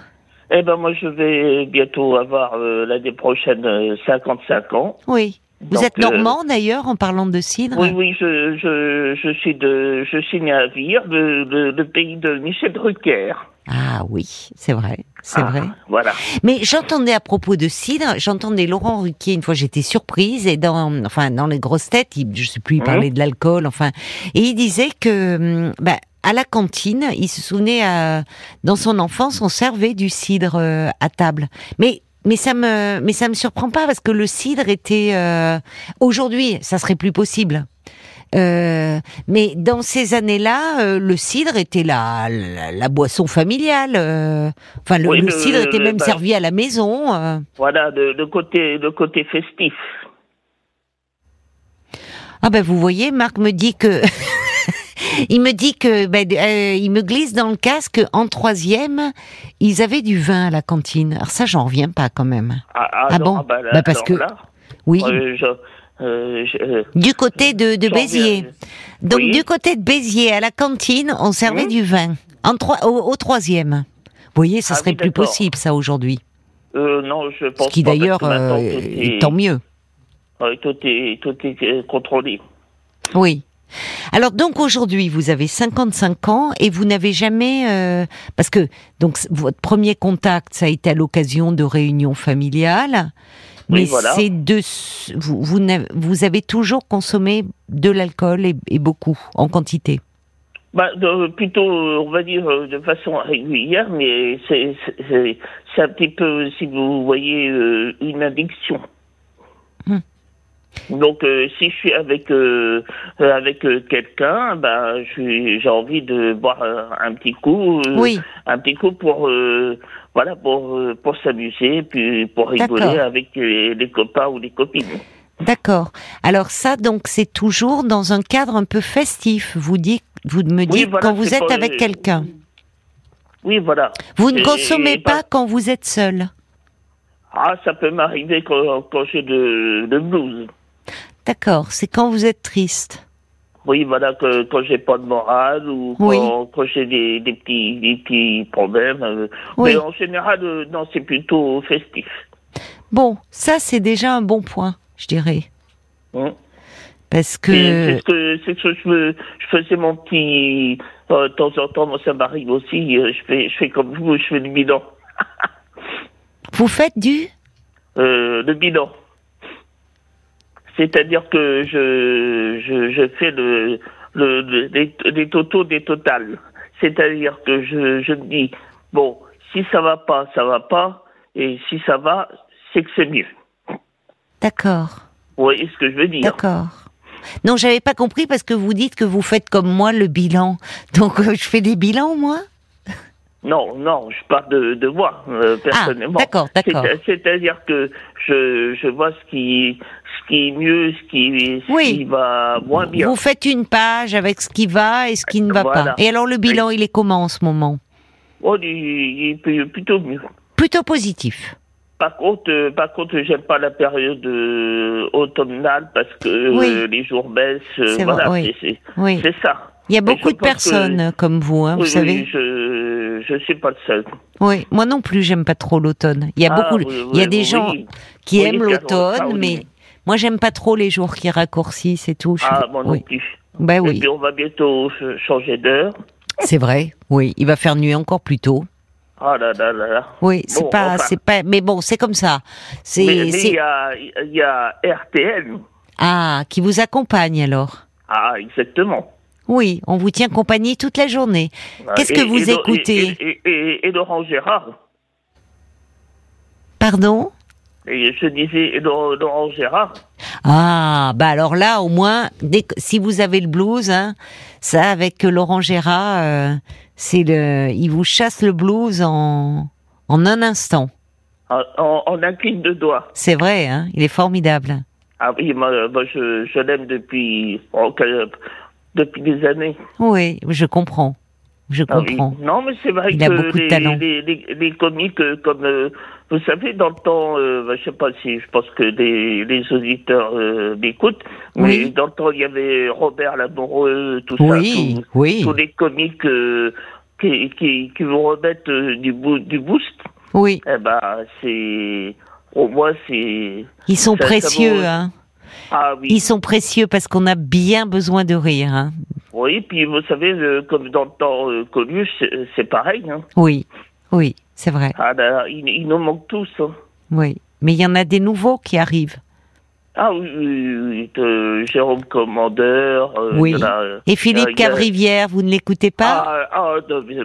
Eh ben moi je vais bientôt avoir euh, l'année prochaine euh, 55 ans. Oui. Vous Donc, êtes euh, normand d'ailleurs en parlant de cidre Oui oui je je je suis de je suis né à Vire, le, le, le pays de Michel Drucker. Ah oui, c'est vrai, c'est Ah, vrai. Voilà. Mais j'entendais à propos de cidre, j'entendais Laurent Ruquier une fois, j'étais surprise et dans, enfin, dans les grosses têtes, il, je sais plus, il Mhm. parlait de l'alcool, enfin, et il disait que, hum, bah, à la cantine, il se souvenait, à, dans son enfance, on servait du cidre euh, à table. Mais mais ça me mais ça me surprend pas parce que le cidre était euh, aujourd'hui, ça serait plus possible. Euh, mais dans ces années-là, euh, le cidre était la, la, la boisson familiale. euh, enfin, le, Oui, le cidre était même bah- servi à la maison. euh. Voilà le, le côté le côté festif. Ah ben vous voyez, Marc me dit que il me dit que ben, euh, il me glisse dans le casque en troisième, ils avaient du vin à la cantine. Alors ça, j'en reviens pas quand même. Ah, ah, Ah non, bon bah, là, Bah, parce que- là, Oui, euh, je- euh, je- euh, du côté de, Béziers. viens- Donc Oui. du côté de Béziers, à la cantine, on servait Mhm. du vin en trois, au, au troisième. Vous voyez, ça Ah serait oui, plus possible ça aujourd'hui. euh, non, je pense Ce qui d'ailleurs, euh, tant mieux. ouais, tout est tout est contrôlé. Oui. Alors donc aujourd'hui vous avez 55 ans et vous n'avez jamais euh, parce que donc votre premier contact ça a été à l'occasion de réunions familiales Oui, mais voilà. c'est de vous vous, avez toujours consommé de l'alcool et, et beaucoup en quantité. Bah, de- plutôt, on va dire, euh, de façon régulière, mais c'est un petit peu, si vous voyez, euh, une addiction. Hmm. Donc, euh, si je suis avec euh, euh, avec euh, quelqu'un, bah, j'ai envie de boire un petit coup, Oui. un petit coup pour voilà pour pour s'amuser, puis pour rigoler avec les, les copains ou les copines. D'accord. Alors ça donc c'est toujours dans un cadre un peu festif. Vous dites vous me dites voilà, quand vous êtes avec quelqu'un. Oui, voilà. Vous ne consommez pas quand vous êtes seul. Ah, ça peut m'arriver quand, quand j'ai de, de blues. D'accord, c'est quand vous êtes triste. Oui, voilà, que, quand j'ai pas de morale ou quand, Oui. quand j'ai des, des, petits, des petits problèmes. euh. Oui. Mais en général, euh, non, c'est plutôt festif. Bon, ça c'est déjà un bon point, je dirais. Hein? Parce que c'est ce que, c'est ce que je, me- je faisais mon petit. euh, de temps en temps, moi, ça m'arrive aussi. je, fais, je fais comme vous, je fais le bilan. vous faites du Euh, le bilan. C'est-à-dire que je, je, je fais le, le, le- les, les totaux des totales. C'est-à-dire que je, je me dis, bon, si ça va pas, ça va pas, et si ça va, c'est que c'est mieux. D'accord, Vous voyez ce que je veux dire d'accord. Non, j'avais pas compris parce que vous dites que vous faites comme moi le bilan. Donc euh, je fais des bilans moi? Non, non, je parle de, de moi, euh, personnellement. Ah, d'accord, d'accord. C'est- C'est-à-dire que je, je vois ce qui, ce qui est mieux, ce qui, ce Oui. qui va moins bien. Vous faites une page avec ce qui va et ce qui ne va Voilà. pas. Et alors le bilan, il est comment en ce moment? Oh, il, est plutôt mieux. Plutôt positif. Par contre, euh, par contre, j'aime pas la période euh, automnale parce que euh, les jours baissent. C'est voilà, vrai, oui. Oui. ça. Il y a beaucoup de personnes comme vous, hein, vous savez. oui, je je suis pas le seul. Oui, moi non plus, j'aime pas trop l'automne. Il y a Ah, beaucoup, il y a des gens qui aiment l'automne, Caroline. mais moi j'aime pas trop les jours qui raccourcissent et tout. Je- Ah, moi non oui. plus. Ben Et oui, puis on va bientôt ch- changer d'heure. c'est vrai. Oui, il va faire nuit encore plus tôt. Ah là là là là. Oui, c'est Bon, pas, enfin. c'est pas, mais bon, c'est comme ça. C'est, Mais il y a, y a RTL. ah, qui vous accompagne alors. Ah, exactement. Oui, on vous tient compagnie toute la journée. Qu'est-ce que vous et- écoutez et, et- et Laurent Gérard. Pardon? Et je disais Laurent, Gérard. Ah, bah alors là, au moins, dès que- si vous avez le blues, hein, ça avec Laurent Gérard, euh, c'est le, il vous chasse le blues en, en un instant. En, en, en un clin de doigts. C'est vrai, hein, il est formidable. Ah oui, moi, moi, je, je l'aime depuis, oh, depuis des années. Oui, je comprends, je Ah oui. comprends. Non, mais c'est vrai Il que a beaucoup de les, talent. les, les, les comiques, euh, comme euh, vous savez, dans le temps, euh, bah, je sais pas si, je pense que les, les auditeurs euh, m'écoutent, mais dans le temps, il y avait Robert Lamoureux, tout Oui, ça, tout- tous les comiques euh, qui, qui, qui vous remettent du, boo- du boost. oui, Eh ben, c'est, au moins, c'est, ils sont précieux, vaut- hein. Ah oui. Ils sont précieux parce qu'on a bien besoin de rire, hein. Oui, puis vous savez, euh, comme dans le temps euh, Coluche, c'est pareil. Hein. Oui, oui, c'est vrai, Ah, là, il, il nous manque tous. Hein. oui. Mais il y en a des nouveaux qui arrivent. Ah oui, oui, oui, de Jérôme Commandeur. euh, Oui. euh, Et Philippe Cavrivière, vous ne l'écoutez pas? Ah, ah,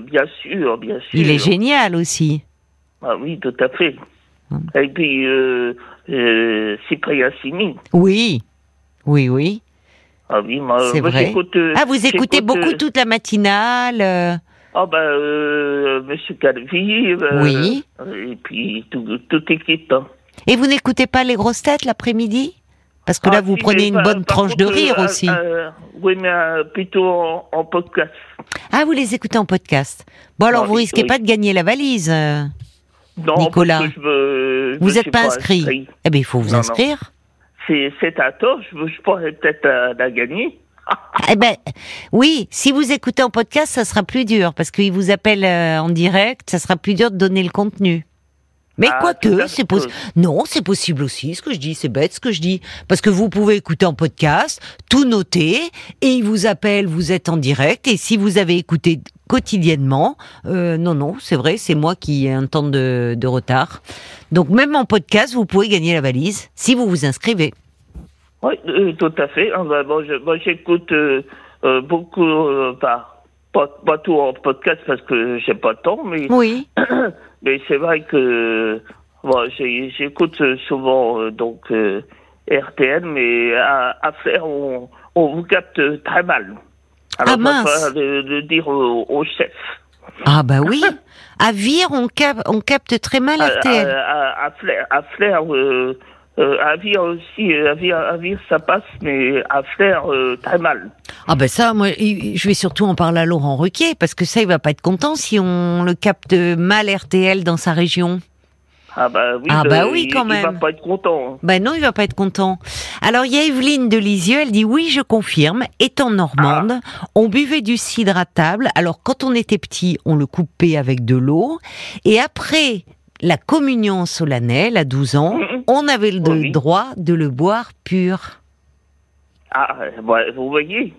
bien sûr, bien sûr. Il est génial aussi. Ah oui, tout à fait. Hum. Et puis, euh, Cyprien Sini. Oui, oui, oui. Ah oui, moi, C'est moi, vrai. j'écoute, euh, Ah, vous écoutez beaucoup euh, toute la matinale. euh, Ah ben, euh, Monsieur Calvi. Oui. Et puis, tout, toute équipe. Hein. Et vous n'écoutez pas les grosses têtes l'après-midi? Parce que là, Ah, vous si, prenez une bonne tranche de rire aussi. oui, mais plutôt en, en podcast. Ah, vous les écoutez en podcast. Bon, alors Non, vous oui, risquez oui. pas de gagner la valise. Non, Nicolas. parce que je me- je Vous n'êtes pas inscrit. Eh bien, il faut vous Non, inscrire. C'est à tort, je, je pourrais peut-être euh, la gagner. Eh ben, oui, si vous écoutez en podcast, ça sera plus dur parce qu'il vous appelle euh, en direct, ça sera plus dur de donner le contenu. Mais Ah, quoique, c'est possible. Non, c'est possible aussi. Ce que je dis, c'est bête ce que je dis, parce que vous pouvez écouter en podcast, tout noter, et il vous appelle, vous êtes en direct, et si vous avez écouté quotidiennement, euh, non, non, c'est vrai, c'est moi qui ai un temps de, de retard. Donc même en podcast, vous pouvez gagner la valise si vous vous inscrivez. Oui, euh, tout à fait. Ah, bah, bon, je- moi, j'écoute euh, euh, beaucoup, pas, pas, pas tout en podcast parce que j'ai pas le temps, mais, Oui. mais c'est vrai que bon, j'écoute souvent donc RTL, mais à, à faire, on, on vous capte très mal. Alors, Ah, mince. le, le dire au, au chef. Ah bah oui. À Vire, on, cap- on capte très mal À, RTL. à, à, à Flair, à Flair, euh, Euh, à vire aussi, euh, à vire, à vire ça passe, mais à faire euh, très mal. Ah ben ça, moi, je vais surtout en parler à Laurent Ruquier, parce que ça, il va pas être content si on le capte mal RTL dans sa région. Ah bah oui, Ah bah oui, il, quand il va même. pas être content. hein. Ben non, il va pas être content. Alors il y a Evelyne de Lisieux, elle dit oui, je confirme. Étant normande, on buvait du cidre à table. Alors quand on était petit, on le coupait avec de l'eau, et après la communion solennelle à 12 ans, on avait le Oui. droit de le boire pur. Ah, euh, bah, vous voyez.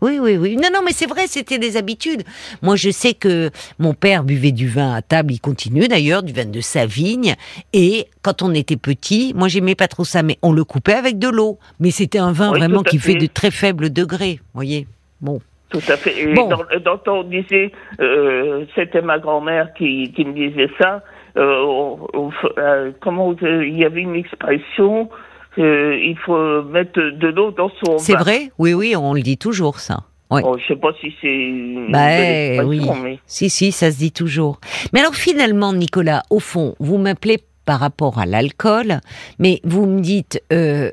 Oui, oui, oui. Non, non, mais c'est vrai, c'était des habitudes. Moi, je sais que mon père buvait du vin à table, il continue d'ailleurs, du vin de sa vigne. Et quand on était petit, moi, j'aimais pas trop ça, mais on le coupait avec de l'eau. Mais c'était un vin Oui, vraiment qui fait fait. de très faibles degrés, voyez. Bon. Tout à fait. Et Bon. dans, dans ton disait, euh, c'était ma grand-mère qui, qui me disait ça. Euh, on- on f- euh, comment il y avait une expression, euh, il faut mettre de l'eau dans son C'est vrai? Oui, oui, on le dit toujours, ça. Oui. Bon, je sais pas si c'est Bah, oui. mais Si, si, ça se dit toujours. Mais alors finalement, Nicolas, au fond, vous m'appelez par rapport à l'alcool, mais vous me dites, euh,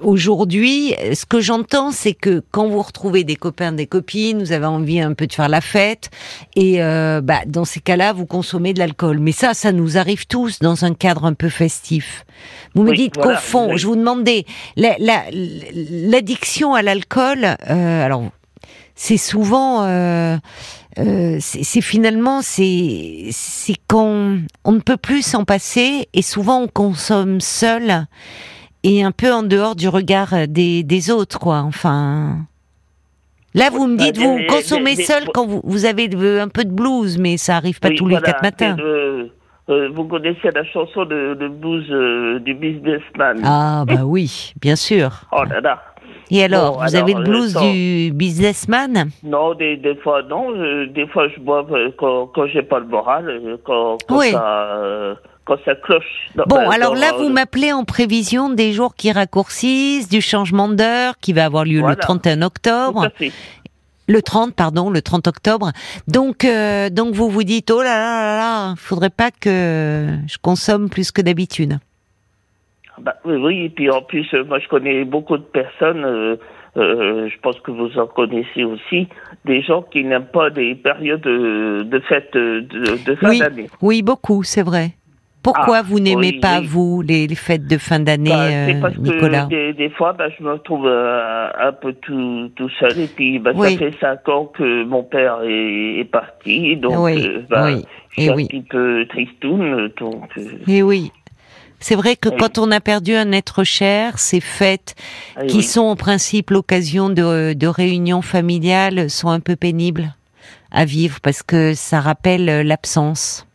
aujourd'hui, ce que j'entends, c'est que quand vous retrouvez des copains, des copines, vous avez envie un peu de faire la fête, et euh, bah, dans ces cas-là, vous consommez de l'alcool. Mais ça, ça nous arrive tous dans un cadre un peu festif. Vous me dites voilà, qu'au fond, oui. je vous demandais, la- la- l'addiction à l'alcool, euh, alors c'est souvent, euh, euh, c'est finalement, c'est c'est quand on ne peut plus s'en passer et souvent on consomme seul et un peu en dehors du regard des, des autres, quoi. Enfin. Là, vous me dites, vous consommez seul quand vous, vous avez un peu de blues, mais ça arrive pas Oui, tous les quatre matins. le- euh, vous connaissez la chanson de, de blues euh, du businessman. Ah, bah oui, bien sûr. Oh là là. Et alors, Bon, vous alors, avez le blues du businessman? Non, des, des fois non. des fois je bois euh, quand, quand j'ai pas le moral, euh, quand, quand Oui. ça euh, quand ça cloche. Bon, ben, alors dans, là, euh, vous m'appelez en prévision des jours qui raccourcissent, du changement d'heure qui va avoir lieu le Voilà. 31 Tout octobre. à fait. Le 30, pardon, le 30 octobre. Donc, euh, donc vous vous dites, oh là là là là, faudrait pas que je consomme plus que d'habitude. Bah, oui, et puis en plus, euh, moi je connais beaucoup de personnes, euh, euh, je pense que vous en connaissez aussi, des gens qui n'aiment pas des périodes de, de fête de, de fin Oui, d'année. oui, beaucoup, c'est vrai. Pourquoi Ah, vous n'aimez oui, pas, oui. vous, les, les fêtes de fin d'année, Bah, c'est euh, parce Nicolas? que des, des fois, bah, je me retrouve un peu tout, tout seul. Et puis, bah, Oui. ça fait cinq ans que mon père est, est parti. Donc, euh, bah, je suis et un petit peu tristoun. Donc, euh, Eh oui. C'est vrai que Oui. quand on a perdu un être cher, ces fêtes eh qui oui. sont en principe l'occasion de, de réunions familiales sont un peu pénibles à vivre parce que ça rappelle euh, l'absence.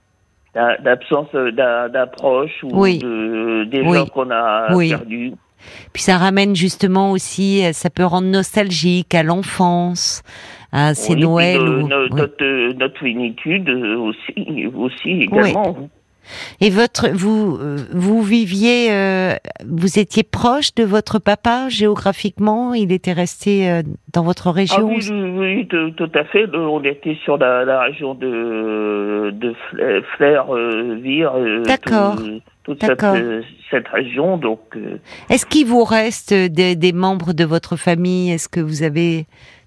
La- l'absence euh, d'approche ou de, des gens qu'on a perdus. Puis ça ramène justement aussi, euh, ça peut rendre nostalgique à l'enfance, à ces Noëls. oui. notre, notre finitude aussi, aussi également. Et votre, vous, euh, vous viviez, euh, vous étiez proche de votre papa géographiquement? Il était resté euh, dans votre Ah région? oui, oui, oui, tout, à fait. On était sur la, la région de, de Fla- Flers, euh, Vire, euh, D'accord. tout- toute cette, euh, cette région. Donc, euh, Est-ce qu'il vous reste des, des membres de votre famille? Est-ce que vous avez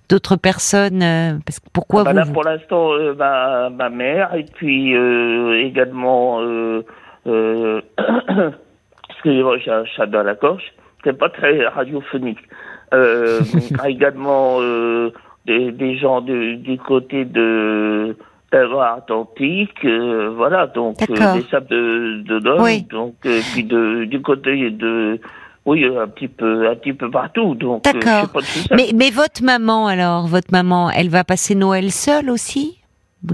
d'autres personnes euh, Parce que pourquoi bah vous, là, vous- pour l'instant, euh, ma, ma mère et puis euh, également, euh, excusez-moi, j'ai un chat dans la gorge. C'est pas très radiophonique. Également des, des gens de- du côté de la Loire-Atlantique, euh, voilà, donc euh, des sables de, de Oui. donc euh, puis de, du côté de oui, un petit peu, un petit peu partout. Donc, euh, D'accord. ça. mais, mais votre maman alors, votre maman, elle va passer Noël seule aussi?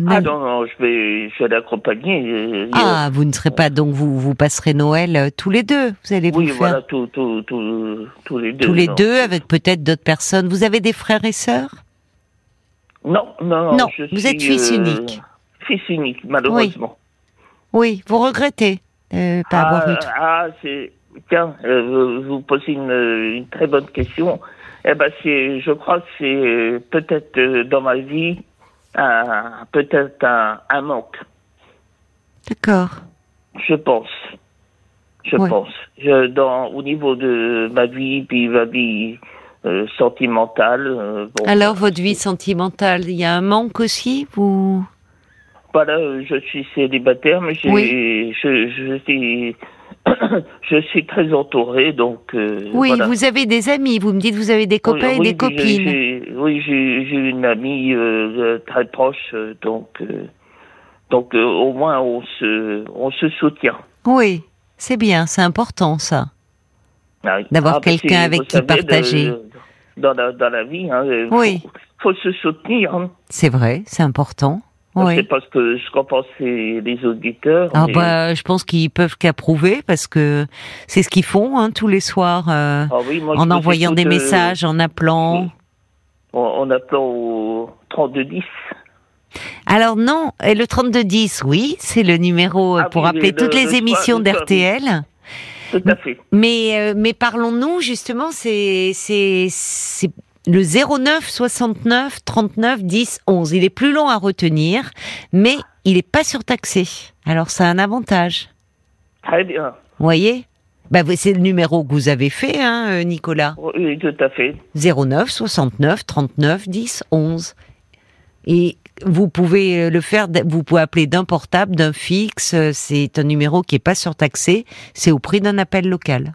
Ah non, non, je vais, je vais l'accompagner. euh, Ah, vous ne serez pas donc vous vous passerez Noël euh, tous les deux. Vous allez oui, vous faire voilà, tous les deux. tous les non. deux avec peut-être d'autres personnes. Vous avez des frères et sœurs? Non, non, Non, je vous suis, êtes fils euh, unique. Fils unique, malheureusement. Oui, vous regrettez euh, pas avoir eu. ah, ah, c'est. Tiens, euh, vous posez une, une très bonne question. Eh ben, c'est, je crois que c'est euh, peut-être euh, dans ma vie un- peut-être un, un manque, D'accord. je pense. je Ouais. pense. Je, dans, au niveau de ma vie, puis ma vie euh, sentimentale. euh, bon, Alors, votre vie sentimentale, il y a un manque aussi vous... Voilà, je suis célibataire, mais j'ai, Oui. je, je suis, je suis très entouré, donc. euh, Oui, voilà. vous avez des amis, vous me dites vous avez des copains Oui, et des copines. j'ai- Oui, j'ai une amie euh, euh, très proche, donc euh, donc au moins on se on se soutient. Oui, c'est bien, c'est important ça. Ah, D'avoir ah, quelqu'un c'est- avec qui savez, partager. de- dans la dans la vie, hein, Oui. faut, faut se soutenir. hein. C'est vrai, c'est important. C'est Oui. parce que je pensent les auditeurs. Ah mais- bah, je pense qu'ils peuvent qu'approuver parce que c'est ce qu'ils font hein, tous les soirs euh, Ah oui, moi, je en envoyant des euh, messages, en appelant. en, en appelant au 3210. Alors non, et le 3210, oui, c'est le numéro euh, Ah pour appeler le- toutes les le émissions d'RTL. Tout à fait. Mais euh, mais parlons-nous justement, c'est c'est c'est le 09 69 39 10 11. Il est plus long à retenir, mais il est pas surtaxé. Alors ça a un avantage. Très bien. Vous voyez? Bah, c'est le numéro que vous avez fait, hein, euh, Nicolas. Oui, tout à fait. 09 69 39 10 11. Et vous pouvez euh, le faire, vous pouvez appeler d'un portable, d'un fixe. euh, C'est un numéro qui est pas surtaxé. C'est au prix d'un appel local.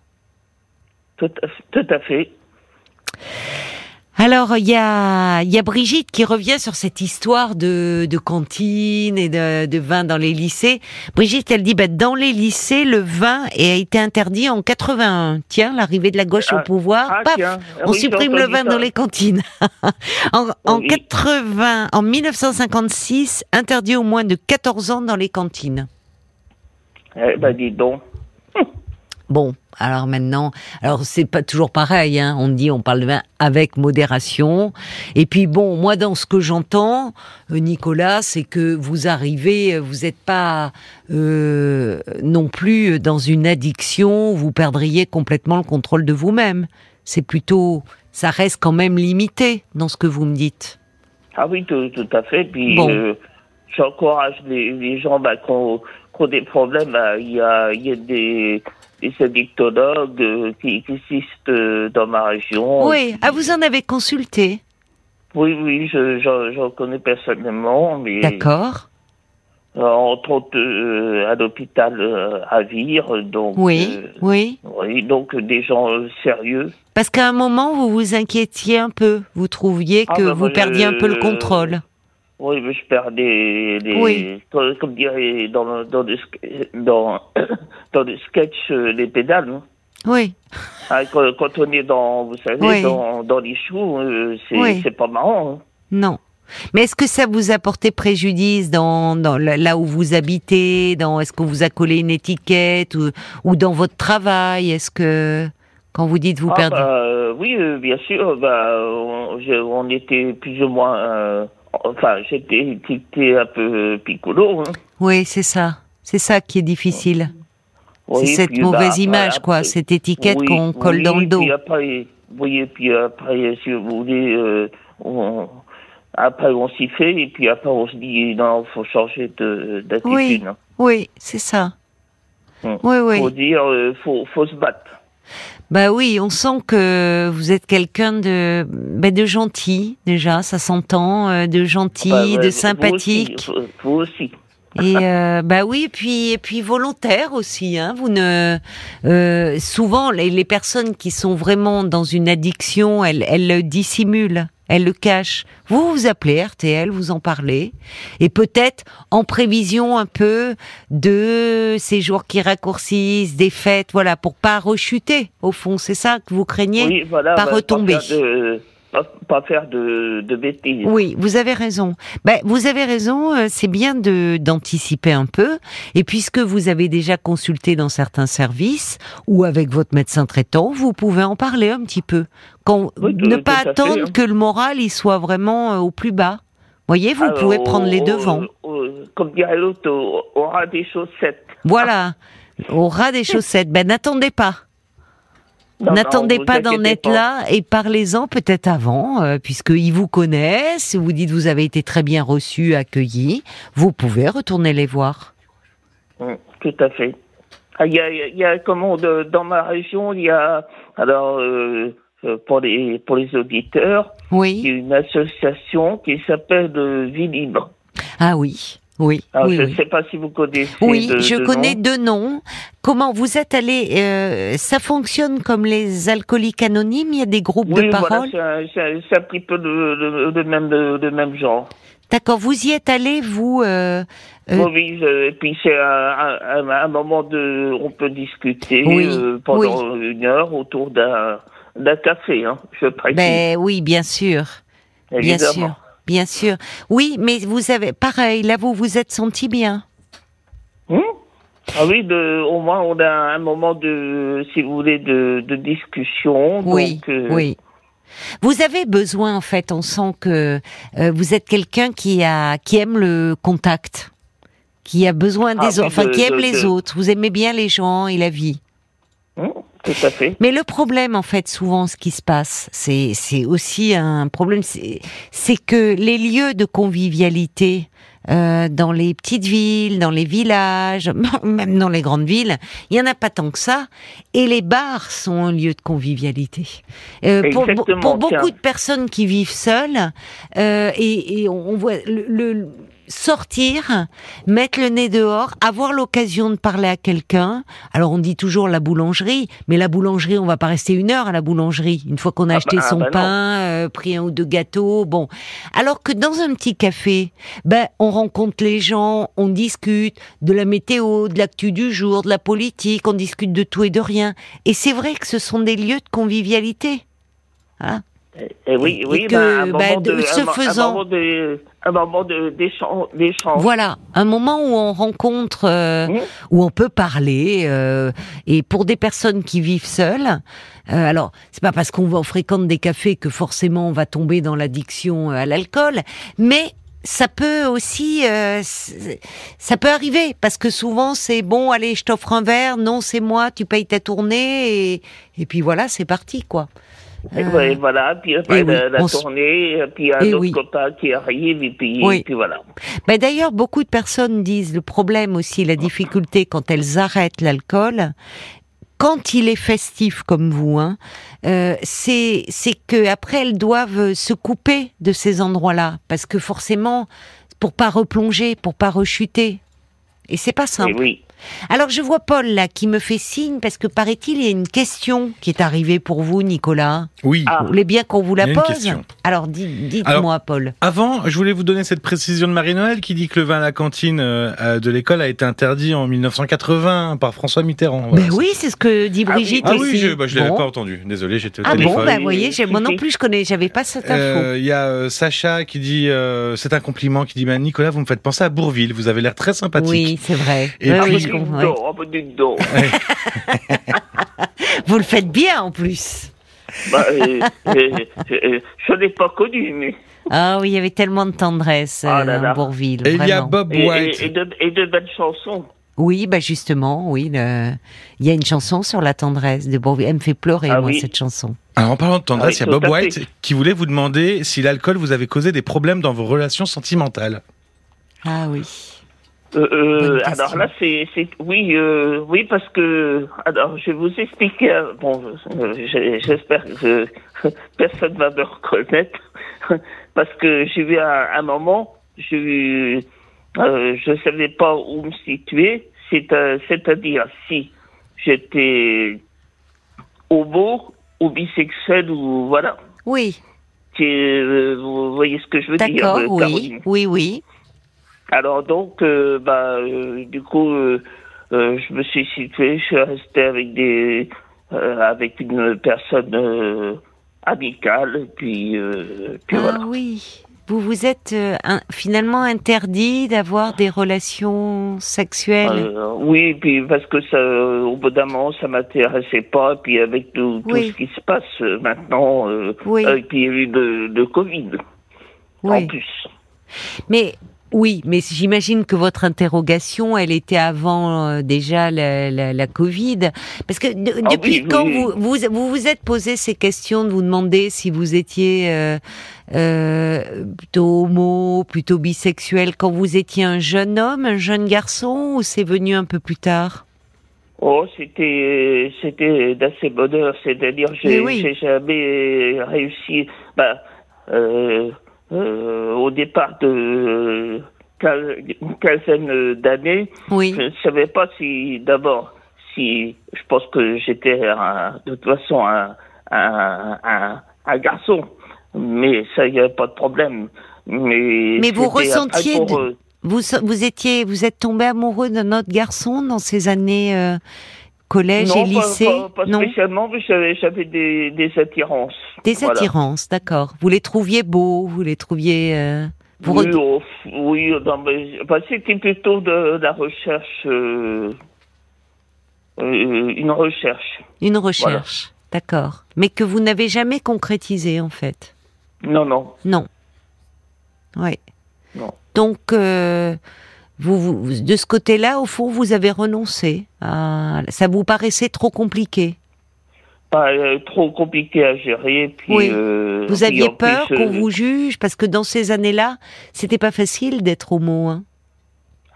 Tout à, tout à fait. Alors, il y a, il y a Brigitte qui revient sur cette histoire de, de cantine et de, de vin dans les lycées. Brigitte, elle dit, bah, dans les lycées, le vin a été interdit en 81. Tiens, l'arrivée de la gauche au Ah, pouvoir, ah, paf, tiens. On oui, supprime le vin ça. dans les cantines. en, en Oui. 80, en 1956, interdit au moins de 14 ans dans les cantines. Eh ben, dis donc. Bon, alors maintenant, alors c'est pas toujours pareil, hein. On dit, on parle de vin avec modération. Et puis bon, moi dans ce que j'entends, euh, Nicolas, c'est que vous arrivez, euh, vous n'êtes pas euh, non plus dans une addiction, où vous perdriez complètement le contrôle de vous-même. C'est plutôt, ça reste quand même limité dans ce que vous me dites. Ah oui, tout, tout à fait. Puis, Bon. euh, j'encourage les, les gens bah, qui, ont, des problèmes. bah, Il y, a, il y a des, des addictologues euh, qui, qui existent euh, dans ma région. Oui, ah vous en avez consulté, Oui, oui, je, j'en, j'en connais personnellement. Mais, d'accord euh, entre autres, euh, à l'hôpital euh, à Vire. Donc, Oui, euh, oui. oui, donc des gens sérieux. Parce qu'à un moment, vous vous inquiétiez un peu. Vous trouviez Ah, que bah, vous perdiez un peu le je- contrôle. Oui, mais je perds des, des Oui. comme, dirait dans dans des dans dans des sketchs euh, les pédales. hein. Oui, Ah, quand, quand on est dans vous savez Oui. dans dans les choux, euh, c'est Oui. pas marrant. hein. non. Mais est-ce que ça vous a porté préjudice dans, dans là où vous habitez dans Est-ce qu'on vous a collé une étiquette ou, ou dans votre travail? Est-ce que quand vous dites vous Ah, perdez bah, euh, oui, euh, bien sûr. Bah, on, je- on était plus ou moins. euh, enfin, j'étais un peu piccolo. Hein. Oui, c'est ça. C'est ça qui est difficile. Oui, c'est cette bah, mauvaise après- image, quoi. après- Cette étiquette Oui, qu'on colle oui, dans le dos. Puis après, oui, et puis après, si vous voulez, euh, on, après on s'y fait, et puis après on se dit, non, faut changer de- d'attitude. Oui. hein. Oui, c'est ça. Hmm. Oui, oui. Faut dire, euh, faut, faut se battre. Bah oui, on sent que vous êtes quelqu'un de, bah, de gentil déjà, ça s'entend, euh, de gentil, ouais, de vous sympathique. aussi, vous aussi. Et euh, bah oui, puis et puis volontaire aussi. Hein. Vous ne euh, souvent les, les personnes qui sont vraiment dans une addiction, elles, elles le dissimulent, elles le cachent. Vous vous appelez RTL, vous en parlez, et peut-être en prévision un peu de ces jours qui raccourcissent, des fêtes, voilà, pour pas rechuter. Au fond, c'est ça que vous craignez? Oui, voilà. pas bah, retomber. Pas faire de, bêtises. Oui, vous avez raison. Ben, vous avez raison, euh, c'est bien de d'anticiper un peu. Et puisque vous avez déjà consulté dans certains services ou avec votre médecin traitant, vous pouvez en parler un petit peu. Quand, Oui, tout- ne pas fait, attendre hein. que le moral il soit vraiment euh, au plus bas. Voyez, vous Alors, pouvez prendre les devants. comme dirait l'autre, au, au ras des chaussettes. Voilà, au ras des chaussettes. Ben n'attendez pas. N'attendez pas d'en être pas. là et parlez-en peut-être avant, euh, puisqu'ils vous connaissent, vous dites vous avez été très bien reçu, accueilli, vous pouvez retourner les voir. Hum, Tout à fait. Ah, Il y a, il y a comment de- dans ma région, il y a alors euh, euh, pour les pour les auditeurs, il y a Oui. une association qui s'appelle euh, Vie Libre. Ah oui. Oui. Alors, oui, je ne oui. sais pas si vous connaissez. Oui, de- je de connais nom. deux noms. Comment vous êtes allé euh, Ça fonctionne comme les alcooliques anonymes? Il y a des groupes Oui, de voilà, parole. c'est un, c'est un- un petit peu le, le même le même genre. D'accord. Vous y êtes allé, vous euh, euh, Oui, et puis c'est un, un, un moment de, on peut discuter Oui, euh, pendant une heure autour d'un d'un café, hein, je. Ben oui, bien sûr, bien évidemment. sûr, bien sûr. Oui, mais vous avez pareil. Là, vous vous êtes senti bien. Hmm? Ah oui, de, au moins on a un moment de, si vous voulez, de, de discussion. Oui, donc, euh, oui. Vous avez besoin, en fait, on sent que euh, vous êtes quelqu'un qui a, qui aime le contact, qui a besoin Ah des autres, enfin de- qui aime les autres. Vous aimez bien les gens et la vie. hmm, tout à fait. Mais le problème, en fait, souvent, ce qui se passe, c'est c'est aussi un problème, c'est c'est que les lieux de convivialité euh, dans les petites villes, dans les villages, même dans les grandes villes, il y en a pas tant que ça. Et les bars sont un lieu de convivialité. Euh, pour, pour beaucoup de personnes qui vivent seules, euh, et, et on, on voit le, le- sortir, mettre le nez dehors, avoir l'occasion de parler à quelqu'un. Alors on dit toujours la boulangerie, mais la boulangerie, on va pas rester une heure à la boulangerie. Une fois qu'on a Ah acheté bah- ah son bah pain, euh, pris un ou deux gâteaux, bon. Alors que dans un petit café, ben on rencontre les gens, on discute de la météo, de l'actu du jour, de la politique, on discute de tout et de rien. Et c'est vrai que ce sont des lieux de convivialité. Hein Et oui, Et oui, que, bah, un bah, moment de de, ce un, faisant- un moment de, un moment de, d'échange. Voilà, un moment où on rencontre, euh, Mmh. où on peut parler. euh, et pour des personnes qui vivent seules, euh, alors c'est pas parce qu'on fréquente des cafés que forcément on va tomber dans l'addiction euh, à l'alcool, mais ça peut aussi, euh, ça peut arriver parce que souvent c'est bon, allez, je t'offre un verre, non c'est moi, tu payes ta tournée et, et puis voilà, c'est parti quoi. Et Euh, ouais, voilà, puis après oui, la, la on s- tournée, puis un et autre oui. copain qui arrive, et puis, Oui. et puis voilà. Ben d'ailleurs, beaucoup de personnes disent le problème aussi, la difficulté quand elles arrêtent l'alcool, quand il est festif comme vous, hein, euh, c'est c'est que après elles doivent se couper de ces endroits-là parce que forcément pour pas replonger, pour pas rechuter. Et c'est pas Et simple. oui. Alors je vois Paul là qui me fait signe parce que paraît-il il y a une question qui est arrivée pour vous, Nicolas. Oui. Ah. Vous voulez bien qu'on vous la pose. Alors dites- dites-moi, Paul. Avant, je voulais vous donner cette précision de Marie-Noël qui dit que le vin à la cantine euh, de l'école a été interdit en 1980 par François Mitterrand. Voilà. Ben oui, c'est ce que dit Ah oui. Brigitte Ah aussi. oui, je, bah, je l'avais Bon. pas entendu. Désolé, j'étais au Ah bon, bah, vous voyez, moi non plus je connais, j'avais pas cette info. Euh, Il y a euh, Sacha qui dit, euh, c'est un compliment, qui dit, bah, Nicolas, vous me faites penser à Bourville, vous avez l'air très sympathique. oui, c'est vrai. Et Oui, puis- dites donc. Vous le faites bien en plus. Bah, euh, euh, euh, je l'ai pas connu, mais. Ah oui, il y avait tellement de tendresse Ah là euh, là. Bourville. Et il y a. Bob White. et, et de, et de belles chansons. Oui, bah justement, oui. le- Il y a une chanson sur la tendresse de Bourville. Elle me fait pleurer, Ah moi, oui. cette chanson. Alors, en parlant de tendresse, Ah oui, il y a Bob White fait. qui voulait vous demander si l'alcool vous avait causé des problèmes dans vos relations sentimentales. Ah oui. Euh, euh, alors là, c'est, oui, euh, oui, parce que, alors, je vais vous expliquer. Bon, euh, j'espère que personne va me reconnaître, parce que j'ai eu un, un moment, euh, je savais pas où me situer. C'est, c'est-à-dire si j'étais homo ou bisexuel ou voilà. Oui, vous voyez ce que je veux dire, d'accord, oui. Oui, oui. Alors donc, euh, bah, euh, du coup, euh, je me suis situé, je suis resté avec des, avec une personne amicale, puis, puis ah voilà. oui. Vous vous êtes un- finalement interdit d'avoir des relations sexuelles? Oui, puis parce que ça, au bout d'un moment, ça m'intéressait pas, puis avec tout, tout Oui. ce qui se passe maintenant, Oui. puis il y a eu de, de Covid en plus. Mais oui, mais j'imagine que votre interrogation, elle était avant euh, déjà la, la, la Covid, parce que de- Ah depuis oui, quand oui. vous, vous vous vous êtes posé ces questions de vous demander si vous étiez euh, euh, plutôt homo, plutôt bisexuel, quand vous étiez un jeune homme, un jeune garçon, ou c'est venu un peu plus tard? Oh, c'était c'était d'assez bonheur, c'est-à-dire j'ai oui. j'ai jamais réussi. Bah, euh, au départ de une quinzaine d'années, Oui. je ne savais pas si d'abord si je pense que j'étais de toute façon un un, un, un garçon, mais ça y a pas de problème. Mais Mais vous ressentiez de- Vous, vous étiez, vous êtes tombé amoureux d'un autre garçon dans ces années euh, collège non, et lycée pas, pas Non, spécialement, mais j'avais des, des attirances. des Voilà. attirances, d'accord. Vous les trouviez beaux, vous les trouviez. euh, vous Oui, oh, f- oui, non, mais enfin, c'était plutôt de, la recherche, euh, euh, une recherche. Une recherche, d'accord. Mais que vous n'avez jamais concrétisé en fait. Non, non, Non. Oui. non. Donc, euh, vous, vous- de ce côté-là, au fond, vous avez renoncé. à- ça vous paraissait trop compliqué. Pas euh, trop compliqué à gérer. Puis, Oui. euh, Vous aviez peur qu'on euh, vous juge parce que dans ces années-là, c'était pas facile d'être homo. Hein.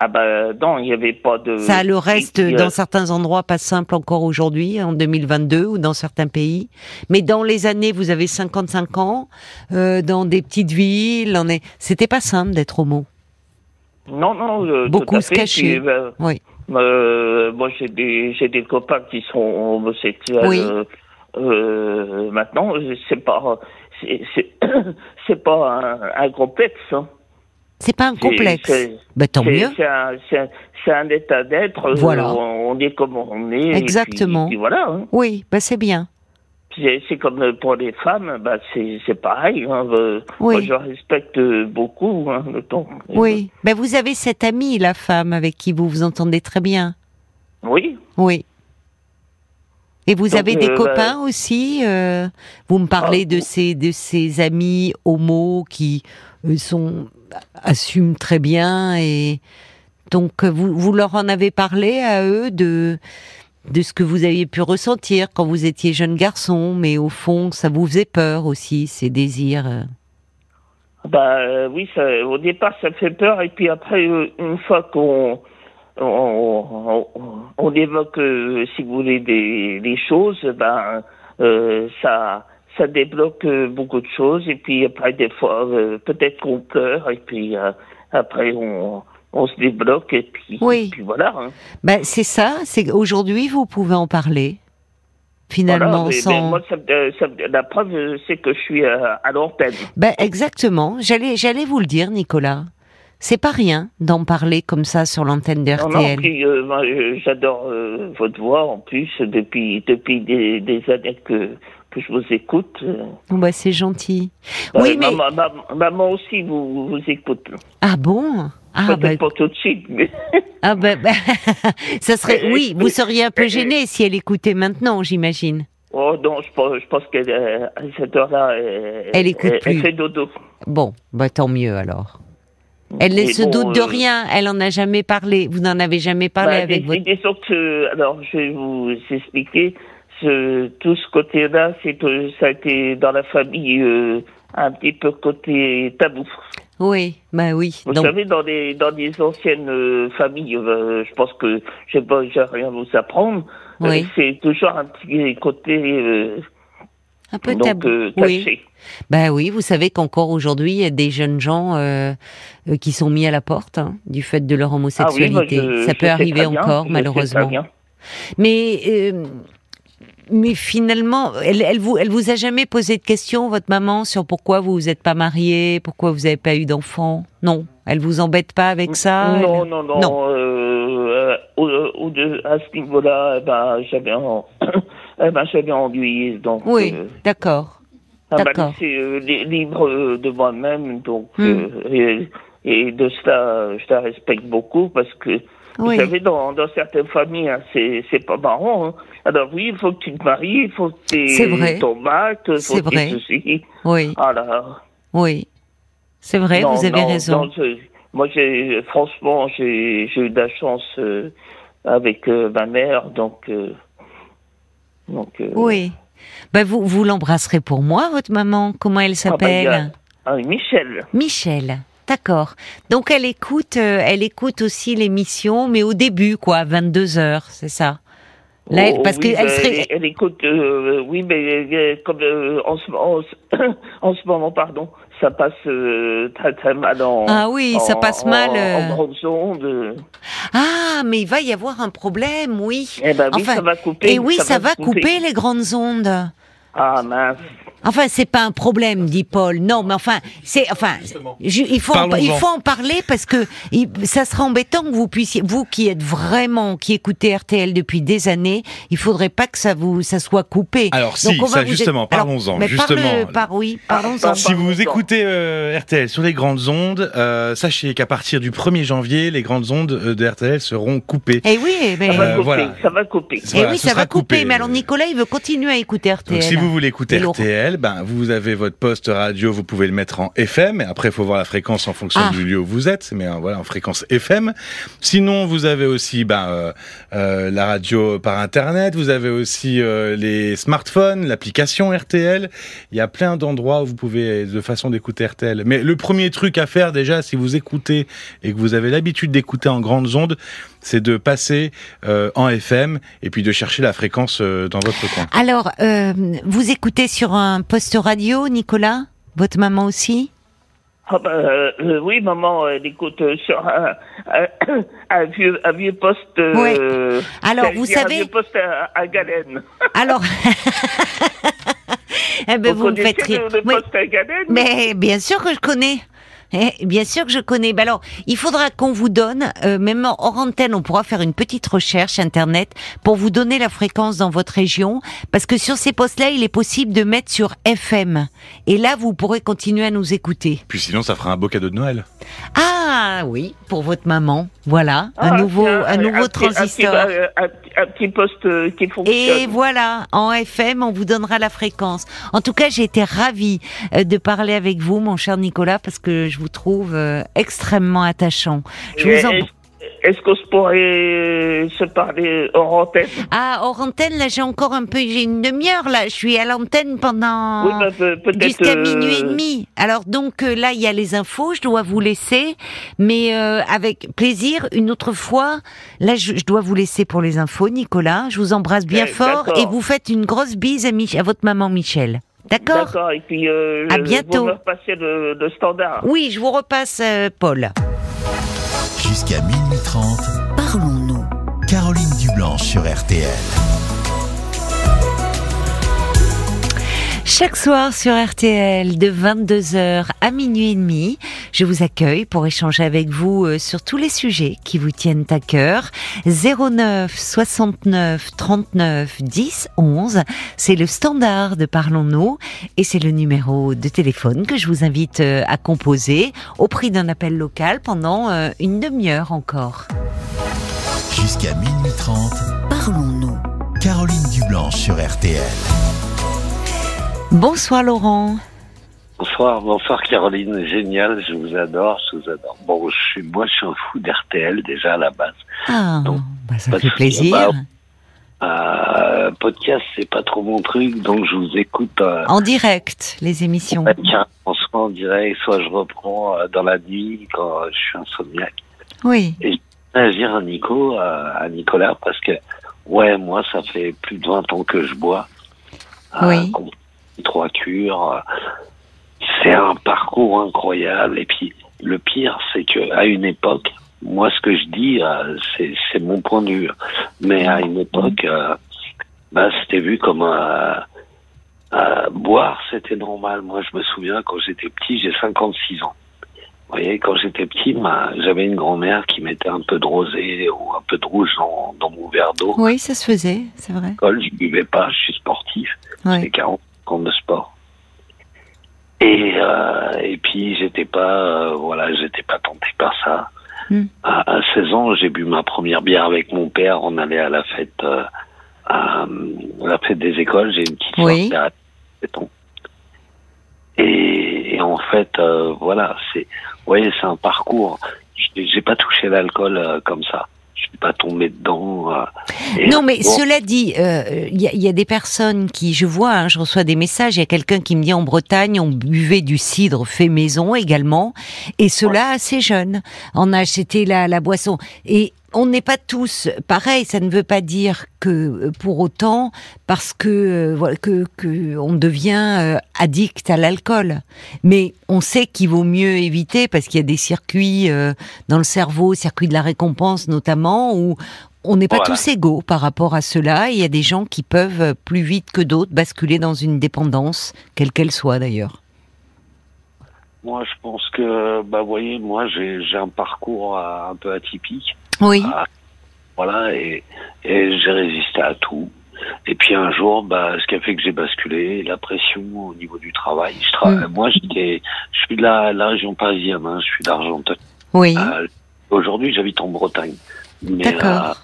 Ah bah non, il n'y avait pas de. Ça le reste a- dans certains endroits pas simple encore aujourd'hui, en 2022 ou dans certains pays. Mais dans les années, vous avez 55 ans, euh, dans des petites villes, on est, c'était pas simple d'être homo. Non, non, euh, tout Beaucoup à se fait. cacher. Puis, ben, Oui. Euh, moi, j'ai des, j'ai des copains qui sont homosexuels. Oui. euh, euh, maintenant, c'est pas, c'est, c'est, c'est pas un, un complexe. Hein. C'est pas un complexe. Ben, tant mieux. C'est un, un- un état d'être. euh, Voilà. On, on est comme on est. et puis- Exactement. puis voilà. hein. Oui, ben c'est bien. C'est, c'est comme pour les femmes, bah c'est, pareil. Hein. Euh, Oui. Moi, je respecte beaucoup hein, le temps. Oui. Ben vous avez cette amie, la femme, avec qui vous vous entendez très bien. Oui. Oui. Et vous Donc, avez des euh, copains aussi euh, Vous me parlez Ah, de ces de ces amis homo qui euh, sont assument très bien et donc euh, vous vous leur en avez parlé à eux de de ce que vous aviez pu ressentir quand vous étiez jeune garçon, mais au fond ça vous faisait peur aussi ces désirs. euh. Bah euh, oui, au départ ça fait peur et puis après euh, une fois qu'on on, évoque, si vous voulez, des, choses, ben ça ça débloque beaucoup de choses et puis après des fois peut-être qu'on pleure et puis après on on se débloque et puis, Oui. puis voilà. hein. Ben c'est ça, c'est aujourd'hui vous pouvez en parler. Finalement, Voilà, sans. mais moi, ça me- ça la preuve, euh, c'est que je suis à, à l'antenne. Ben exactement. J'allais, j'allais vous le dire, Nicolas. C'est pas rien d'en parler comme ça sur l'antenne de RTL. euh, euh, j'adore euh, votre voix en plus depuis depuis des, des années que que je vous écoute. euh. Bon, bah, c'est gentil. Euh, oui, mais maman, maman- maman aussi vous vous écoute. ah bon? Ah bah, pas tout de suite, mais ah bah, bah, ça serait. Oui, vous seriez un peu gêné si elle écoutait maintenant, j'imagine. oh non, je pense je pense qu'elle euh, à cette heure-là, elle, Elle écoute elle, plus. fait dodo. Bon, bah tant mieux alors. Elle ne se bon, doute de euh, rien. Elle en a jamais parlé. Vous n'en avez jamais parlé Bah, avec votre. disons que, alors, je vais vous expliquer. Ce, tout ce côté-là, c'est ça a été dans la famille euh, un petit peu côté tabou. Oui, bah oui. Vous Donc, savez, dans les dans les anciennes euh, familles, euh, je pense que je sais pas, j'ai rien à vous apprendre. Oui. c'est toujours un petit côté un peu donc tabou. euh, oui. caché. Ben oui, vous savez qu'encore aujourd'hui, il y a des jeunes gens qui sont mis à la porte hein, du fait de leur Ah oui, homosexualité. je- Ça je peut arriver encore, malheureusement. Mais euh, mais finalement, elle, elle vous elle vous a jamais posé de questions, votre maman, sur pourquoi vous vous êtes pas marié, pourquoi vous avez pas eu d'enfant? Non, elle vous embête pas avec ça? Non, elle- non, non. Non. euh, euh, au, au à ce niveau-là, eh ben, j'avais en, eh ben, j'avais ennuyé. Donc, Oui, euh, d'accord. laissé euh, li- libre euh, de moi-même. Donc, Hmm. euh, et, et de cela, je la respecte beaucoup parce que, Oui. vous savez, dans, dans certaines familles, hein, c'est, pas marrant. hein. Alors oui, il faut que tu te maries, il faut que tu ton bac, il faut que vrai. ceci. Oui, là. oui. C'est vrai, Non, vous avez non, raison. non, je- moi, j'ai, franchement, j'ai, eu de la chance euh, avec euh, ma mère, donc. euh, donc Oui. Ben vous vous l'embrasserez pour moi, votre maman. Comment elle ah a- s'appelle? Ah, Michel. Michel. D'accord. Donc elle écoute, euh, elle écoute aussi l'émission, mais au début, quoi, à 22 heures, c'est ça? Là, elle- Oh, parce oui, qu'elle serait. Elle, elle écoute, euh, oui, mais euh, comme en, ce, en, ce- en ce moment, pardon, ça passe très très mal en. Ah oui, ça passe mal, En, grandes ondes. Ah, mais il va y avoir un problème, oui. Eh ben oui, Enfin, ça va couper. Et oui, ça, va couper. les grandes ondes. Ah mince. Enfin, c'est pas un problème, dit Paul. Non, mais enfin, c'est enfin, je- il faut en, Parlons-en. il faut en parler parce que il- ça sera embêtant que vous puissiez, vous qui êtes vraiment, qui écoutez RTL depuis des années, il faudrait pas que ça vous, ça soit coupé. Alors, Donc, si, on va ça, vous- justement, parlons-en, mais justement. parle- par oui, parlons-en. Ah, Si vous écoutez euh, RTL sur les grandes ondes, euh, sachez qu'à partir du 1er janvier, les grandes ondes euh, de RTL seront coupées. Eh oui, mais Ça va couper. voilà. Ça va couper. eh Voilà, oui, ça va couper. Mais alors Nicolas, il veut continuer à écouter RTL. Donc, si vous voulez écouter Et Laurent. RTL, ben, vous avez votre poste radio, vous pouvez le mettre en FM, et après, il faut voir la fréquence en fonction Ah. du lieu où vous êtes, mais euh, voilà, en fréquence FM. Sinon, vous avez aussi ben, euh, euh, la radio par Internet, vous avez aussi euh, les smartphones, l'application RTL. Il y a plein d'endroits où vous pouvez, de façon d'écouter RTL. Mais le premier truc à faire, déjà, si vous écoutez et que vous avez l'habitude d'écouter en grandes ondes, c'est de passer euh, en FM et puis de chercher la fréquence euh, dans votre coin. Alors, euh, vous écoutez sur un poste radio, Nicolas? Votre maman aussi? Ah euh, euh, oui, maman, elle écoute euh, sur un, un, un vieux, un vieux poste. euh, Alors, vous dire savez- Un vieux poste à, à Galène. Alors, eh ben, vous, me faites rire. le, le Oui. poste à Galène? Mais bien sûr que je connais. Eh, bien sûr que je connais. Ben alors, il faudra qu'on vous donne, euh, même hors antenne, on pourra faire une petite recherche internet pour vous donner la fréquence dans votre région, parce que sur ces postes-là, il est possible de mettre sur FM. Et là, vous pourrez continuer à nous écouter. Puis sinon, ça fera un beau cadeau de Noël. Ah oui, pour votre maman. Voilà, Ah, un nouveau, tiens, un nouveau un transistor. Un, un petit- un petit poste euh, qui fonctionne. Et voilà, en FM, on vous donnera la fréquence. En tout cas, j'ai été ravie euh, de parler avec vous, mon cher Nicolas, parce que je vous trouve euh, extrêmement attachant. Je Et vous en... Est-ce qu'on se pourrait se parler hors antenne? Ah, hors antenne, là, j'ai encore un peu, j'ai une demi-heure, là. Je suis à l'antenne pendant... Oui, bah. Jusqu'à euh, minuit et demi. Alors donc euh, là, il y a les infos, je dois vous laisser, mais euh, avec plaisir, une autre fois. Là, je, je dois vous laisser pour les infos, Nicolas. Je vous embrasse bien Eh, fort et vous faites une grosse bise à, Mich- à votre maman Michel. D'accord D'accord, et puis euh, À je- bientôt. Vous me repassez le, le standard. Oui, je vous repasse, euh, Paul. Jusqu'à minuit 30, parlons-nous. Caroline Dublanche sur RTL. Chaque soir sur RTL de 22h à minuit et demi, je vous accueille pour échanger avec vous euh, sur tous les sujets qui vous tiennent à cœur. 09 69 39 10 11, c'est le standard de Parlons-nous et c'est le numéro de téléphone que je vous invite euh, à composer au prix d'un appel local pendant euh, une demi-heure encore. Jusqu'à minuit 30, parlons-nous. Caroline Dublanche sur RTL. Bonsoir Laurent. Bonsoir, bonsoir Caroline, génial, je vous adore, je vous adore. Bon, je suis, moi je suis un fou d'RTL déjà à la base. Ah, Donc, bah, ça fait plaisir. bah, Euh, podcast, c'est pas trop mon truc, donc je vous écoute euh, En direct, les émissions. carrément soit en direct, soit je reprends euh, dans la nuit quand je suis insomniaque. Oui. Agir à Nico, à Nicolas, parce que ouais, moi ça fait plus de 20 ans que je bois. Oui. Trois cures. C'est un parcours incroyable. Et puis le pire, c'est que à une époque, moi ce que je dis, euh, c'est c'est mon point de vue, mais à une époque, euh, bah, c'était vu comme un euh, boire, c'était normal. Moi, je me souviens quand j'étais petit, j'ai 56 ans. Vous voyez, quand j'étais petit, ma- j'avais une grand-mère qui mettait un peu de rosé ou un peu de rouge dans, dans mon verre d'eau. Oui, ça se faisait, c'est vrai. L'école, je buvais pas, je suis sportif. Ouais. J'ai 40 de sport. Et, euh, et puis, j'étais pas, euh, voilà, j'étais pas tenté par ça. Hmm. À, à 16 ans, j'ai bu ma première bière avec mon père. On allait à la fête, euh, à, la fête des écoles. J'ai une petite Oui. soeur qui a 7 ans. Et, et en fait, voilà, c'est, vous voyez, c'est un parcours. J'ai pas touché l'alcool comme ça. Je suis pas tombé dedans. Non, mais cela dit, euh, il y, a des personnes qui, je vois, hein, je reçois des messages, il y a quelqu'un qui me dit en Bretagne, on buvait du cidre fait maison également, et cela assez jeune. On a acheté la, la boisson. Et on n'est pas tous pareil. Ça ne veut pas dire que euh, pour autant, parce que euh, que, que on devient addict à l'alcool. Mais on sait qu'il vaut mieux éviter parce qu'il y a des circuits dans le cerveau, circuits de la récompense notamment, où on n'est pas tous égaux par rapport à cela. Il y a des gens qui peuvent plus vite que d'autres basculer dans une dépendance, quelle qu'elle soit d'ailleurs. Moi, je pense que, bah, vous voyez, moi, j'ai un parcours un peu atypique. Oui. Ah, voilà, et, et j'ai résisté à tout. Et puis un jour, bah, ce qui a fait que j'ai basculé, la pression au niveau du travail. Je mm. Moi, j'étais, je suis de la, la région parisienne, hein, je suis d'Argenteuil. Oui. Euh, Aujourd'hui, j'habite en Bretagne. D'accord.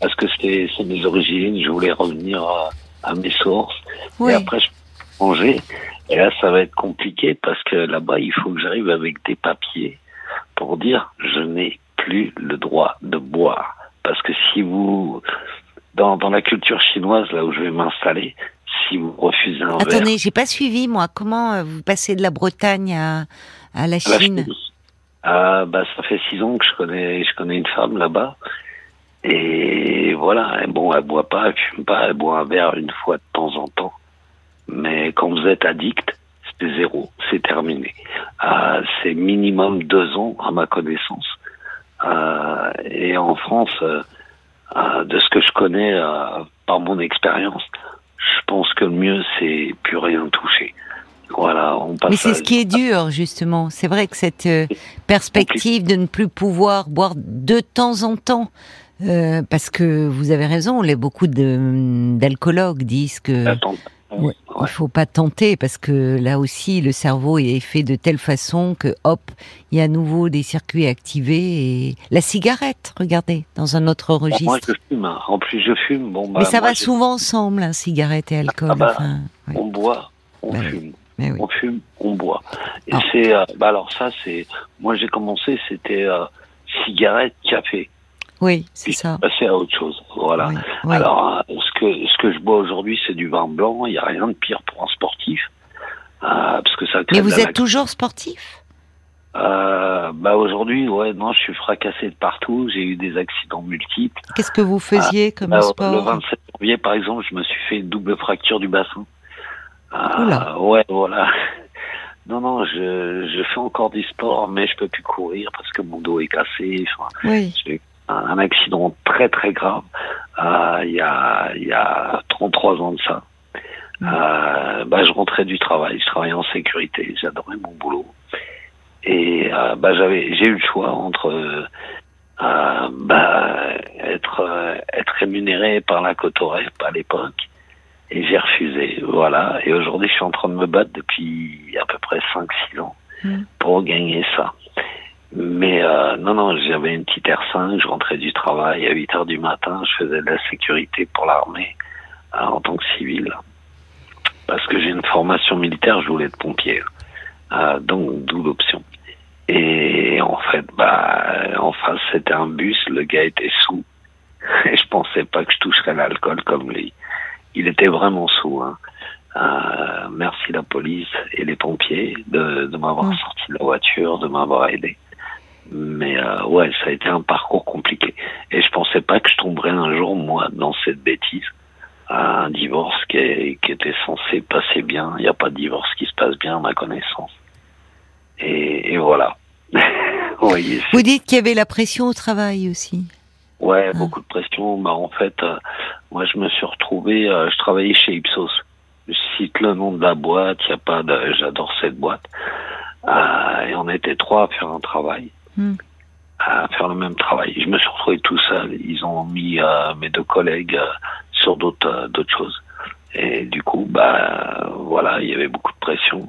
Parce que c'est mes origines, je voulais revenir à, à mes sources. Oui. Et après, je manger. Et là, ça va être compliqué parce que là-bas, il faut que j'arrive avec des papiers pour dire je n'ai plus le droit de boire. Parce que si vous, dans, dans la culture chinoise, là où je vais m'installer, si vous refusez un Attendez, j'ai pas suivi, moi. Comment euh, vous passez de la Bretagne à, à la Chine ah, bah, Ça fait six ans que je connais, je connais une femme là-bas. Et voilà, bon, elle boit pas, elle fume pas, elle boit un verre une fois de temps en temps. Mais quand vous êtes addict, c'est zéro, c'est terminé. Euh, c'est minimum deux ans à ma connaissance. Euh, et en France, euh, euh, de ce que je connais par mon expérience, je pense que le mieux, c'est plus rien toucher. Voilà, on passe Mais c'est ce qui est dur, justement. C'est vrai que cette perspective de ne plus pouvoir boire de temps en temps, euh, parce que vous avez raison, les, beaucoup d'alcoologues disent que il Il faut pas tenter parce que là aussi le cerveau est fait de telle façon que hop, il y a à nouveau des circuits activés et la cigarette, regardez, dans un autre registre. moi je fume, hein. en plus je fume. Bon, bah, Mais ça va souvent ensemble, hein, cigarette et alcool. Ah bah, On boit, on bah fume. On fume, on boit. Et ah. c'est, euh, bah alors ça c'est, moi j'ai commencé, c'était euh, cigarette, café. Oui, c'est ça. Passer à autre chose. Voilà. Alors, euh, ce que ce que je bois aujourd'hui, c'est du vin blanc. Il n'y a rien de pire pour un sportif, euh, parce que ça. Mais vous êtes toujours sportif? Euh, bah aujourd'hui, ouais, non, je suis fracassé de partout. J'ai eu des accidents multiples. Qu'est-ce que vous faisiez comme bah, sport? Le 27 janvier, par exemple, je me suis fait une double fracture du bassin. Euh, ouais, voilà. Non, non, je, je fais encore du sport, mais je peux plus courir parce que mon dos est cassé. Enfin, oui un accident très très grave euh, il y, a, il y a 33 ans de ça. Mm. Euh, bah, je rentrais du travail, je travaillais en sécurité, j'adorais mon boulot. Et euh, bah, j'avais, j'ai eu le choix entre euh, bah, être, être rémunéré par la Cotorep à l'époque, et j'ai refusé. Voilà. Et aujourd'hui, je suis en train de me battre depuis à peu près 5-6 ans mm. pour gagner ça. Mais euh, non, non, j'avais une petite R5, je rentrais du travail à 8 heures du matin, je faisais de la sécurité pour l'armée euh, en tant que civil. Parce que j'ai une formation militaire, je voulais être pompier. Euh, donc, d'où l'option. Et en fait, bah, en face, c'était un bus, le gars était sous. Et je pensais pas que je toucherais l'alcool comme lui. Il était vraiment sous. Hein. Euh, merci la police et les pompiers de, de m'avoir mmh. sorti de la voiture, de m'avoir aidé. Mais euh, ouais, ça a été un parcours compliqué. Et je pensais pas que je tomberais un jour, moi, dans cette bêtise. Un divorce qui, qui était censé passer bien. Il n'y a pas de divorce qui se passe bien à ma connaissance. Et, et voilà. Vous dites qu'il y avait la pression au travail aussi. Ouais, ah. beaucoup de pression. Bah, en fait, euh, moi, je me suis retrouvé, euh, je travaillais chez Ipsos. Je cite le nom de la boîte, il y a pas de, j'adore cette boîte. Euh, et on était trois à faire un travail. À faire le même travail. Je me suis retrouvé tout seul. Ils ont mis euh, mes deux collègues euh, sur d'autres euh, d'autres choses. Et du coup, bah voilà, il y avait beaucoup de pression.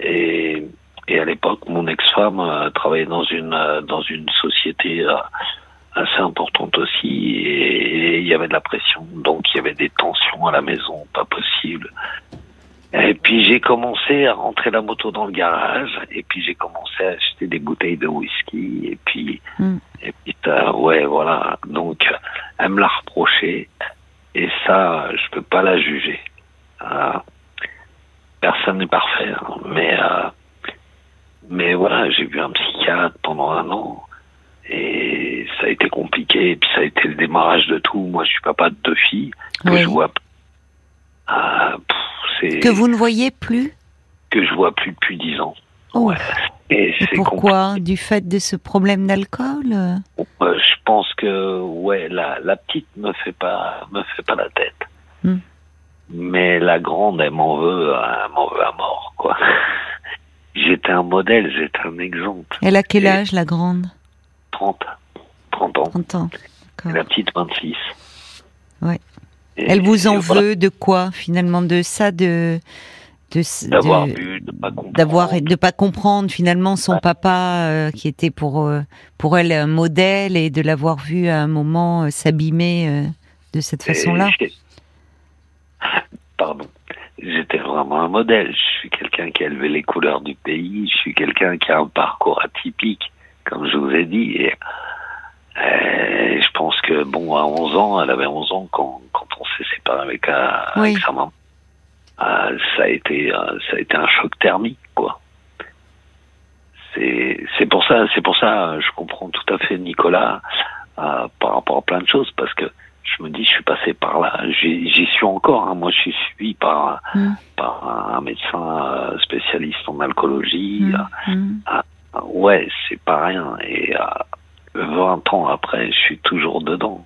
Et, et à l'époque, mon ex-femme travaillait dans une dans une société assez importante aussi, et il y avait de la pression. Donc il y avait des tensions à la maison, pas possible. Et puis j'ai commencé à rentrer la moto dans le garage, et puis j'ai commencé à acheter des bouteilles de whisky, et puis, mm. et puis ouais, voilà. Donc, elle me l'a reproché, et ça, je peux pas la juger. Euh, personne n'est parfait, hein. mais euh, mais voilà, j'ai vu un psychiatre pendant un an et ça a été compliqué. Et puis ça a été le démarrage de tout. Moi, je suis papa de deux filles que je vois. Euh, que vous ne voyez plus Que je vois plus depuis dix ans. Oh. Ouais. Et, pourquoi Du fait de ce problème d'alcool? Je pense que ouais, la, la petite me fait pas me fait pas la tête. Hmm. Mais la grande, elle m'en veut, elle m'en veut à mort, quoi. J'étais un modèle, j'étais un exemple. Elle a quel âge, la grande? 30. 30 ans. 30 ans. La petite, 26. Ouais. Elle vous en veut de quoi, finalement De ça, de. D'avoir de pas comprendre. D'avoir, de pas comprendre finalement son papa euh, qui était pour euh, pour elle un modèle et de l'avoir vu à un moment euh, s'abîmer de cette façon-là? Pardon j'étais vraiment un modèle. Je suis quelqu'un qui a élevé les couleurs du pays. Je suis quelqu'un qui a un parcours atypique, comme je vous ai dit. Et, je pense que, bon, à 11 ans, elle avait 11 ans quand, quand on s'est séparé avec, euh, sa maman. Euh, ça a été, euh, ça a été un choc thermique, quoi. C'est, c'est pour ça, c'est pour ça, je comprends tout à fait Nicolas par rapport à plein de choses, parce que je me dis, je suis passé par là. J'y suis encore. Hein. Moi, je suis suivi par, mm. par un médecin euh, spécialiste en alcoolologie. Mm. Mm. Ouais, c'est pas rien. Et 20 ans après, je suis toujours dedans.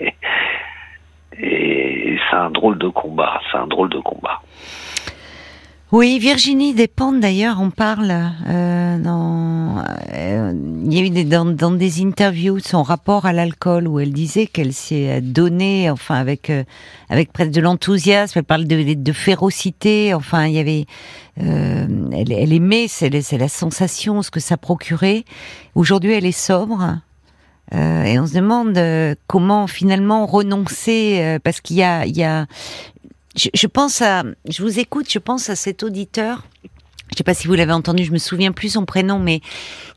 Et c'est un drôle de combat. C'est un drôle de combat. Oui, Virginie Despentes d'ailleurs, on parle euh, dans, euh, il y a eu des, dans, dans, des interviews son rapport à l'alcool où elle disait qu'elle s'est donnée, enfin avec euh, avec presque de l'enthousiasme. Elle parle de, de, férocité. Enfin, il y avait, euh, elle, elle, aimait, c'est la sensation, ce que ça procurait. Aujourd'hui, elle est sobre. et on se demande comment finalement renoncer parce qu'il y a, il y a je, pense à, je vous écoute, je pense à cet auditeur. Je sais pas si vous l'avez entendu, je me souviens plus son prénom, mais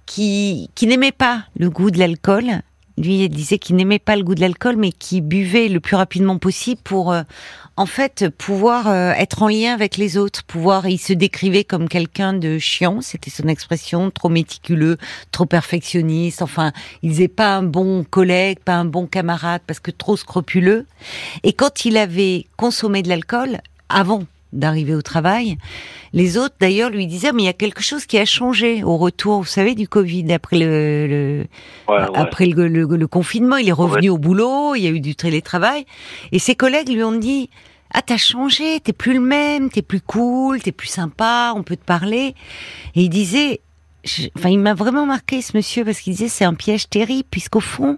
qui, qui n'aimait pas le goût de l'alcool. Lui, disait qu'il n'aimait pas le goût de l'alcool, mais qui buvait le plus rapidement possible pour euh, en fait, pouvoir euh, être en lien avec les autres, pouvoir, il se décrivait comme quelqu'un de chiant, c'était son expression, trop méticuleux, trop perfectionniste, enfin, il disait pas un bon collègue, pas un bon camarade, parce que trop scrupuleux. Et quand il avait consommé de l'alcool, avant d'arriver au travail. Les autres, d'ailleurs, lui disaient, mais il y a quelque chose qui a changé au retour, vous savez, du Covid, après le, après Le, confinement. Il est revenu au boulot, il y a eu du télétravail. Et ses collègues lui ont dit, ah, t'as changé, t'es plus le même, t'es plus cool, t'es plus sympa, on peut te parler. Et il disait, enfin, il m'a vraiment marqué ce monsieur parce qu'il disait c'est un piège terrible puisqu'au fond,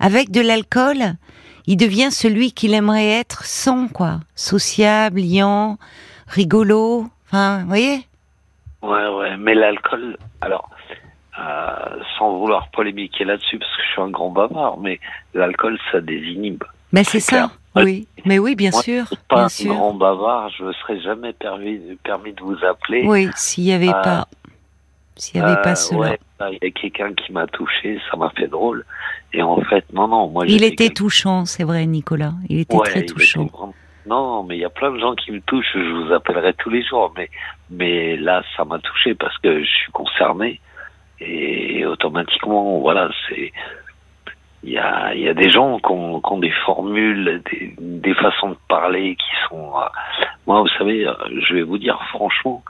avec de l'alcool, il devient celui qu'il aimerait être sans quoi, sociable, liant, rigolo. Enfin, vous voyez? Ouais, ouais, mais l'alcool, alors. Euh, sans vouloir polémiquer là-dessus parce que je suis un grand bavard, mais l'alcool ça désinhibe. Mais c'est ça. Oui, mais oui, bien sûr. Pas bien un grand bavard, je ne serais jamais permis, permis de vous appeler. Oui, s'il n'y avait euh, pas, s'il n'y avait pas euh, cela. il y a quelqu'un qui m'a touché, ça m'a fait drôle. Et en fait, non, non, moi. Il était touchant, c'est vrai, Nicolas. Il était très touchant. Non, mais il y a plein de gens qui me touchent. Je vous appellerai tous les jours, mais mais là, ça m'a touché parce que je suis concerné et automatiquement, voilà, c'est il y a, y a des gens qui ont, qui ont des formules, des, des, façons de parler qui sont... Euh, moi, vous savez, euh, je vais vous dire franchement,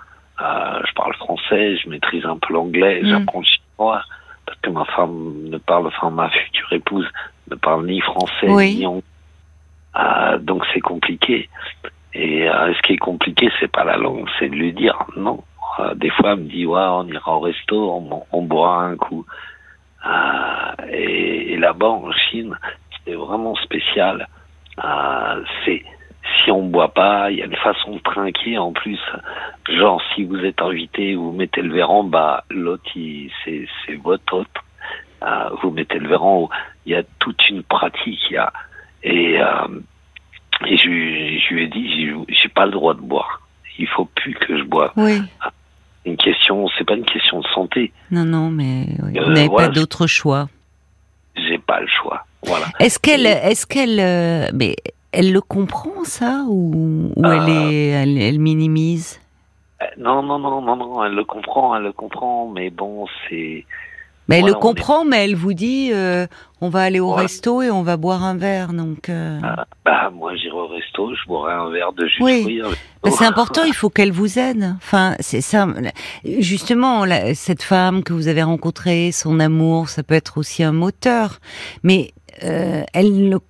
je parle français, je maîtrise un peu l'anglais, mm. j'apprends le chinois, parce que ma femme ne parle, enfin ma future épouse ne parle ni français ni anglais. Euh, donc c'est compliqué. Et ce qui est compliqué, c'est pas la langue, c'est de lui dire non. des fois, elle me dit, ouais, on ira au resto, on, on boira un coup. Euh, et, là-bas, en Chine, c'est vraiment spécial. Euh, c'est si on boit pas, il y a une façon de trinquer en plus. Genre, si vous êtes invité, vous mettez le verre en bas, l'autre, c'est, c'est votre hôte. Euh, vous mettez le verre en haut. Il y a toute une pratique. Il y a, et, euh, et je, je lui ai dit, j'ai pas le droit de boire. Il faut plus que je boive. Oui. Une question, c'est pas une question de santé. Non, non, mais oui. Euh, vous n'avez voilà. pas d'autre choix. J'ai pas le choix. Voilà. Est-ce qu'elle, est-ce qu'elle, euh, mais elle le comprend ça ou, ou elle Euh. est, elle, elle minimise? Euh, Non, non, non, non, non, elle le comprend, elle le comprend, mais bon, c'est. Mais elle Voilà, le comprend, mais elle vous dit, euh, on va aller au resto et on va boire un verre. Donc, euh, Ah, bah, moi, j'irai au resto, je boirai un verre de jus de Oui. fruits. bah, c'est important. Il faut qu'elle vous aide. Enfin, c'est ça. Justement, la- cette femme que vous avez rencontrée, son amour, ça peut être aussi un moteur. Mais euh, elle, le-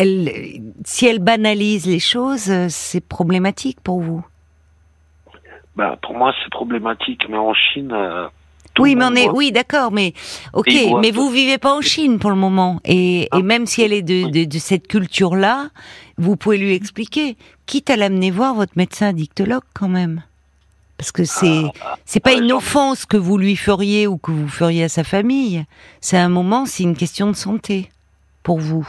elle, si elle banalise les choses, euh, c'est problématique pour vous? Bah, pour moi, c'est problématique, mais en Chine. euh, Oui, mais on est, oui, d'accord, mais ok, mais vous vivez pas en Chine pour le moment, et, et Ah. même si elle est de, de, de cette culture-là, vous pouvez lui expliquer, quitte à l'amener voir votre médecin addictologue quand même, parce que c'est Ah, c'est pas une offense que vous lui feriez ou que vous feriez à sa famille, c'est un moment, c'est une question de santé pour vous.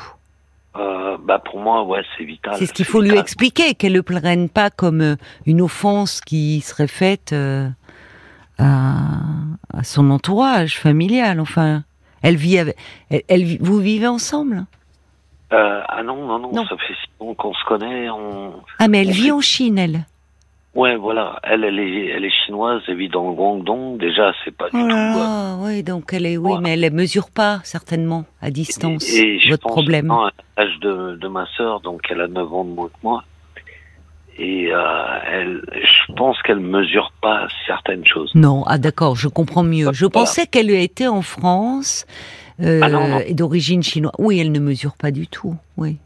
Bah, pour moi, ouais, c'est vital. C'est ce qu'il faut lui expliquer, qu'elle le prenne pas comme euh, une offense qui serait faite euh, à, à son entourage familial. Enfin, elle vit avec, elle, vous vivez ensemble? Euh, ah non, non, non, Non. ça fait six ans qu'on se connaît. On... Ah, mais elle On vit fait- en Chine, elle. Ouais, voilà. Elle, elle est, elle est chinoise, elle vit dans le Guangdong. Déjà, c'est pas du Oh tout. là euh, là, oui, donc elle est, oui, mais elle mesure pas certainement à distance Et, et je votre pense problème. à l'âge de, de ma sœur, donc elle a 9 ans de moins que moi. Et euh, elle, je pense qu'elle mesure pas certaines choses. Non, ah d'accord, je comprends mieux. Je Voilà. pensais qu'elle était en France euh, Ah non, non. et d'origine chinoise. Oui, elle ne mesure pas du tout. Oui.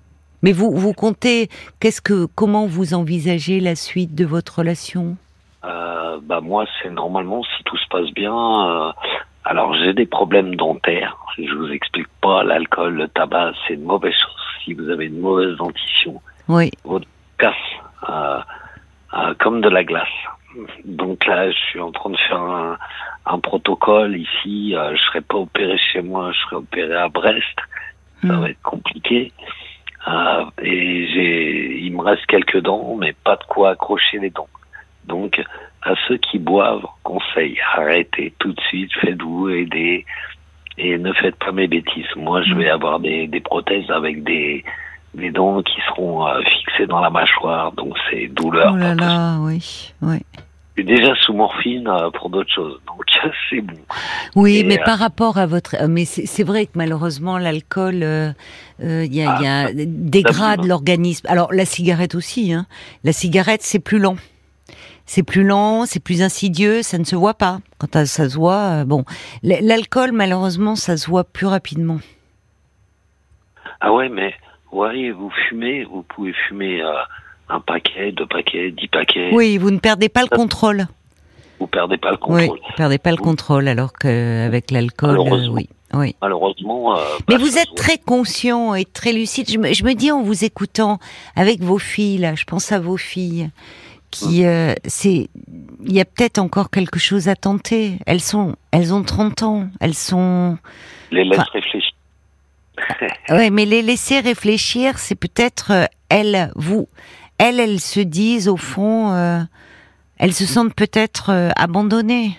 Mais vous, vous comptez, qu'est-ce que, comment vous envisagez la suite de votre relation? Euh, bah moi, c'est normalement si tout se passe bien. euh, alors j'ai des problèmes dentaires. Je vous explique pas. L'alcool, le tabac, c'est une mauvaise chose. Si vous avez une mauvaise dentition, Oui. casse euh, comme de la glace. Donc là, je suis en train de faire un, un protocole ici. Je serai pas opéré chez moi, je serai opéré à Brest. Ça Hmm. va être compliqué. Euh, et j'ai, il me reste quelques dents, mais pas de quoi accrocher les dents. Donc, à ceux qui boivent, conseil, arrêtez tout de suite, faites-vous aider et ne faites pas mes bêtises. Moi, je vais avoir des, des prothèses avec des, des dents qui seront euh, fixées dans la mâchoire, donc c'est douleur. Oh là là, oui, oui. Suis déjà sous morphine euh, pour d'autres choses, donc c'est bon. Oui, Et, mais euh, par rapport à votre, euh, mais c'est vrai que malheureusement l'alcool, euh, euh, il y a, y a- dégrade ça- l'organisme. Alors la cigarette aussi, hein. La cigarette c'est plus lent. C'est plus lent, c'est plus insidieux, ça ne se voit pas. Quand ça se voit, bon, l'alcool malheureusement ça se voit plus rapidement. Ah ouais, mais ouais, vous fumez, vous pouvez fumer euh, un paquet, deux paquets, dix paquets. Oui, vous ne perdez pas le contrôle. Vous perdez pas le Oui, contrôle. vous perdez pas le Oui. contrôle, alors qu'avec l'alcool, euh, oui, oui. Malheureusement. euh, Mais vous êtes très conscient et très lucide. Je me, je me dis en vous écoutant avec vos filles, là, je pense à vos filles, qui, Hum. euh, c'est, il y a peut-être encore quelque chose à tenter. Elles sont, elles ont 30 ans, elles sont, Les laisse Enfin- réfléchir. ouais, mais les laisser réfléchir, c'est peut-être euh, elles, vous, elles, elles se disent au fond, euh, elles se sentent peut-être euh, abandonnées.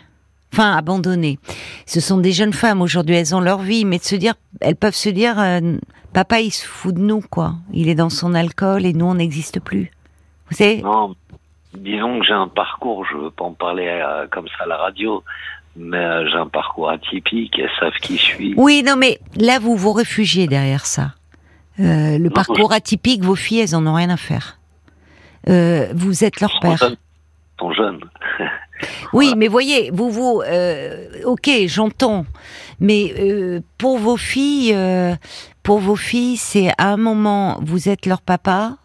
Enfin, abandonnées. Ce sont des jeunes femmes aujourd'hui, elles ont leur vie, mais de se dire, elles peuvent se dire, euh, papa, il se fout de nous, quoi. Il est dans son alcool et nous, on n'existe plus. Vous savez? Non, disons que j'ai un parcours, je veux pas en parler comme ça à la radio, mais j'ai un parcours atypique, elles savent qui je suis. Oui, non, mais là, vous vous réfugiez derrière ça. Euh, le Non, parcours atypique, vos filles, elles en ont rien à faire. Euh, vous êtes leur père. sont jeunes. Oui, mais voyez, vous, vous, euh, ok, j'entends, mais euh, pour vos filles, pour vos filles, c'est à un moment, vous êtes leur papa,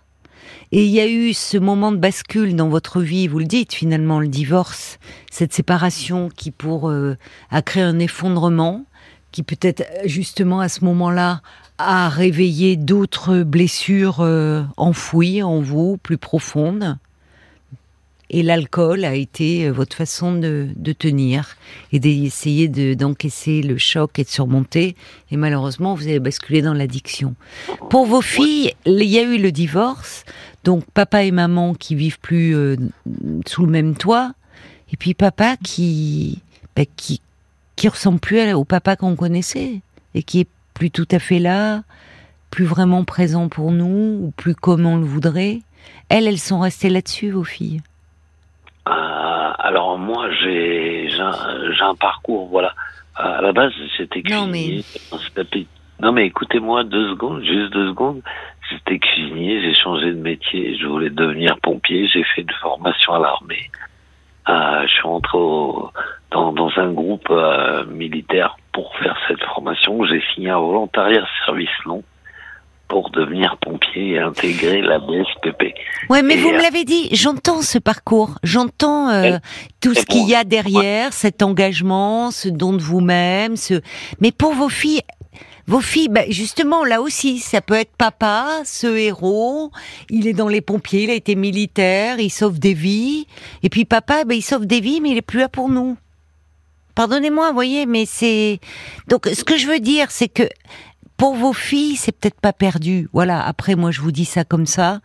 et il y a eu ce moment de bascule dans votre vie, vous le dites finalement, le divorce, cette séparation qui pour euh, a créé un effondrement, qui peut-être justement à ce moment-là a réveillé d'autres blessures euh, enfouies en vous, plus profondes. et l'alcool a été euh, votre façon de, tenir et d'essayer de, d'encaisser le choc et de surmonter. Et malheureusement, vous avez basculé dans l'addiction. Pour vos filles, il y a eu le divorce, donc papa et maman qui vivent plus euh, sous le même toit, et puis papa qui, bah, qui, qui ressemble plus au papa qu'on connaissait et qui est plus tout à fait là, plus vraiment présent pour nous ou plus comme on le voudrait. Elles, elles sont restées là-dessus, vos filles. Euh, alors moi, j'ai un, parcours, voilà. À la base, j'étais cuisinier. Non mais, écoutez-moi deux secondes, juste deux secondes. J'étais cuisinier, j'ai changé de métier, je voulais devenir pompier, j'ai fait une formation à l'armée. Euh, je suis rentré dans, dans, un groupe euh, militaire pour faire cette formation. J'ai signé un volontariat service long pour devenir pompier et intégrer la BSPP. Ouais, mais vous me euh, l'avez dit, j'entends ce parcours, j'entends euh, tout ce qu'il y a derrière, cet engagement, ce don de vous-même, ce. Mais pour vos filles, vos filles, bah, justement, là aussi, ça peut être papa, ce héros, il est dans les pompiers, il a été militaire, il sauve des vies, et puis papa, bah, il sauve des vies, mais il est plus là pour nous. Pardonnez-moi, voyez, mais c'est donc ce que je veux dire, c'est que pour vos filles, c'est peut-être pas perdu. Voilà. Après, moi, je vous dis ça comme ça.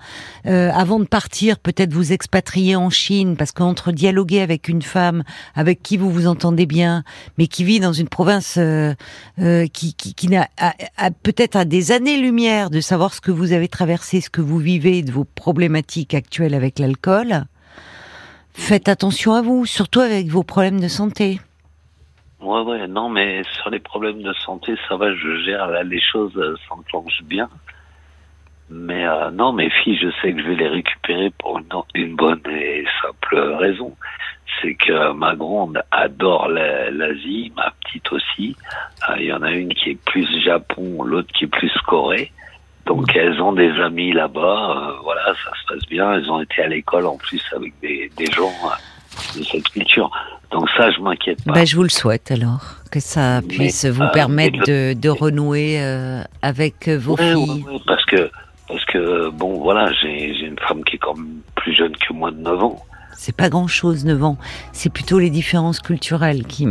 Euh, avant de partir, peut-être vous expatrier en Chine, parce qu'entre dialoguer avec une femme avec qui vous vous entendez bien, mais qui vit dans une province euh, euh, qui, qui, qui n'a peut-être à des années-lumière de savoir ce que vous avez traversé, ce que vous vivez, de vos problématiques actuelles avec l'alcool, faites attention à vous, surtout avec vos problèmes de santé. Ouais, ouais, non, mais sur les problèmes de santé, ça va, je gère, là, les choses euh, s'enclenchent bien. Mais euh, non, mes filles, je sais que je vais les récupérer pour une, une bonne et simple raison. C'est que ma grande adore l'Asie, ma petite aussi. Euh, il y en a une qui est plus Japon, l'autre qui est plus Corée. Donc mm. elles ont des amis là-bas, voilà, ça se passe bien. Elles ont été à l'école en plus avec des, des gens de cette culture. Donc ça, je m'inquiète pas. Ben, je vous le souhaite alors, que ça puisse vous euh, permettre de, de, renouer euh, avec vos filles. parce que, parce que bon, voilà, j'ai une femme qui est quand même plus jeune que moi de 9 ans c'est pas grand-chose 9 ans. C'est plutôt les différences culturelles qui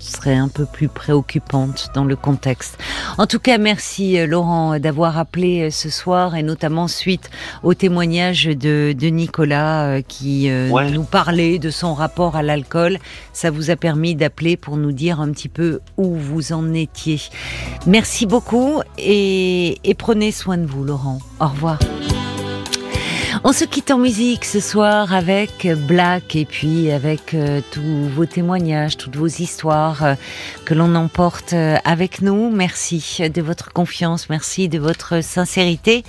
seraient un peu plus préoccupantes dans le contexte. En tout cas, merci euh, Laurent d'avoir appelé euh, ce soir et notamment suite au témoignage de, de Nicolas euh, qui nous parlait de son rapport à l'alcool. Ça vous a permis d'appeler pour nous dire un petit peu où vous en étiez. Merci beaucoup et, et prenez soin de vous Laurent. Au revoir. On se quitte en musique ce soir avec Black et puis avec euh, tous vos témoignages, toutes vos histoires euh, que l'on emporte euh, avec nous. Merci de votre confiance, merci de votre sincérité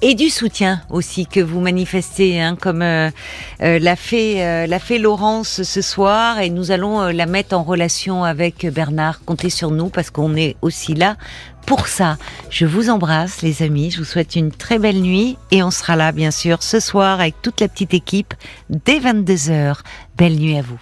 et du soutien aussi que vous manifestez, hein, comme l'a fait l'a fait Laurence ce soir et nous allons la mettre en relation avec Bernard. Comptez sur nous parce qu'on est aussi là pour ça. Je vous embrasse les amis, je vous souhaite une très belle nuit et on sera là bien sûr ce soir avec toute la petite équipe dès 22h. Belle nuit à vous.